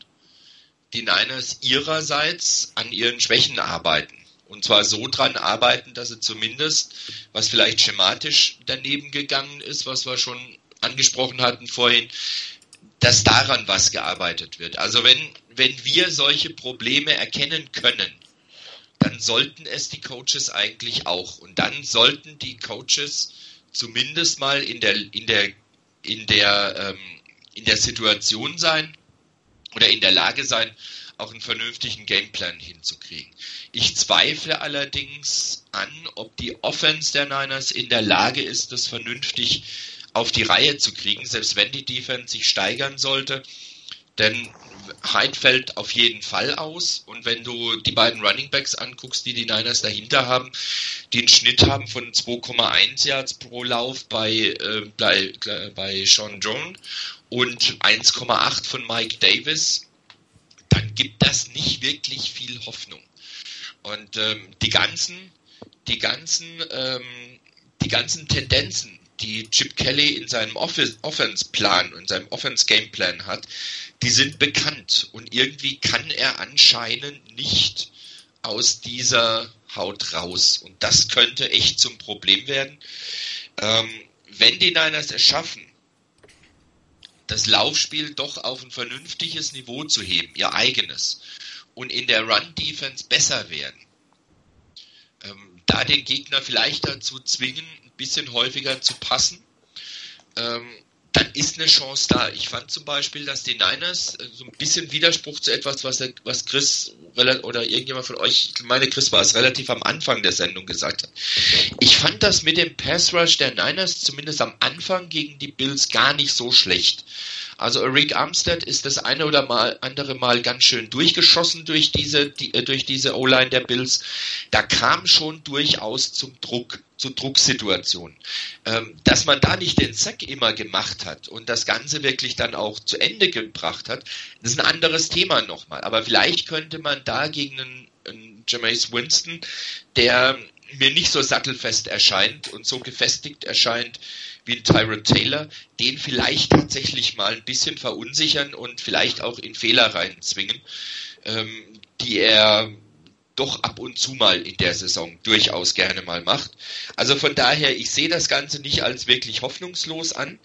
die Niners ihrerseits an ihren Schwächen arbeiten. Und zwar so dran arbeiten, dass sie zumindest, was vielleicht schematisch daneben gegangen ist, was wir schon angesprochen hatten vorhin, dass daran was gearbeitet wird. Also wenn, wenn wir solche Probleme erkennen können, dann sollten es die Coaches eigentlich auch. Und dann sollten die Coaches zumindest mal in der, in der, in der, ähm, in der Situation sein, oder in der Lage sein, auch einen vernünftigen Gameplan hinzukriegen. Ich zweifle allerdings an, ob die Offense der Niners in der Lage ist, das vernünftig auf die Reihe zu kriegen, selbst wenn die Defense sich steigern sollte. Denn Hyde fällt auf jeden Fall aus. Und wenn du die beiden Running Backs anguckst, die die Niners dahinter haben, die einen Schnitt haben von 2,1 Yards pro Lauf bei, äh, bei, bei Sean Jones und 1,8 von Mike Davis, dann gibt das nicht wirklich viel Hoffnung. Und ähm, die ganzen, die ganzen, ähm, die ganzen Tendenzen, die Chip Kelly in seinem Offense-Plan und seinem Offense-Gameplan hat, die sind bekannt. Und irgendwie kann er anscheinend nicht aus dieser Haut raus. Und das könnte echt zum Problem werden. Ähm, wenn die Niners es schaffen, das Laufspiel doch auf ein vernünftiges Niveau zu heben, ihr eigenes, und in der Run-Defense besser werden. Ähm, da den Gegner vielleicht dazu zwingen, bisschen häufiger zu passen, ähm, dann ist eine Chance da. Ich fand zum Beispiel, dass die Niners äh, so ein bisschen Widerspruch zu etwas, was, was Chris oder irgendjemand von euch, ich meine Chris war es, relativ am Anfang der Sendung gesagt hat. Ich fand das mit dem Pass Rush der Niners zumindest am Anfang gegen die Bills gar nicht so schlecht. Also Rick Armstead ist das eine oder mal, andere Mal ganz schön durchgeschossen durch diese, die, äh, durch diese O-Line der Bills. Da kam schon durchaus zum Druck, zu Drucksituationen. Ähm, dass man da nicht den Sack immer gemacht hat und das Ganze wirklich dann auch zu Ende gebracht hat, das ist ein anderes Thema nochmal. Aber vielleicht könnte man da gegen einen, einen Jameis Winston, der mir nicht so sattelfest erscheint und so gefestigt erscheint, wie ein Tyron Taylor, den vielleicht tatsächlich mal ein bisschen verunsichern und vielleicht auch in Fehler reinzwingen, ähm, die er doch ab und zu mal in der Saison durchaus gerne mal macht. Also von daher, ich sehe das Ganze nicht als wirklich hoffnungslos an.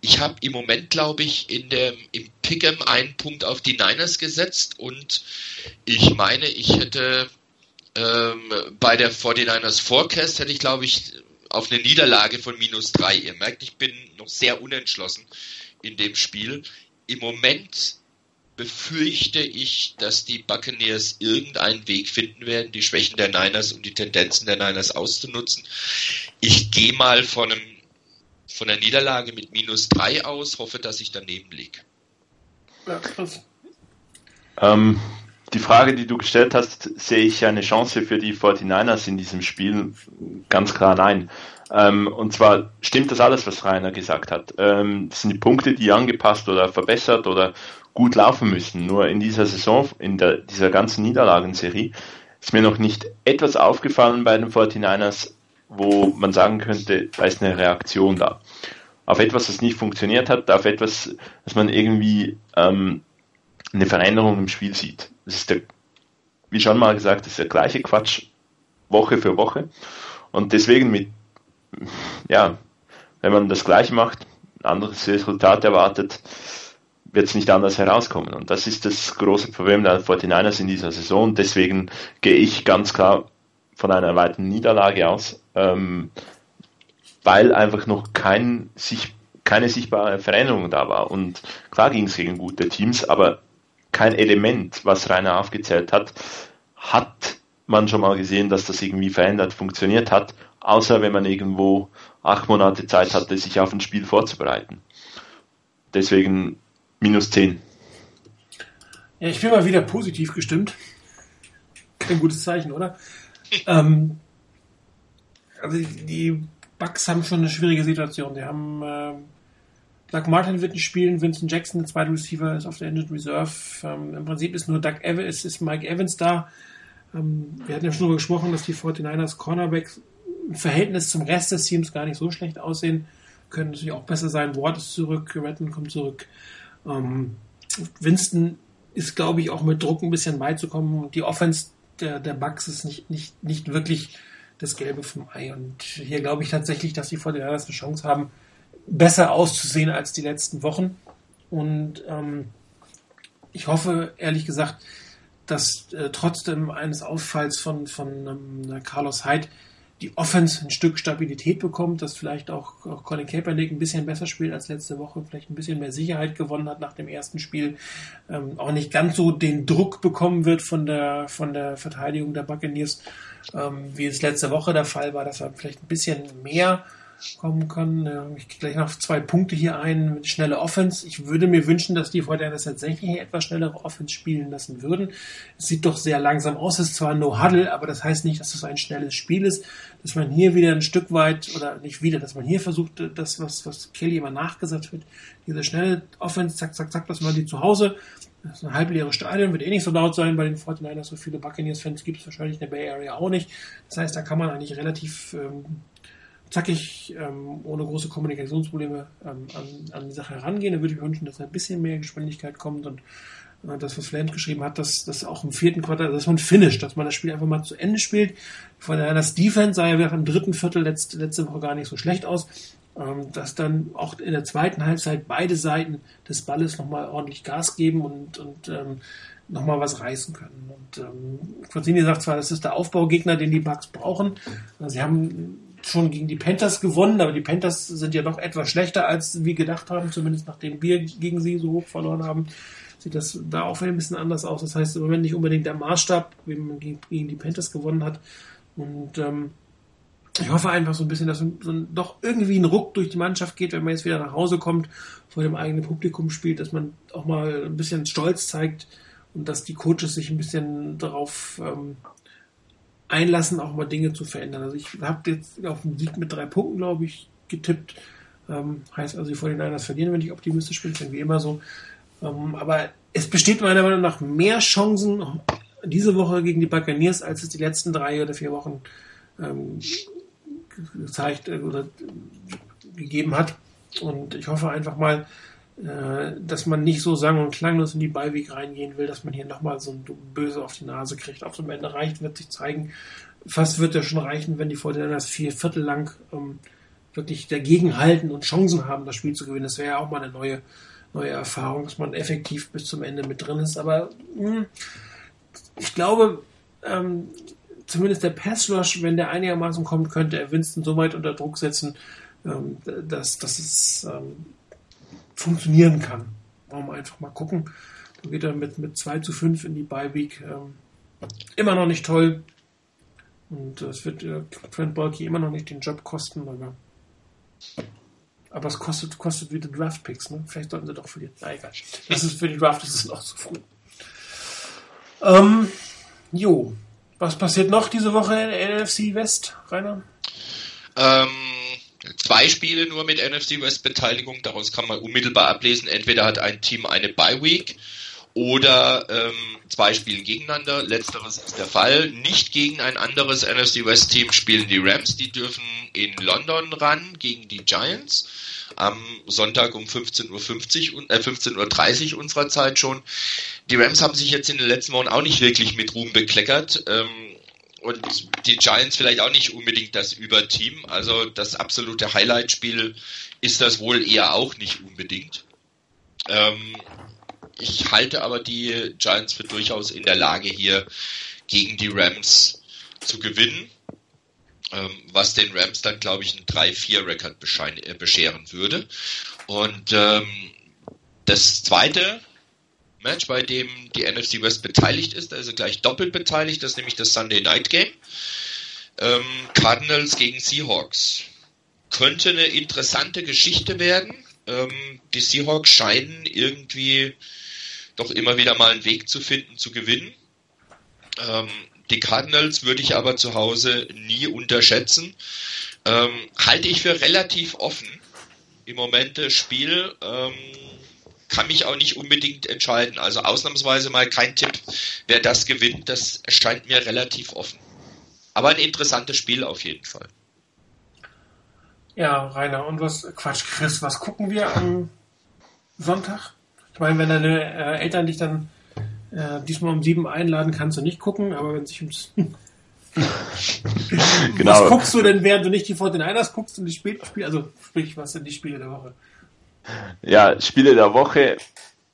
Ich habe im Moment, glaube ich, in der, im Pick'em einen Punkt auf die Niners gesetzt und ich meine, ich hätte ähm, bei der 49ers Forecast hätte ich, glaube ich, auf eine Niederlage von minus drei. Ihr merkt, ich bin noch sehr unentschlossen in dem Spiel. Im Moment befürchte ich, dass die Buccaneers irgendeinen Weg finden werden, die Schwächen der Niners und die Tendenzen der Niners auszunutzen. Ich gehe mal von, einem, von einer Niederlage mit minus drei aus, hoffe, dass ich daneben liege. Ja, ähm, die Frage, die du gestellt hast, sehe ich eine Chance für die 49ers in diesem Spiel? Ganz klar nein. Ähm, und zwar stimmt das alles, was Rainer gesagt hat. Ähm, das sind die Punkte, die angepasst oder verbessert oder gut laufen müssen. Nur in dieser Saison, in der, dieser ganzen Niederlagenserie, ist mir noch nicht etwas aufgefallen bei den 49ers, wo man sagen könnte, da ist eine Reaktion da. Auf etwas, das nicht funktioniert hat, auf etwas, das man irgendwie ähm, eine Veränderung im Spiel sieht. Das ist der, wie schon mal gesagt, das ist der gleiche Quatsch Woche für Woche. Und deswegen mit, ja, wenn man das gleich macht, ein anderes Resultat erwartet, wird es nicht anders herauskommen. Und das ist das große Problem der 49ers in dieser Saison. Deswegen gehe ich ganz klar von einer weiteren Niederlage aus, ähm, weil einfach noch kein, sich, keine sichtbare Veränderung da war. Und klar ging es gegen gute Teams, aber kein Element, was Rainer aufgezählt hat, hat man schon mal gesehen, dass das irgendwie verändert funktioniert hat, außer wenn man irgendwo acht Monate Zeit hatte, sich auf ein Spiel vorzubereiten. Deswegen minus 10. Ja, ich bin mal wieder positiv gestimmt. Kein gutes Zeichen, oder? ähm, also die Bucks haben schon eine schwierige Situation. Die haben äh, Doug Martin wird nicht spielen, Vincent Jackson, der zweite Receiver, ist auf der Injured Reserve. Ähm, Im Prinzip ist nur Doug Evans, ist Mike Evans da. Ähm, wir hatten ja schon darüber gesprochen, dass die 49ers Cornerbacks im Verhältnis zum Rest des Teams gar nicht so schlecht aussehen. Können natürlich auch besser sein. Ward ist zurück, Redden kommt zurück. Ähm, Winston ist, glaube ich, auch mit Druck ein bisschen beizukommen. Die Offense der, der Bucks ist nicht, nicht, nicht wirklich das Gelbe vom Ei. Und hier glaube ich tatsächlich, dass die 49ers eine Chance haben, besser auszusehen als die letzten Wochen. Und ähm, ich hoffe, ehrlich gesagt, dass äh, trotzdem eines Ausfalls von, von ähm, Carlos Hyde die Offense ein Stück Stabilität bekommt, dass vielleicht auch, auch Colin Kaepernick ein bisschen besser spielt als letzte Woche, vielleicht ein bisschen mehr Sicherheit gewonnen hat nach dem ersten Spiel, ähm, auch nicht ganz so den Druck bekommen wird von der, von der Verteidigung der Buccaneers, ähm, wie es letzte Woche der Fall war, dass er vielleicht ein bisschen mehr kommen kann. Ich gehe gleich noch zwei Punkte hier ein mit schnelle Offense. Ich würde mir wünschen, dass die Fortinanders tatsächlich etwas schnellere Offense spielen lassen würden. Es sieht doch sehr langsam aus. Es ist zwar No Huddle, aber das heißt nicht, dass es ein schnelles Spiel ist. Dass man hier wieder ein Stück weit, oder nicht wieder, dass man hier versucht, das, was, was Kelly immer nachgesagt wird, diese schnelle Offense, zack, zack, zack, dass man die zu Hause das ist ein halbleeres Stadion, wird eh nicht so laut sein bei den 49ers. So viele Buccaneers-Fans gibt es wahrscheinlich in der Bay Area auch nicht. Das heißt, da kann man eigentlich relativ ähm, zackig, ähm, ohne große Kommunikationsprobleme ähm, an, an die Sache herangehen. Da würde ich mir wünschen, dass ein bisschen mehr Geschwindigkeit kommt und äh, das, was Flames geschrieben hat, dass das auch im vierten Quartal, dass man finisht, dass man das Spiel einfach mal zu Ende spielt. Von daher, das Defense sah ja im dritten Viertel letzte, letzte Woche gar nicht so schlecht aus. Ähm, dass dann auch in der zweiten Halbzeit beide Seiten des Balles nochmal ordentlich Gas geben und, und ähm, nochmal was reißen können. Und ähm, Quattini sagt zwar, das ist der Aufbaugegner, den die Bugs brauchen. Sie haben schon gegen die Panthers gewonnen, aber die Panthers sind ja doch etwas schlechter, als wir gedacht haben, zumindest nachdem wir gegen sie so hoch verloren haben. Sieht das da auch ein bisschen anders aus. Das heißt im Moment nicht unbedingt der Maßstab, wie man gegen, die Panthers gewonnen hat. Und ähm, ich hoffe einfach so ein bisschen, dass so ein, doch irgendwie ein Ruck durch die Mannschaft geht, wenn man jetzt wieder nach Hause kommt, vor dem eigenen Publikum spielt, dass man auch mal ein bisschen Stolz zeigt und dass die Coaches sich ein bisschen darauf ähm, einlassen, auch mal Dinge zu verändern. Also ich habe jetzt auf den Sieg mit drei Punkten, glaube ich, getippt. Ähm, heißt also, die 49ers verlieren, wenn ich optimistisch bin, wie immer so. Ähm, aber es besteht meiner Meinung nach mehr Chancen diese Woche gegen die Buccaneers, als es die letzten drei oder vier Wochen ähm, gezeigt äh, oder gegeben hat. Und ich hoffe einfach mal, dass man nicht so sang- und klanglos in die Beiweg reingehen will, dass man hier nochmal so ein Böse auf die Nase kriegt. Es am Ende reicht, wird sich zeigen. Fast wird ja schon reichen, wenn die Fortinanders vier Viertel lang ähm, wirklich dagegen halten und Chancen haben, das Spiel zu gewinnen. Das wäre ja auch mal eine neue, neue Erfahrung, dass man effektiv bis zum Ende mit drin ist. Aber mh, hm, ich glaube, ähm, zumindest der Pass Rush, wenn der einigermaßen kommt, könnte er Winston so weit unter Druck setzen, ähm, dass, dass es ähm, funktionieren kann. Wollen wir einfach mal gucken. Da geht er mit, mit 2 zu 5 in die Bye-Week. Ähm, immer noch nicht toll. Und es wird äh, Trent Bulky immer noch nicht den Job kosten, aber, aber es kostet, kostet wieder Draft-Picks. Ne? Vielleicht sollten sie doch verlieren. Na egal. Das ist für die Draft ist es noch zu früh. Ähm, jo. Was passiert noch diese Woche in der NFC West, Rainer? Ähm, zwei Spiele nur mit NFC West Beteiligung. Daraus kann man unmittelbar ablesen. Entweder hat ein Team eine Bye Week oder ähm, zwei spielen gegeneinander. Letzteres ist der Fall. Nicht gegen ein anderes NFC West Team spielen die Rams. Die dürfen in London ran gegen die Giants am Sonntag um 15.50 Uhr, äh, 15.30 Uhr unserer Zeit schon. Die Rams haben sich jetzt in den letzten Wochen auch nicht wirklich mit Ruhm bekleckert. Ähm, und die Giants vielleicht auch nicht unbedingt das Überteam. Also das absolute Highlight-Spiel ist das wohl eher auch nicht unbedingt. Ähm, ich halte aber die Giants für durchaus in der Lage, hier gegen die Rams zu gewinnen. Ähm, was den Rams dann, glaube ich, einen 3-4-Rekord äh, bescheren würde. Und ähm, das zweite Match, bei dem die NFC West beteiligt ist, also gleich doppelt beteiligt, das ist nämlich das Sunday Night Game. Ähm, Cardinals gegen Seahawks. Könnte eine interessante Geschichte werden. Ähm, die Seahawks scheinen irgendwie doch immer wieder mal einen Weg zu finden, zu gewinnen. Ähm, die Cardinals würde ich aber zu Hause nie unterschätzen. Ähm, halte ich für relativ offen im Moment das Spiel. Kann mich auch nicht unbedingt entscheiden. Also ausnahmsweise mal kein Tipp, wer das gewinnt. Das erscheint mir relativ offen. Aber ein interessantes Spiel auf jeden Fall. Ja, Rainer, und was, Quatsch, Chris, was gucken wir am Sonntag? Ich meine, wenn deine äh, Eltern dich dann äh, diesmal um sieben einladen, kannst du nicht gucken, aber wenn sich ums. genau. Was guckst du denn, während du nicht die 49ers guckst und die Spiele, also sprich, was sind die Spiele der Woche? Ja, Spiele der Woche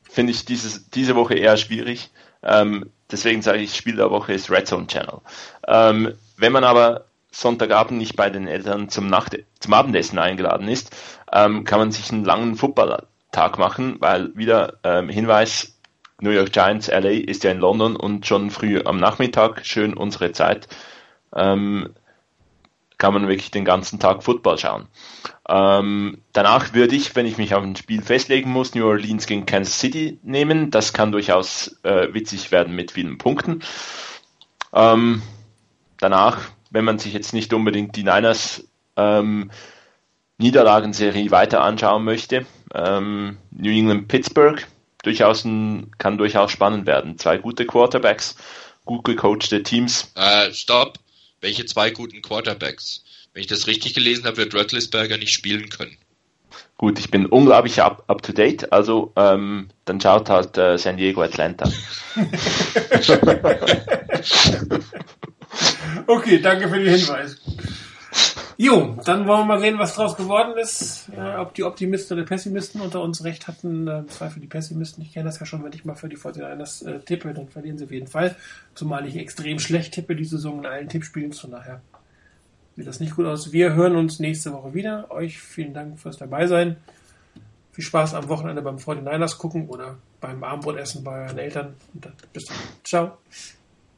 finde ich dieses, diese Woche eher schwierig. Ähm, deswegen sage ich, Spiel der Woche ist Red Zone Channel. Ähm, wenn man aber Sonntagabend nicht bei den Eltern zum, Nacht zum Abendessen eingeladen ist, ähm, kann man sich einen langen Footballtag machen, weil wieder ähm, Hinweis, New York Giants LA ist ja in London und schon früh am Nachmittag, schön unsere Zeit, ähm, kann man wirklich den ganzen Tag Football schauen. Ähm, danach würde ich, wenn ich mich auf ein Spiel festlegen muss, New Orleans gegen Kansas City nehmen. Das kann durchaus äh, witzig werden mit vielen Punkten. Ähm, danach, wenn man sich jetzt nicht unbedingt die Niners ähm, Niederlagenserie weiter anschauen möchte, ähm, New England Pittsburgh durchaus ein, kann durchaus spannend werden. Zwei gute Quarterbacks, gut gecoachte Teams. Äh, stopp. Welche zwei guten Quarterbacks? Wenn ich das richtig gelesen habe, wird Röttlisberger nicht spielen können. Gut, ich bin unglaublich up, up to date, also ähm, dann schaut halt äh, San Diego Atlanta. okay, danke für den Hinweis. Jo, dann wollen wir mal sehen, was draus geworden ist. Äh, ob die Optimisten oder Pessimisten unter uns recht hatten. Äh, zwei für die Pessimisten. Ich kenne das ja schon, wenn ich mal für die 49ers äh, tippe, dann verlieren sie auf jeden Fall. Zumal ich extrem schlecht tippe die Saison in allen Tippspielen. Von daher sieht das nicht gut aus. Wir hören uns nächste Woche wieder. Euch vielen Dank fürs dabei sein. Viel Spaß am Wochenende beim 49ers gucken oder beim Abendbrotessen bei euren Eltern. Bis dann. Ciao.